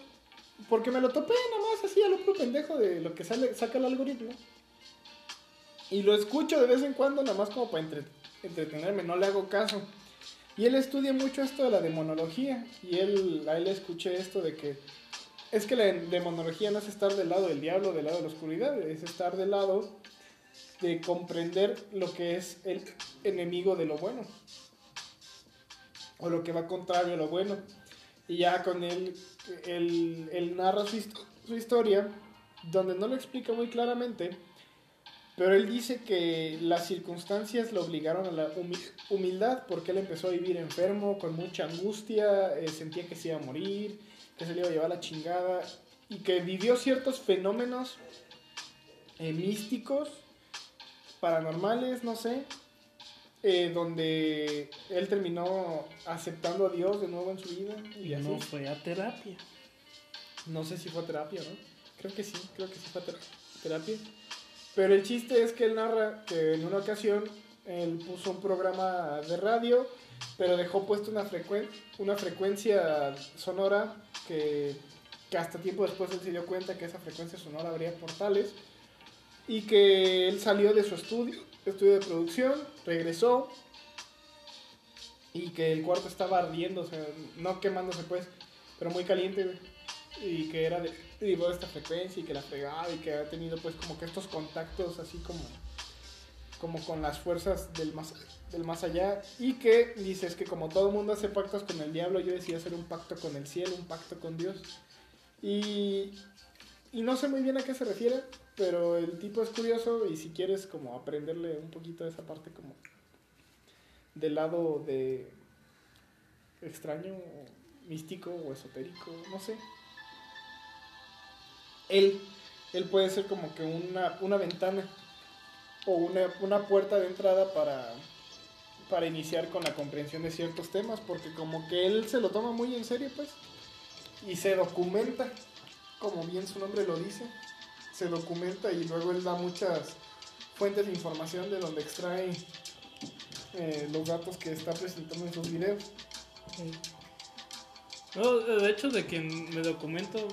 porque me lo topé nada más así a lo puro pendejo de lo que sale, saca el algoritmo. Y lo escucho de vez en cuando nada más como para entre- entretenerme, no le hago caso. Y él estudia mucho esto de la demonología. Y él, a él le escuché esto de que es que la demonología no es estar del lado del diablo, del lado de la oscuridad, es estar del lado de comprender lo que es el enemigo de lo bueno. O lo que va contrario a lo bueno. Y ya con él, él, narra su, hist- su historia, donde no lo explica muy claramente, pero él dice que las circunstancias lo obligaron a la humi- humildad, porque él empezó a vivir enfermo, con mucha angustia, eh, sentía que se iba a morir, que se le iba a llevar la chingada, y que vivió ciertos fenómenos eh, místicos, paranormales, no sé, eh, donde él terminó aceptando a Dios de nuevo en su vida y Y así. no fue a terapia. No sé si fue terapia, ¿no? Creo que sí, creo que sí fue ter- terapia. Pero el chiste es que él narra que en una ocasión él puso un programa de radio, pero dejó puesto una, frecuen- una frecuencia sonora que, que hasta tiempo después él se dio cuenta que esa frecuencia sonora abría portales y que él salió de su estudio, estudio de producción, regresó y que el cuarto estaba ardiendo, o sea, no quemándose pues, pero muy caliente. Y que era de, de esta frecuencia y que la fregaba y que ha tenido pues como que estos contactos así como, como con las fuerzas del más, del más allá. Y que dice, es que como todo mundo hace pactos con el diablo, yo decidí hacer un pacto con el cielo, un pacto con Dios. Y, y no sé muy bien a qué se refiere, pero el tipo es curioso y si quieres como aprenderle un poquito de esa parte como del lado de extraño, místico o esotérico, no sé. Él, él puede ser como que una, una ventana o una, una puerta de entrada para, para iniciar con la comprensión de ciertos temas, porque como que él se lo toma muy en serio, pues, y se documenta, como bien su nombre lo dice, se documenta y luego él da muchas fuentes de información de donde extrae eh, los datos que está presentando en sus videos. No, de hecho, de quien me documento,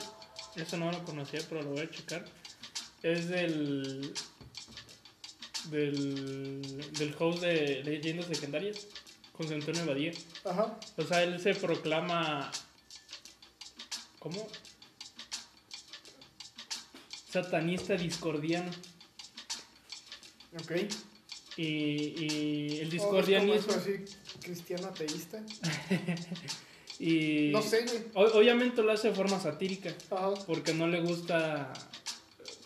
eso no lo conocía, pero lo voy a checar. Es del. del. del host de Leyendas Legendarias, José Antonio Badía. Ajá. O sea, él se proclama. ¿Cómo? Satanista discordiano. Ok. Y, y el ¿Cómo discordianismo. es así cristiano ateísta? Y No sé, güey. obviamente lo hace de forma satírica. Ajá. Porque no le gusta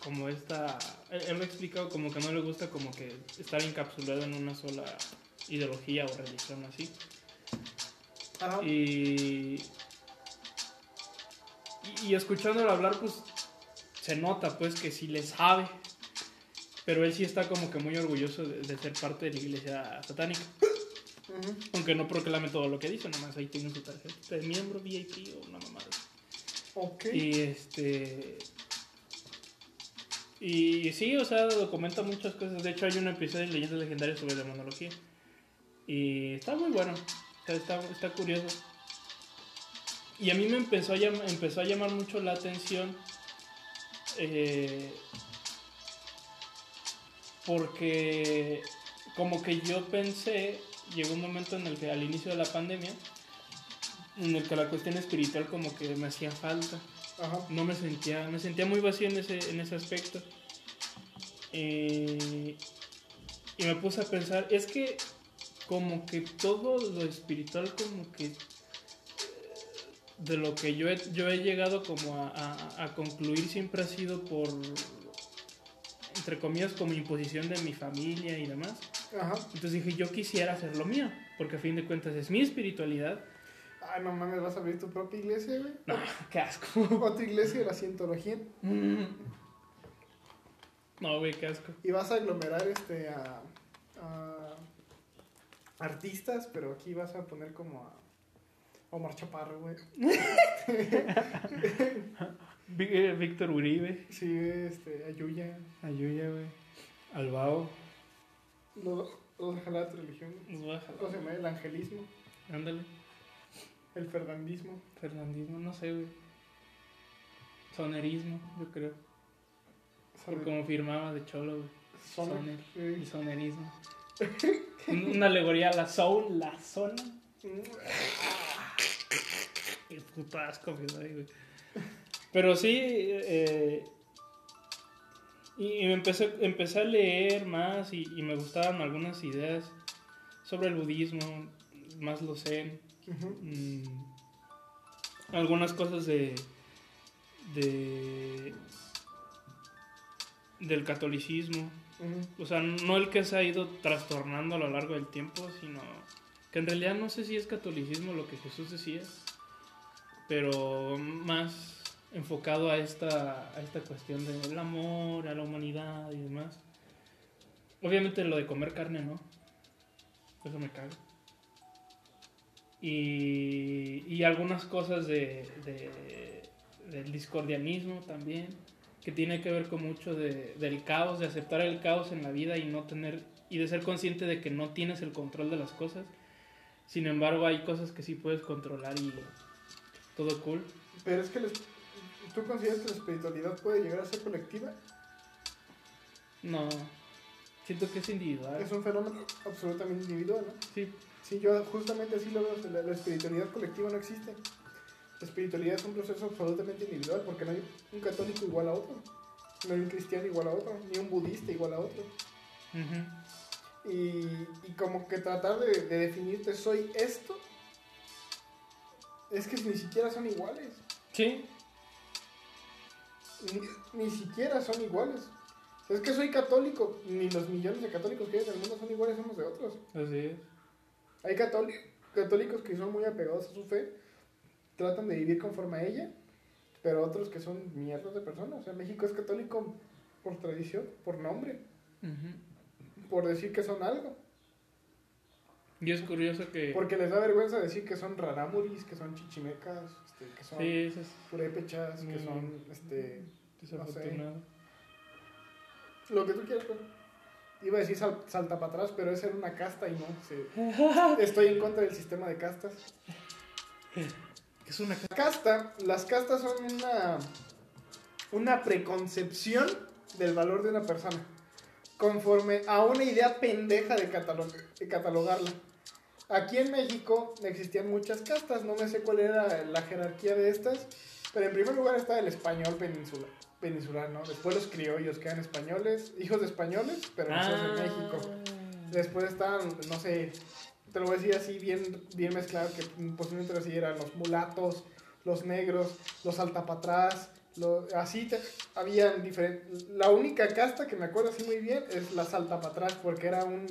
como esta... Él, él lo ha explicado como que no le gusta como que estar encapsulado en una sola ideología o religión así. Ajá. Y, y escuchándolo hablar pues se nota pues que sí le sabe. Pero él sí está como que muy orgulloso de, de ser parte de la iglesia satánica. Aunque no proclame todo lo que dice, nomás ahí tiene su tarjeta de miembro VIP o una mamada. Ok. Y este. Y sí, o sea, documenta muchas cosas. De hecho, hay un episodio de Leyendas Legendarias sobre demonología. Y está muy bueno. O sea, está, está curioso. Y a mí me empezó a, llam- empezó a llamar mucho la atención. Eh, porque como que yo pensé, llegó un momento en el que al inicio de la pandemia, en el que la cuestión espiritual como que me hacía falta Ajá. no me sentía, me sentía muy vacío en ese, en ese aspecto. Eh, y me puse a pensar, es que como que todo lo espiritual como que de lo que yo he, yo he llegado como a, a- a concluir siempre ha sido por, entre comillas, como imposición de mi familia y demás. Ajá. Entonces dije, yo quisiera hacer lo mío, porque a fin de cuentas es mi espiritualidad. Ay, no mames, vas a abrir tu propia iglesia, güey. No, qué asco. Otra iglesia de la cientología. No, güey, qué asco. Y vas a aglomerar este a, a artistas, pero aquí vas a poner como a Omar Chaparro, güey. Eh, Víctor Uribe. Sí, este, a Yuya. Ayuya, güey. Albao. Los, los jalar de religión. Jalar. ¿Cómo se llama? El angelismo, Ándale. el fernandismo. Fernandismo, no sé, güey. Sonerismo, yo creo. Por Soner- como firmaba de cholo, güey. soner- Soner. Y sonerismo. Un- Una alegoría a la soul, la zona. Qué puto asco güey. Pero sí, eh, y, me empecé, empecé a leer más y, y me gustaban algunas ideas sobre el budismo, más lo sé. Mm, algunas cosas de, de del catolicismo o sea no el que se ha ido trastornando a lo largo del tiempo sino que en realidad no sé si es catolicismo lo que Jesús decía pero más enfocado a esta a esta cuestión del amor a la humanidad y demás. Obviamente lo de comer carne no eso me caga. Y, y algunas cosas de, de, del discordianismo también, que tiene que ver con mucho de, del caos, de aceptar el caos en la vida y no tener y de ser consciente de que no tienes el control de las cosas. Sin embargo, hay cosas que sí puedes controlar y todo cool. Pero es que les- tú consideras que la espiritualidad puede llegar a ser colectiva. No, siento que es individual. Es un fenómeno absolutamente individual, ¿no? Sí, Sí, yo justamente así lo veo. La, la espiritualidad colectiva no existe. La espiritualidad es un proceso absolutamente individual porque no hay un católico igual a otro. No hay un cristiano igual a otro, ni un budista igual a otro. ujú, Y, y como que tratar de, de definirte soy esto, es que ni siquiera son iguales. sí, Ni, ni siquiera son iguales. Es que soy católico, ni los millones de católicos que hay en el mundo son iguales unos de otros. así es. Hay católi- católicos que son muy apegados a su fe, tratan de vivir conforme a ella, pero otros que son mierdas de personas. O sea, México es católico por tradición, por nombre, por decir que son algo. Y es curioso que... Porque les da vergüenza decir que son rarámuris, que son chichimecas, este, que son Sí, es purépechas, que son este, desafortunado. lo que tú quieras. pues. Iba a decir sal- salta para atrás, pero esa era una casta y no. Estoy en contra del sistema de castas. Es una... La casta, las castas son una, una preconcepción del valor de una persona, conforme a una idea pendeja de, catalo- de catalogarla. Aquí en México existían muchas castas, no me sé cuál era la jerarquía de estas, pero en primer lugar está el español peninsular, peninsular ¿no? Después los criollos, que eran españoles, hijos de españoles, pero Ah. en México. Después estaban, no sé, te lo voy a decir así bien, bien mezclado, que posiblemente así eran los mulatos, los negros, los altapatrás, lo- así te- habían diferentes. La única casta que me acuerdo así muy bien es la saltapatrás, porque era un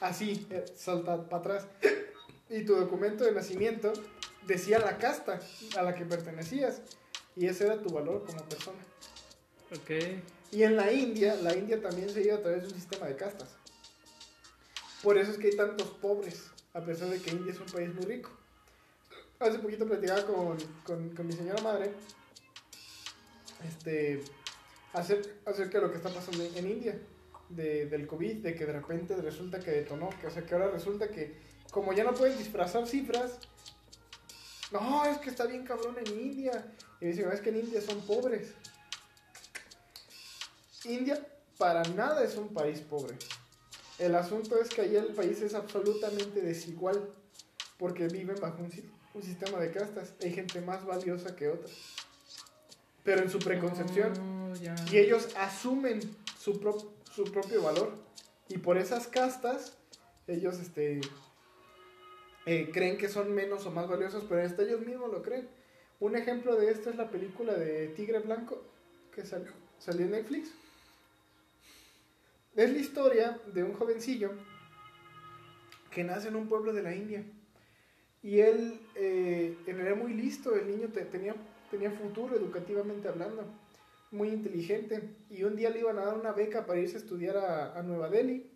así, eh, saltapatrás. Y tu documento de nacimiento decía la casta a la que pertenecías, y ese era tu valor como persona. Ok. Y en la India, la India también se lleva a través de un sistema de castas. Por eso es que hay tantos pobres, a pesar de que India es un país muy rico. Hace poquito platicaba con, con, con mi señora madre este, acer- acerca de lo que está pasando en India, de, del COVID, de que de repente resulta que detonó, que, o sea, que ahora resulta que como ya no pueden disfrazar cifras, no, es que está bien cabrón en India. Y dicen, "No, es que en India son pobres. India para nada es un país pobre. El asunto es que allá el país es absolutamente desigual porque viven bajo un, si- un sistema de castas. Hay gente más valiosa que otra. Pero en su preconcepción. Oh. Y ellos asumen su, pro- su propio valor. Y por esas castas, ellos este, eh, creen que son menos o más valiosos, pero hasta ellos mismos lo creen. Un ejemplo de esto es la película de Tigre Blanco, que salió, salió en Netflix. Es la historia de un jovencillo que nace en un pueblo de la India. Y él eh, era muy listo, el niño te- tenía, tenía futuro educativamente hablando muy inteligente y un día le iban a dar una beca para irse a estudiar a, a Nueva Delhi.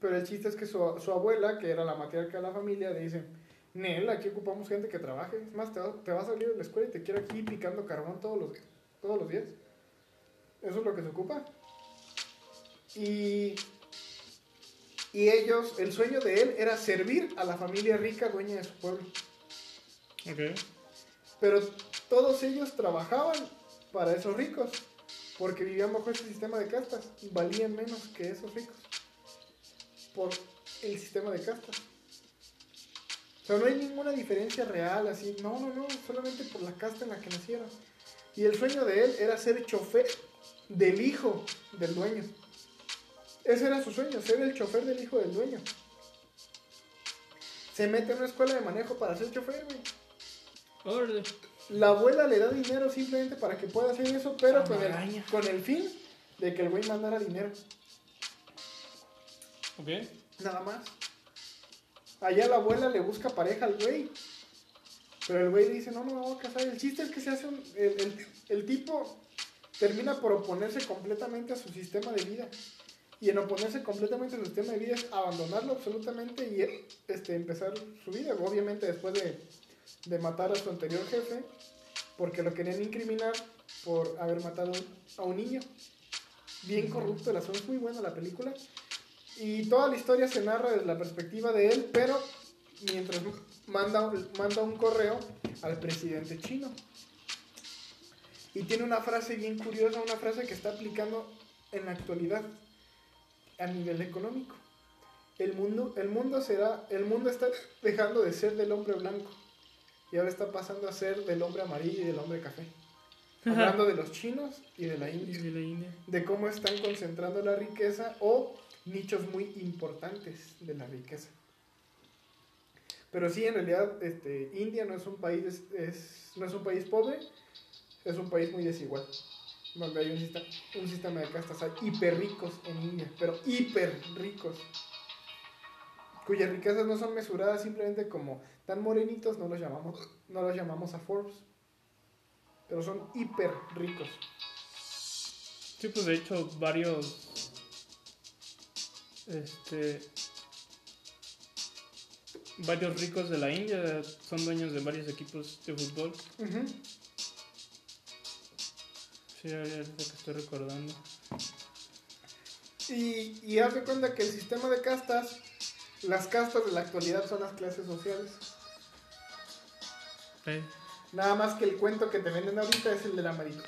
Pero el chiste es que su, su abuela, que era la matriarca de la familia, le dice, Nel, aquí ocupamos gente que trabaje. Es más, te, va- te vas a salir de la escuela y te quiero aquí picando carbón todos los, todos los días. Eso es lo que se ocupa. Y, y ellos, el sueño de él era servir a la familia rica dueña de su pueblo. Ok. Pero todos ellos trabajaban para esos ricos, porque vivían bajo ese sistema de castas, valían menos que esos ricos, por el sistema de castas. O sea, no hay ninguna diferencia real así, no, no, no, solamente por la casta en la que nacieron. Y el sueño de él era ser chofer del hijo del dueño. Ese era su sueño, ser el chofer del hijo del dueño. Se mete en una escuela de manejo para ser chofer, güey. La abuela le da dinero simplemente para que pueda hacer eso, pero con el, con el fin de que el güey mandara dinero. Ok. Nada más. Allá la abuela le busca pareja al güey. Pero el güey dice, no, no me voy a casar. El chiste es que se hace un... El, el- el tipo termina por oponerse completamente a su sistema de vida. Y en oponerse completamente a su sistema de vida es abandonarlo absolutamente y este, empezar su vida. Obviamente después de, de matar a su anterior jefe. porque lo querían incriminar por haber matado a un niño. Bien corrupto el asunto, es muy buena la película. Y toda la historia se narra desde la perspectiva de él, pero mientras manda, manda un correo al presidente chino. Y tiene una frase bien curiosa, una frase que está aplicando en la actualidad a nivel económico. El mundo, el mundo será, el mundo está dejando de ser del hombre blanco y ahora está pasando a ser del hombre amarillo y del hombre café. Hablando de los chinos y de la India. de la India. De cómo están concentrando la riqueza o nichos muy importantes de la riqueza. Pero sí, en realidad, este, India no es un país, es, no es un país pobre, es un país muy desigual, donde hay un sistema, un sistema de castas, hay hiper ricos en India, pero hiper ricos, cuyas riquezas no son mesuradas simplemente como tan morenitos, no los llamamos, no los llamamos a Forbes, pero son hiper ricos. Sí, pues de hecho varios este varios ricos de la India son dueños de varios equipos de fútbol. Sí, ahorita que estoy recordando. Y, y haz de cuenta que el sistema de castas, las castas de la actualidad son las clases sociales. Sí. Nada más que el cuento que te venden ahorita es el de la, merito-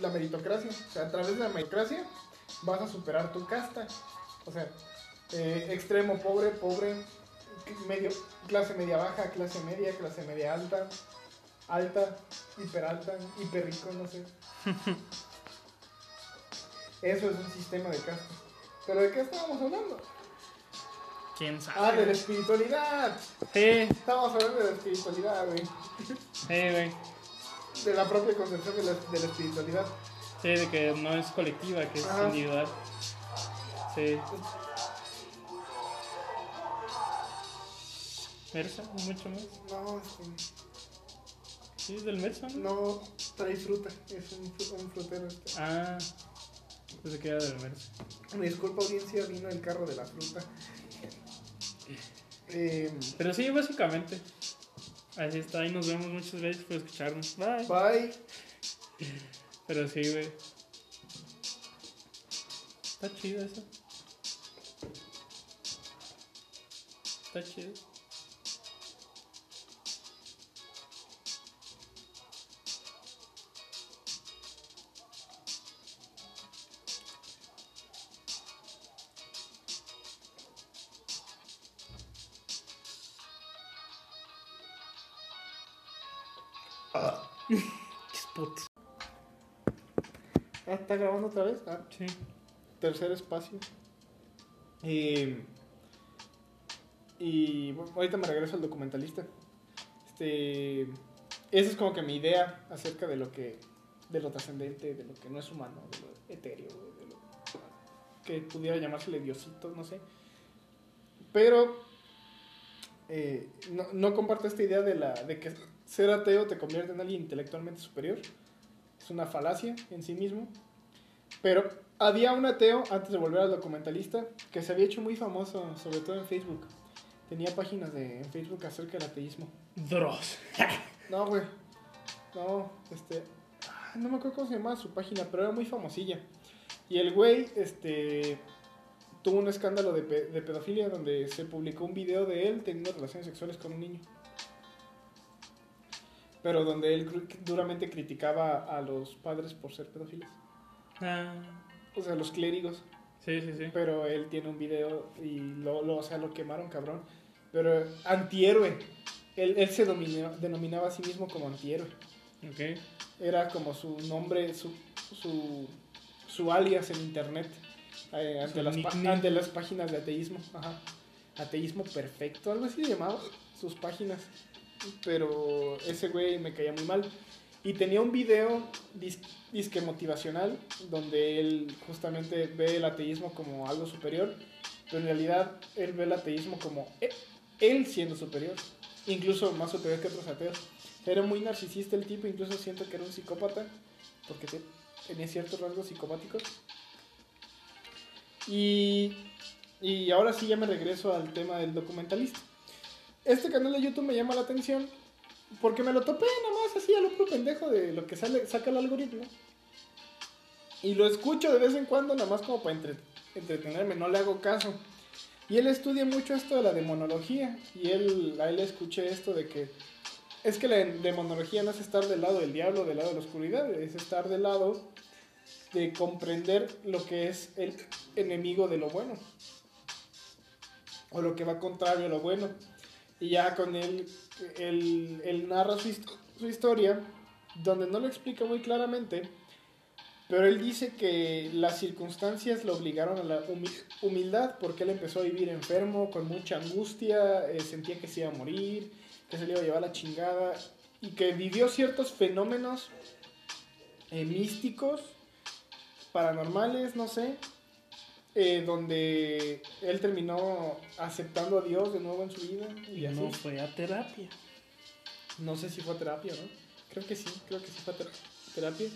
la meritocracia. O sea, a través de la meritocracia vas a superar tu casta. O sea, eh, extremo, pobre, pobre, medio, clase media baja, clase media, clase media alta, alta, hiper alta, hiper rico, no sé. Eso es un sistema de castas. ¿Pero de qué estábamos hablando? ¿Quién sabe? Ah, de la espiritualidad. Sí, Estábamos hablando de la espiritualidad, güey. sí, güey. De la propia concepción de la, de la espiritualidad. Sí, de que no es colectiva, que es Ajá. individual. Sí. Mersa, mucho más. No, este, Sí, es del Mersa, ¿no? trae fruta. Es un, un frutero. Este. Ah, pues que era del Mersa. Me disculpa, audiencia, vino el carro de la fruta. Eh, Pero sí, básicamente. Así está, ahí nos vemos. Muchas gracias por escucharnos. Bye. bye. Pero sí, güey. Está chido eso. Está chido. ¿Está grabando otra vez? Ah, Sí. tercer espacio. Y, y bueno, ahorita me regreso al documentalista. Este, esa es como que mi idea acerca de lo que, de lo trascendente, de lo que no es humano, de lo etéreo, de lo que pudiera llamársele diosito, no sé. Pero eh, no, no comparto esta idea de, la, de que ser ateo te convierte en alguien intelectualmente superior. Es una falacia en sí mismo. Pero había un ateo, antes de volver al documentalista, que se había hecho muy famoso, sobre todo en Facebook. Tenía páginas de, en Facebook acerca del ateísmo. Dross. No, güey. No, este. ah, No me acuerdo cómo se llamaba su página, pero era muy famosilla. Y el güey, este. Tuvo un escándalo de, pe- de pedofilia donde se publicó un video de él teniendo relaciones sexuales con un niño. Pero donde él duramente criticaba a los padres por ser pedófilos. Ah, O sea, los clérigos. sí, sí, sí. Pero él tiene un video y lo, lo, o sea, lo quemaron, cabrón. Pero antihéroe. Él, él se dominó- denominaba a sí mismo como antihéroe. Ok. Era como su nombre, su, su, su alias en internet. eh, ante, las ante las páginas de ateísmo. Ajá. Ateísmo perfecto, algo así llamado. Sus páginas. Pero ese güey me caía muy mal. Y tenía un video dis- disque motivacional donde él justamente ve el ateísmo como algo superior, pero en realidad él ve el ateísmo como e- él siendo superior, incluso más superior que otros ateos. Era muy narcisista el tipo, incluso siento que era un psicópata, porque te- tenía ciertos rasgos psicopáticos. Y, y ahora sí ya me regreso al tema del documentalista. Este canal de YouTube me llama la atención porque me lo topé nada así a lo puro pendejo de lo que sale, saca el algoritmo. Y lo escucho de vez en cuando, nada más como para entre- entretenerme, no le hago caso. Y él estudia mucho esto de la demonología. Y él, a él escuché esto de que es que la demonología no es estar del lado del diablo, del lado de la oscuridad, es estar del lado de comprender lo que es el enemigo de lo bueno. O lo que va contrario a lo bueno. Y ya con él, él, él narra su historia, donde no lo explica muy claramente, pero él dice que las circunstancias lo obligaron a la humi- humildad, porque él empezó a vivir enfermo, con mucha angustia, eh, sentía que se iba a morir, que se le iba a llevar la chingada, y que vivió ciertos fenómenos eh, místicos, paranormales, no sé, eh, donde él terminó aceptando a Dios de nuevo en su vida. Y Y así. no fue a terapia. No sé si fue a terapia, ¿no? Creo que sí, creo que sí fue terapia.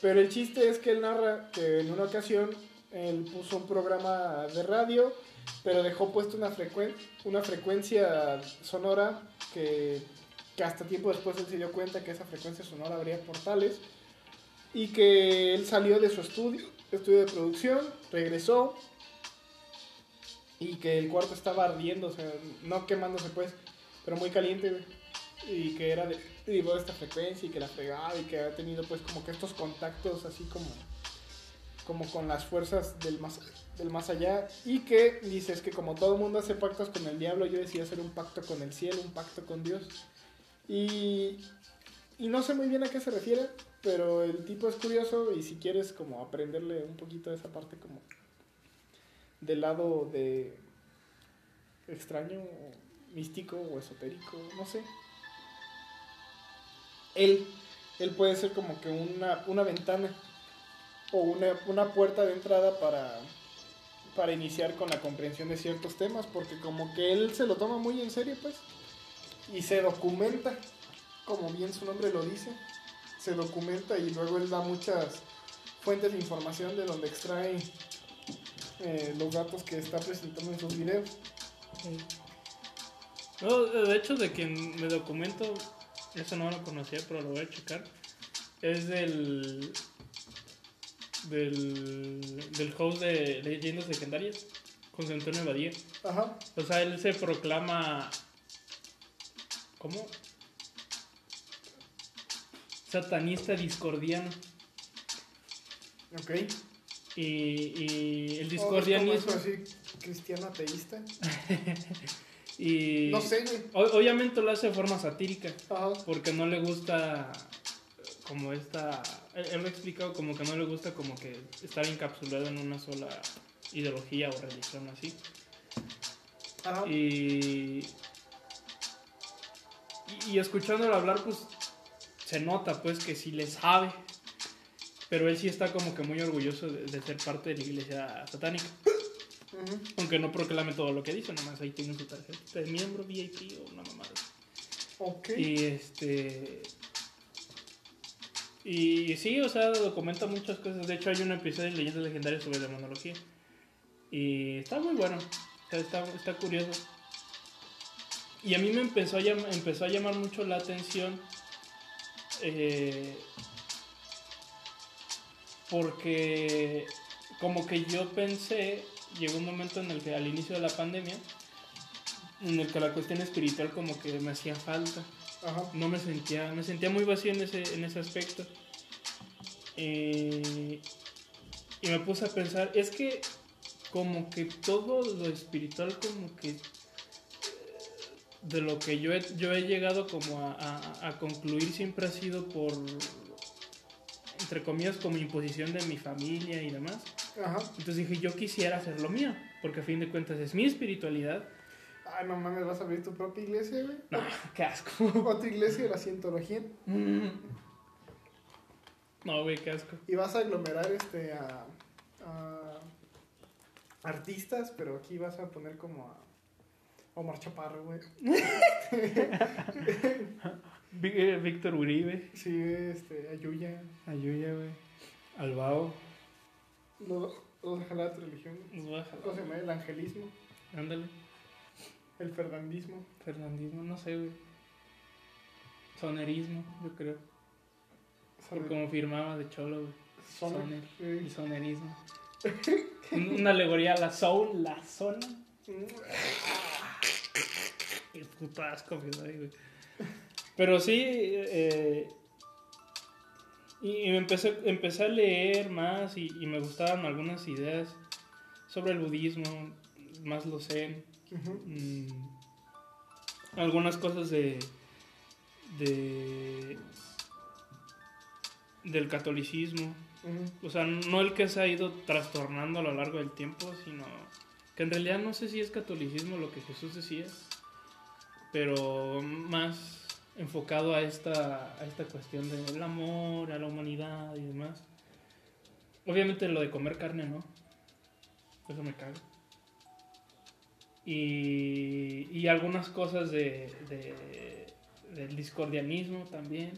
Pero el chiste es que él narra que en una ocasión él puso un programa de radio, pero dejó puesto una, frecuen- una frecuencia sonora que, que hasta tiempo después él se dio cuenta que esa frecuencia sonora abría portales y que él salió de su estudio, estudio de producción, regresó y que el cuarto estaba ardiendo, o sea, no quemándose pues, pero muy caliente. Y que era de, digo, esta frecuencia y que la fregaba y que ha tenido pues como que estos contactos así como, como con las fuerzas del más, del más allá. Y que dice, es que como todo mundo hace pactos con el diablo, yo decidí hacer un pacto con el cielo, un pacto con Dios. Y, y no sé muy bien a qué se refiere, pero el tipo es curioso y si quieres como aprenderle un poquito de esa parte como del lado de extraño, místico o esotérico, no sé. Él, él puede ser como que una, una ventana o una, una puerta de entrada para, para iniciar con la comprensión de ciertos temas, porque como que él se lo toma muy en serio, pues, y se documenta, como bien su nombre lo dice, se documenta y luego él da muchas fuentes de información de donde extrae eh, los datos que está presentando en sus videos. No, de hecho, de quien me documento, eso no lo conocía, pero lo voy a checar. Es del. del. del host de Leyendas Legendarias, José Antonio Badía. Ajá. O sea, él se proclama. ¿Cómo? Satanista discordiano. Ok. Y, y el ¿O discordianismo. es como eso así, cristiano ateísta? Y. No sé, güey. obviamente lo hace de forma satírica. Ajá. Porque no le gusta como esta... Él, lo ha explicado como que no le gusta como que estar encapsulado en una sola ideología o religión así. Ajá. Y, y, y escuchándolo hablar pues se nota pues que sí le sabe. Pero él sí está como que muy orgulloso de, de ser parte de la iglesia satánica. Aunque no proclame todo lo que dice, nomás ahí tiene su tarjeta de miembro VIP o una mamada. Ok. Y este. Y sí, o sea, documenta muchas cosas. De hecho, hay un episodio de Leyendas Legendarias sobre demonología. Y está muy bueno. O sea, está, está curioso. Y a mí me empezó a, llam- empezó a llamar mucho la atención. eh, porque como que yo pensé, llegó un momento en el que al inicio de la pandemia, en el que la cuestión espiritual como que me hacía falta Ajá. no me sentía, me sentía muy vacío en ese, en ese aspecto. Eh, y me puse a pensar, es que como que todo lo espiritual como que de lo que yo he, yo he llegado como a, a- a concluir siempre ha sido por, entre comillas, como imposición de mi familia y demás. Ajá. Entonces dije, yo quisiera hacer lo mío, porque a fin de cuentas es mi espiritualidad. Ay, no mames, vas a abrir tu propia iglesia, güey. No, qué asco. Otra iglesia de la cientología. No, güey, qué asco. Y vas a aglomerar este a, a artistas, pero aquí vas a poner como a Omar Chaparro, güey. Eh, Víctor Uribe. Sí, este, a Yuya. Ayuya, güey. Albao. Los, los jalar tu religión. Nos va a jalar. ¿Cómo se llama? El angelismo, Ándale. el fernandismo. Fernandismo, no sé, güey. Sonerismo, yo creo. Por Soner- como firmaba de cholo, güey. soner- Soner y sonerismo. Un- Una alegoría a la soul, la zona. Qué puto asco doy, güey. Pero sí, eh, y, empecé, empecé a leer más y, y me gustaban algunas ideas sobre el budismo, más lo Ujú. mm, algunas cosas de, de del catolicismo. O sea, no el que se ha ido trastornando a lo largo del tiempo, sino que en realidad no sé si es catolicismo lo que Jesús decía, pero más enfocado a esta, a esta cuestión del amor, a la humanidad y demás. Obviamente lo de comer carne, ¿no? Eso me caga. Y, y algunas cosas de, de- del discordianismo también,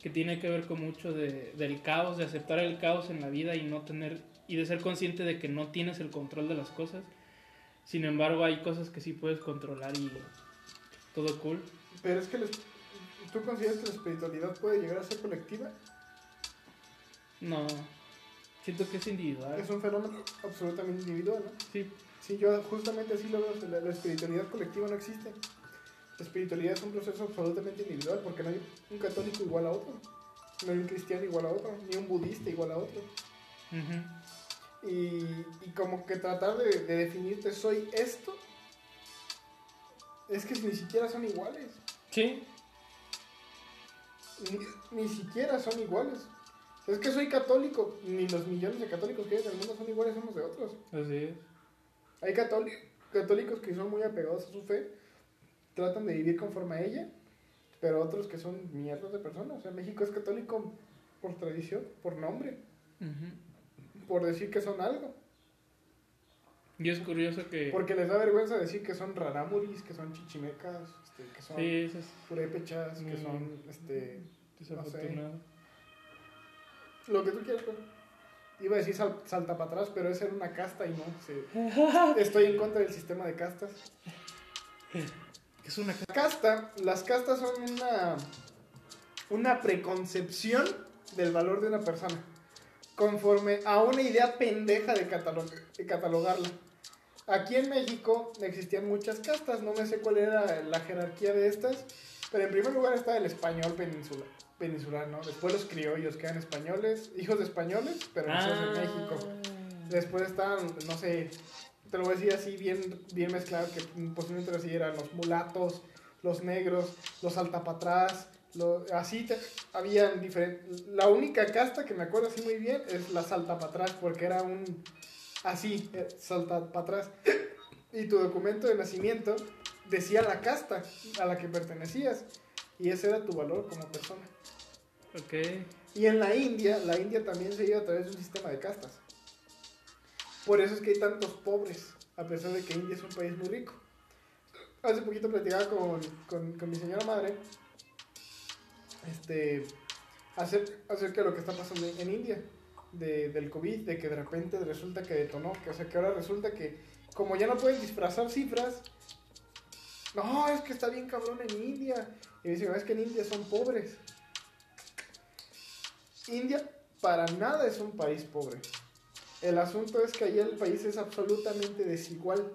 que tiene que ver con mucho de- del caos, de aceptar el caos en la vida y no tener y de ser consciente de que no tienes el control de las cosas. Sin embargo, hay cosas que sí puedes controlar y todo cool. Pero es que les- tú consideras que la espiritualidad puede llegar a ser colectiva. No, siento que es individual. Es un fenómeno absolutamente individual, ¿no? Sí, Sí, yo justamente así lo veo. La, la espiritualidad colectiva no existe. La espiritualidad es un proceso absolutamente individual porque no hay un católico igual a otro. No hay un cristiano igual a otro. Ni un budista igual a otro. ujú, Y, y como que tratar de, de definirte soy esto. Es que ni siquiera son iguales. sí, Ni, ni siquiera son iguales. Es que soy católico. Ni los millones de católicos que hay en el mundo son iguales unos de otros. así es. Hay católi- católicos que son muy apegados a su fe, tratan de vivir conforme a ella, pero otros que son mierdas de personas. O sea, México es católico por tradición, por nombre, por decir que son algo. Y es curioso que... Porque les da vergüenza decir que son rarámuris, que son chichimecas, este, que son Sí, es purépechas, que son este, desafortunado. lo que tú quieras. pues. Iba a decir sal- salta para atrás, pero esa era una casta y no. sí. Estoy en contra del sistema de castas. Es una... casta, las castas son una, una preconcepción del valor de una persona, conforme a una idea pendeja de catalogarla. Aquí en México existían muchas castas, no me sé cuál era la jerarquía de estas, pero en primer lugar está el español peninsular, peninsular ¿no? Después los criollos, que eran españoles, hijos de españoles, pero Ah. en México. Después estaban, no sé, te lo voy a decir así bien, bien mezclado, que posiblemente así eran los mulatos, los negros, los altapatrás, así te- habían diferentes. La única casta que me acuerdo así muy bien es la saltapatrás, porque era un así, eh, saltapatrás. Y tu documento de nacimiento decía la casta a la que pertenecías, y ese era tu valor como persona. Ok. Y en la India, la India también se lleva a través de un sistema de castas. Por eso es que hay tantos pobres, a pesar de que India es un país muy rico. Hace poquito platicaba con, con, con mi señora madre este, acer- acerca de lo que está pasando en India, de, del COVID, de que de repente resulta que detonó, que, o sea, que ahora resulta que como ya no pueden disfrazar cifras, no, es que está bien cabrón en India. Y me dicen, "No, es que en India son pobres. India para nada es un país pobre. El asunto es que allá el país es absolutamente desigual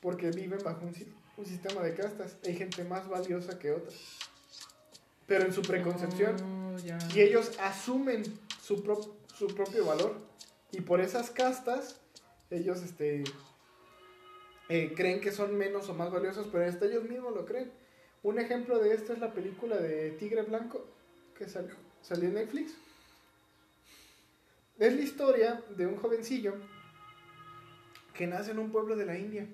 porque viven bajo un, si- un sistema de castas. Hay gente más valiosa que otra. Pero en su preconcepción. Oh. Y ellos asumen su, pro- su propio valor. Y por esas castas, ellos este, eh, creen que son menos o más valiosos, pero hasta ellos mismos lo creen. Un ejemplo de esto es la película de Tigre Blanco, que salió, salió en Netflix. Es la historia de un jovencillo que nace en un pueblo de la India.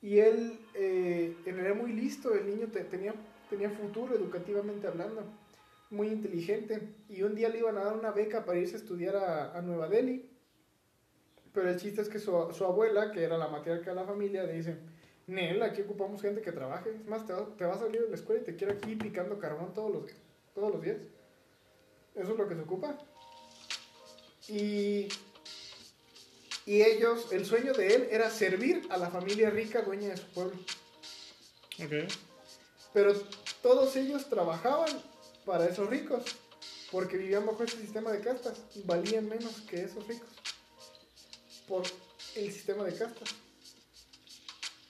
Y él eh, era muy listo, el niño te- tenía, tenía futuro educativamente hablando, muy inteligente. Y un día le iban a dar una beca para irse a estudiar a, a Nueva Delhi. Pero el chiste es que su, su abuela, que era la matriarca de la familia, le dice, Nel, aquí ocupamos gente que trabaje. Es más, te, va- te vas a salir de la escuela y te quiero aquí picando carbón todos los, todos los días. Eso es lo que se ocupa. Y, y ellos, el sueño de él era servir a la familia rica dueña de su pueblo. Ok. Pero todos ellos trabajaban para esos ricos, porque vivían bajo ese sistema de castas valían menos que esos ricos por el sistema de castas.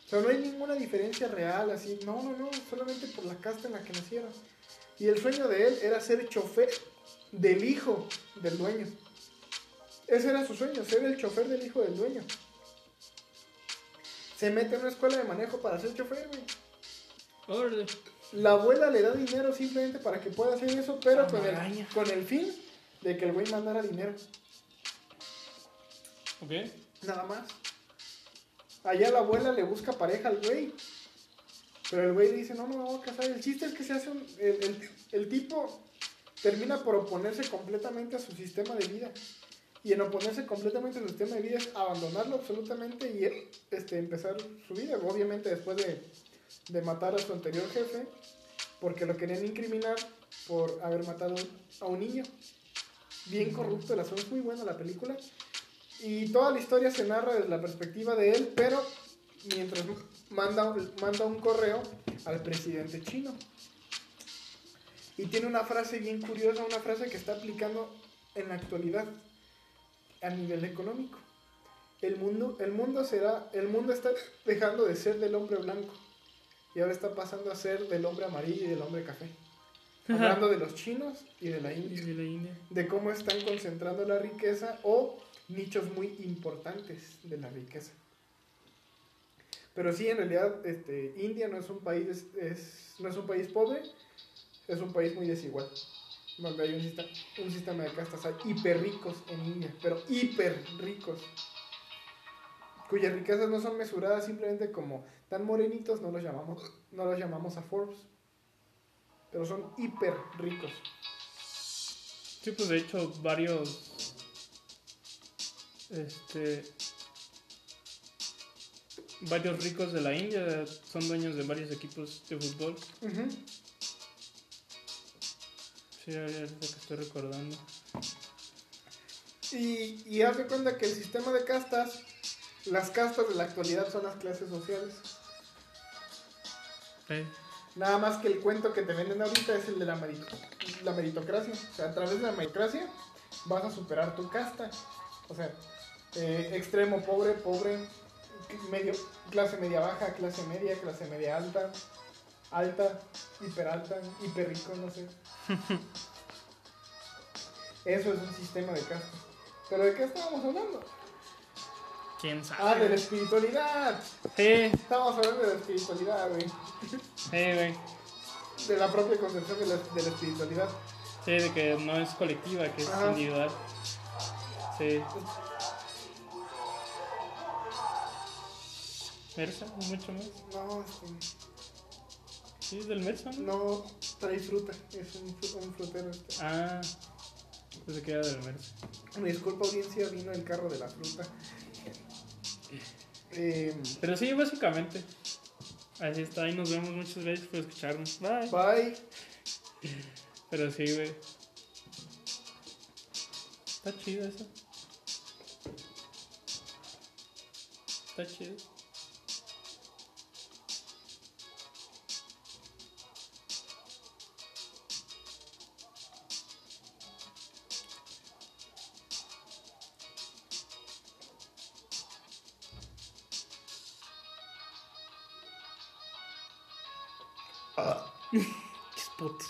O sea, no hay ninguna diferencia real así, no, no, no, solamente por la casta en la que nacieron. Y el sueño de él era ser chofer del hijo del dueño. Ese era su sueño, ser el chofer del hijo del dueño. Se mete en una escuela de manejo para ser chofer, güey. La abuela le da dinero simplemente para que pueda hacer eso, pero con el, con el fin de que el güey mandara dinero. Ok. Nada más. Allá la abuela le busca pareja al güey. Pero el güey le dice, no, no me voy a casar. El chiste es que se hace un... El, el- el tipo termina por oponerse completamente a su sistema de vida. Y en oponerse completamente a su sistema de vida es abandonarlo absolutamente y él, este, empezar su vida. Obviamente después de, de matar a su anterior jefe, porque lo querían incriminar por haber matado a un niño. Bien corrupto el asunto, es muy buena la película. Y toda la historia se narra desde la perspectiva de él, pero mientras manda, manda un correo al presidente chino. Y tiene una frase bien curiosa, una frase que está aplicando en la actualidad a nivel económico. El mundo, el mundo será, el mundo está dejando de ser del hombre blanco y ahora está pasando a ser del hombre amarillo y del hombre café. Hablando de los chinos y de la Y India de la India. de cómo están concentrando la riqueza o nichos muy importantes de la riqueza. Pero sí, en realidad, este, India no es un país, es- es- no es un país pobre, es un país muy desigual, donde hay un sistema, un sistema de castas, hay hiper ricos en India, pero hiper ricos, cuyas riquezas no son mesuradas simplemente como tan morenitos, no los llamamos, no los llamamos a Forbes, pero son hiper ricos. Sí, pues de hecho varios este varios ricos de la India son dueños de varios equipos de fútbol. Sí, ahorita que estoy recordando. Y, y haz de cuenta que el sistema de castas, las castas de la actualidad son las clases sociales. Sí. Nada más que el cuento que te venden ahorita es el de la, meri- la meritocracia. O sea, a través de la meritocracia vas a superar tu casta. O sea, eh, extremo, pobre, pobre, medio, clase media baja, clase media, clase media alta, alta, hiper alta, hiper rico, no sé. Eso es un sistema de castas. ¿Pero de qué estábamos hablando? ¿Quién sabe? Ah, de la espiritualidad. Sí, Estábamos hablando de la espiritualidad, güey. sí, güey. De la propia concepción de la, de la espiritualidad. Sí, de que no es colectiva, que es Ajá. individual. Sí. Mersa, mucho más. No, este, Sí, es del Mersa, ¿no? no trae fruta. Es un, un frutero. Este. Ah, pues se queda del Mersa. Me disculpa, audiencia, vino el carro de la fruta. Eh, Pero sí, básicamente. Así está, y nos vemos. Muchas gracias por escucharnos. Bye. bye. Pero sí, güey. Está chido eso. Está chido. que.